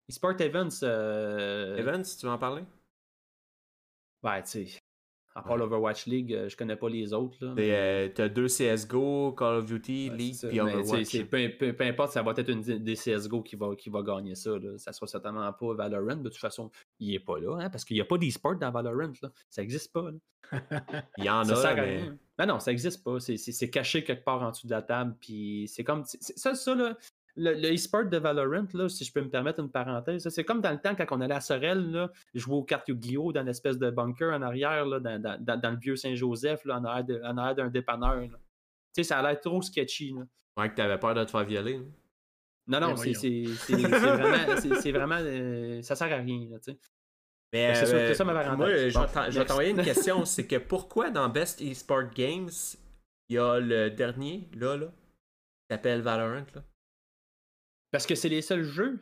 eSport Events. Events, tu veux en parler? ben, tu sais, à part l'Overwatch League, euh, je connais pas les autres, là. T'es, euh, T'as deux CSGO, Call of Duty, Ouais, League, ça. puis Mais, Overwatch. peu, peu- peu importe, ça va être une des CSGO qui va, qui va gagner ça. Là. Ça sera certainement pas Valorant. De toute façon, il est pas là, hein, parce qu'il n'y a pas d'e-sport dans Valorant. Là. Ça n'existe pas. Il y en Ça a, à mais. rien. Ben non, ça n'existe pas. C'est- C'est c'est caché quelque part en dessous de la table. Puis c'est comme. Ça, ça là, le, e-sport de Valorant, là, si je peux me permettre une parenthèse, c'est comme dans le temps quand on allait à Sorel, là, jouer aux cartes Yu-Gi-Oh! dans l'espèce de bunker en arrière, là, dans, dans- dans- le vieux Saint-Joseph, là, en arrière de- en arrière d'un dépanneur. là. Tu sais, ça a l'air trop sketchy. Là. Ouais, que t'avais peur de te faire violer. hein. Non, non, c'est vraiment. c'est- vraiment. euh, ça sert à rien, là, tu sais. Mais c'est ça- euh, ma parenthèse. Moi, je Bon, je vais next. t'envoyer une question. c'est que pourquoi dans Best eSport Games, il y a le dernier, là, là, qui s'appelle Valorant, là? Parce que c'est les seuls jeux.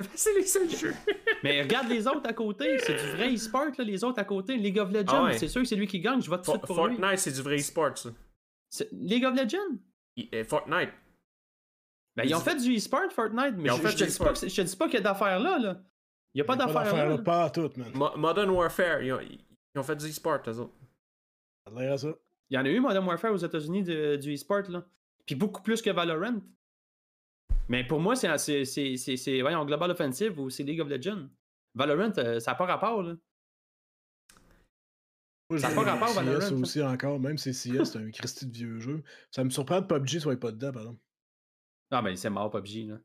c'est les seuls jeux. Mais regarde les autres à côté. C'est du vrai e-sport, là, les autres à côté. League of Legends, Ah ouais. c'est sûr que c'est lui qui gagne. Je vote tout pour lui. Fortnite, c'est du vrai e-sport, ça. C'est- League of Legends? Euh, Fortnite. Ben, ils ont fait du e-sport, Fortnite, mais je, je te dis pas que je te dis pas qu'il y a d'affaires là, là. Il n'y a pas d'affaires d'affaire là. pas à tout, man. Mo- Modern Warfare, ils ont, ils ont fait du e-sport, eux autres. Ça a l'air à ça. Il y en a eu Modern Warfare aux États-Unis de- du e-sport, là. Puis beaucoup plus que Valorant. Mais pour moi, c'est, c'est, c'est, c'est, c'est- voyons, Global Offensive ou c'est League of Legends. Valorant, euh, ça n'a pas rapport, là. Moi, Ça a je pas rapport, CS Valorant, aussi encore, même si CS c'est un Christy de vieux jeu. Ça me surprend que PUBG soit pas dedans, par exemple. Ah, ben, c'est mort, PUBG, là.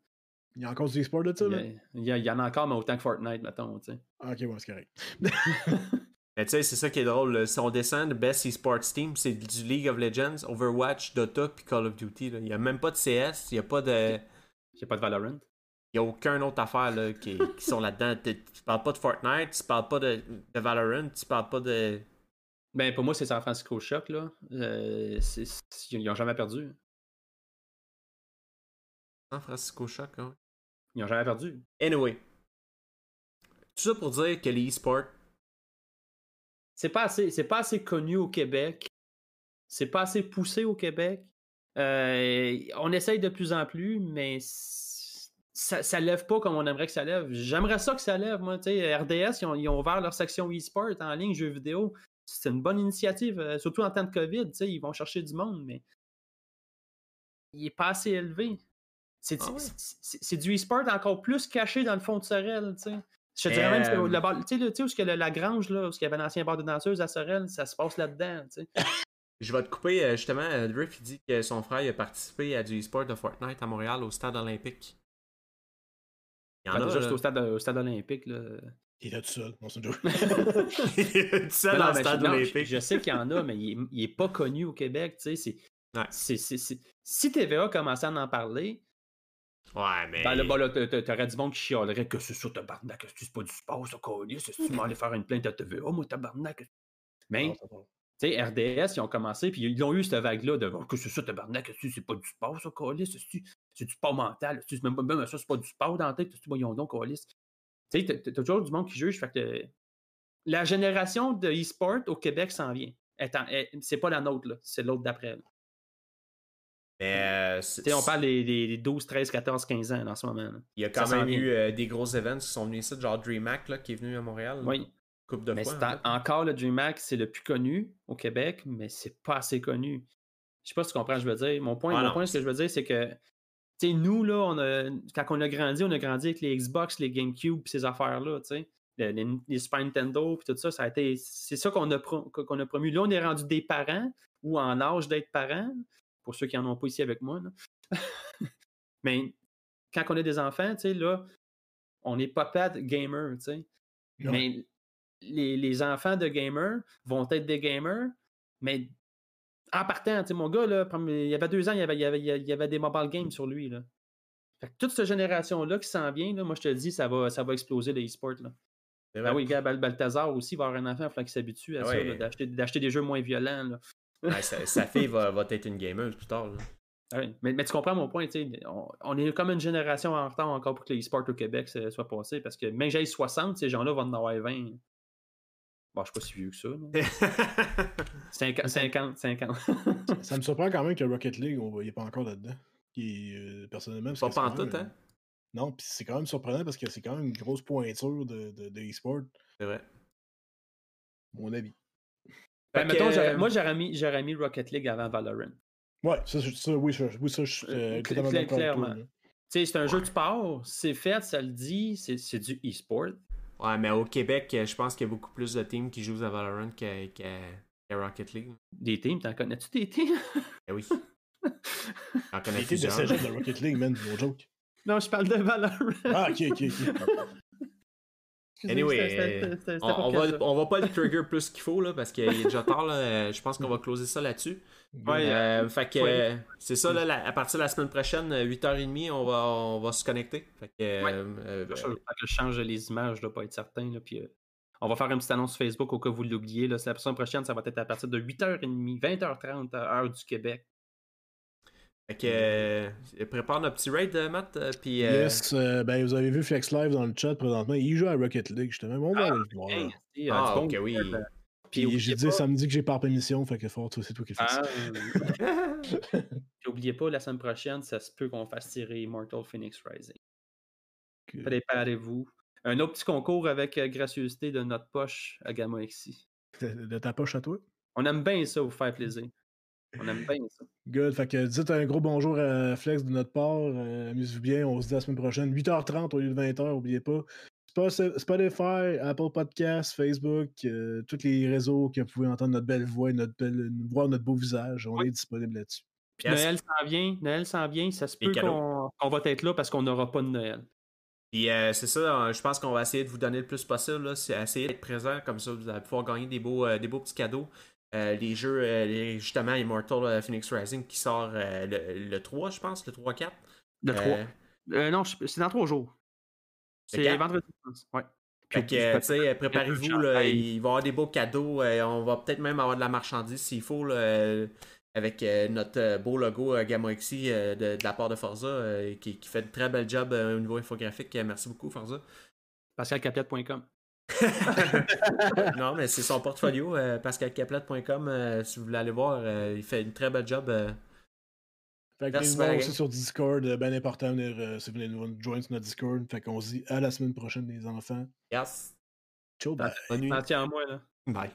Il y a encore du e-sport de ça, Il y, là? il y a- il y en a encore, mais autant que Fortnite, mettons, tu sais. Ah, ok, ouais, c'est correct. Mais tu sais, c'est ça qui est drôle. là. Si on descend de Best eSports Team, c'est du League of Legends, Overwatch, Dota, puis Call of Duty. là. Il n'y a même pas de CS, il n'y a pas de. Il n'y a pas de Valorant. Il n'y a aucune autre affaire là, qui, qui sont là-dedans. Tu parles pas de Fortnite, tu parles pas de, de Valorant, tu parles pas de. Ben, pour moi, c'est San Francisco Shock, là. Euh, ils n'ont jamais perdu. San Francisco Shock, hein. Ils n'ont jamais perdu. Anyway. Tout ça pour dire que les e-sports, c'est pas assez, c'est pas assez connu au Québec. C'est pas assez poussé au Québec. Euh, on essaye de plus en plus, mais ça, ça lève pas comme on aimerait que ça lève. J'aimerais ça que ça lève, moi. RDS, ils ont, ils ont, ouvert leur section e-sport en ligne, jeux vidéo. C'est une bonne initiative, euh, surtout en temps de COVID. Ils vont chercher du monde, mais il est pas assez élevé. C'est ah du e-sport encore plus caché dans le fond de Sorel. Je te dirais même que le, tu sais, où que la grange, là, où il y avait un ancien bar de danseuse à Sorel, ça se passe là-dedans. Je vais te couper, euh, justement, euh, Drift il dit que son frère a participé à du e-sport de Fortnite à Montréal au stade olympique. Il y en a, déjà, au stade, au stade olympique. Là. Il est tout seul, non, c'est il est tout seul dans le stade olympique. Je, sais qu'il y en a, mais il n'est est pas connu au Québec. Tu sais, c'est, si TVA commençait à en parler, Ouais, mais. Ben là, ben là t'aurais du monde qui chialerait que c'est ça, tabarnak, c'est pas du sport, ça, c'est tu m'en aller faire une plainte à TVA, oh, moi, tabarnak? Mais, tu sais, RDS, ils ont commencé, puis ils ont eu cette vague-là de oh, que c'est ça, tabarnak, c'est pas du sport, ça, c'est du sport mental, c'est même, même ça, c'est pas du sport dans la tête, voyons donc, colis. Tu sais, t'as toujours du monde qui juge, fait que la génération de e-sport au Québec s'en vient. C'est pas la nôtre, c'est l'autre d'après. Mais, euh, on parle des, 12, 13, 14, 15 ans en ce moment. Il y a quand même eu euh, des gros événements qui sont venus ici, genre DreamHack là, qui est venu à Montréal. Oui. Coupe de mais fois, encore le DreamHack, c'est le plus connu au Québec, mais c'est pas assez connu. Je sais pas si tu comprends ce que je veux dire. Mon point, mon point ce que je veux dire, c'est que nous, là, on a, quand on a grandi, on a grandi avec les Xbox, les GameCube, ces affaires-là, les, les, Super Nintendo, puis tout ça, ça a été. C'est ça qu'on a, qu'on a promu. Là, on est rendu des parents ou en âge d'être parents pour ceux qui n'en ont pas ici avec moi. Mais quand on a des enfants, tu sais, là, on est pas de gamer, tu sais. Mais les, enfants de gamers vont être des gamers, mais en partant, tu sais, mon gars, là, il y avait deux ans, il y avait, il y avait, des mobile games sur lui, là. toute cette génération-là qui s'en vient, là, moi, je te le dis, ça va, ça va exploser les e-sports, là. Ah oui, Gab Balthazar aussi va avoir un enfant, il qu'il s'habitue à ça, d'acheter des jeux moins violents. Là sa, fille va, va, être une gameuse plus tard. Ah mais, tu comprends mon point, on, on, est comme une génération en retard encore pour que l'e-sport au Québec soit passé, parce que même j'ai 60, ces gens-là vont en avoir 20. Bon, je suis pas si vieux que ça. 50, 50, 50. ça me surprend quand même que Rocket League, il n'est pas encore là-dedans. Euh, personnellement, pas en tout, hein? Non, puis c'est quand même surprenant parce que c'est quand même une grosse pointure de, de, de e-sport. C'est vrai. Mon avis. Ben, mettons, moi, j'aurais mis, mis, Rocket League avant Valorant. Ouais, ça, ça oui, ça, oui, ça je euh, clairement. C'est un jeu de sport, c'est fait, ça le dit, c'est du e-sport. Ouais, mais au Québec, je pense qu'il y a beaucoup plus de teams qui jouent à Valorant qu'à Rocket League. Des teams, t'en connais-tu des teams? Eh oui. T'en connais. Des de Rocket League, man, no joke. Non, je parle de Valorant. Ah, ok, ok, ok. Anyway, on, va, on va pas le trigger plus qu'il faut là, parce qu'il est déjà tard. Là, je pense qu'on va closer ça là-dessus. Ouais, euh, fait que c'est ça, là, à partir de la semaine prochaine, 8h30, on va, on va se connecter. Fait que, euh, je, que je change les images, je dois pas être certain. Là, puis, euh, on va faire une petite annonce Facebook au cas où vous l'oubliez. La semaine prochaine, ça va être à partir de 8h30, 20h30, heure du Québec. Fait que euh, prépare notre petit raid, euh, Matt. Euh, puis, Yes, ben vous avez vu Flex Live dans le chat présentement. Il joue à Rocket League, justement. Bon, on va ah, aller le voir. ah, ok, oui. Puis j'ai dit samedi que j'ai pas permission, fait que fort, c'est toi qui fais ça. N'oubliez pas, la semaine prochaine, ça se peut qu'on fasse tirer Immortal Phoenix Rising. Préparez-vous. Un autre petit concours avec gracieuseté de notre poche à Gamma XI. De ta poche à toi? On aime bien ça, vous faire plaisir. On aime bien ça. Good. Fait que dites un gros bonjour à Flex de notre part. Euh, amusez-vous bien. On se dit la semaine prochaine. 8h30 au lieu de 20h, n'oubliez pas. Spotify, Apple Podcasts, Facebook, euh, tous les réseaux que vous pouvez entendre notre belle voix, notre belle, voir notre beau visage. On est disponible là-dessus. Noël s'en vient. Noël s'en vient. Ça se peut qu'on va être là parce qu'on n'aura pas de Noël. Puis euh, c'est ça, je pense qu'on va essayer de vous donner le plus possible. C'est essayer d'être présent, comme ça vous allez pouvoir gagner des beaux, des beaux petits cadeaux. Euh, les jeux, euh, justement, Immortal euh, Phoenix Rising qui sort le, 3, je pense, le 3-4. Le 3. non, c'est dans 3 jours. C'est vendredi, Ouais. Fait que, tu sais, préparez-vous, il va y avoir des beaux cadeaux. on va peut-être même avoir de la marchandise s'il faut, avec notre beau logo Gamma XI de, la part de Forza, qui, qui, fait de très bel job au niveau infographique. merci beaucoup, Forza. PascalCaplet.com non, mais c'est son portfolio, euh, pascalcaplet.com. euh, si vous voulez aller voir, euh, il fait une très belle job. euh. Fait que Merci, venez nous voir aussi sur Discord, euh, bien important de venir, euh, si vous voulez nous joindre sur notre Discord. Fait qu'on se dit à la semaine prochaine, les enfants. Yes. Ciao, bye. Bonne nuit. T'en tiens à moi, là. Bye.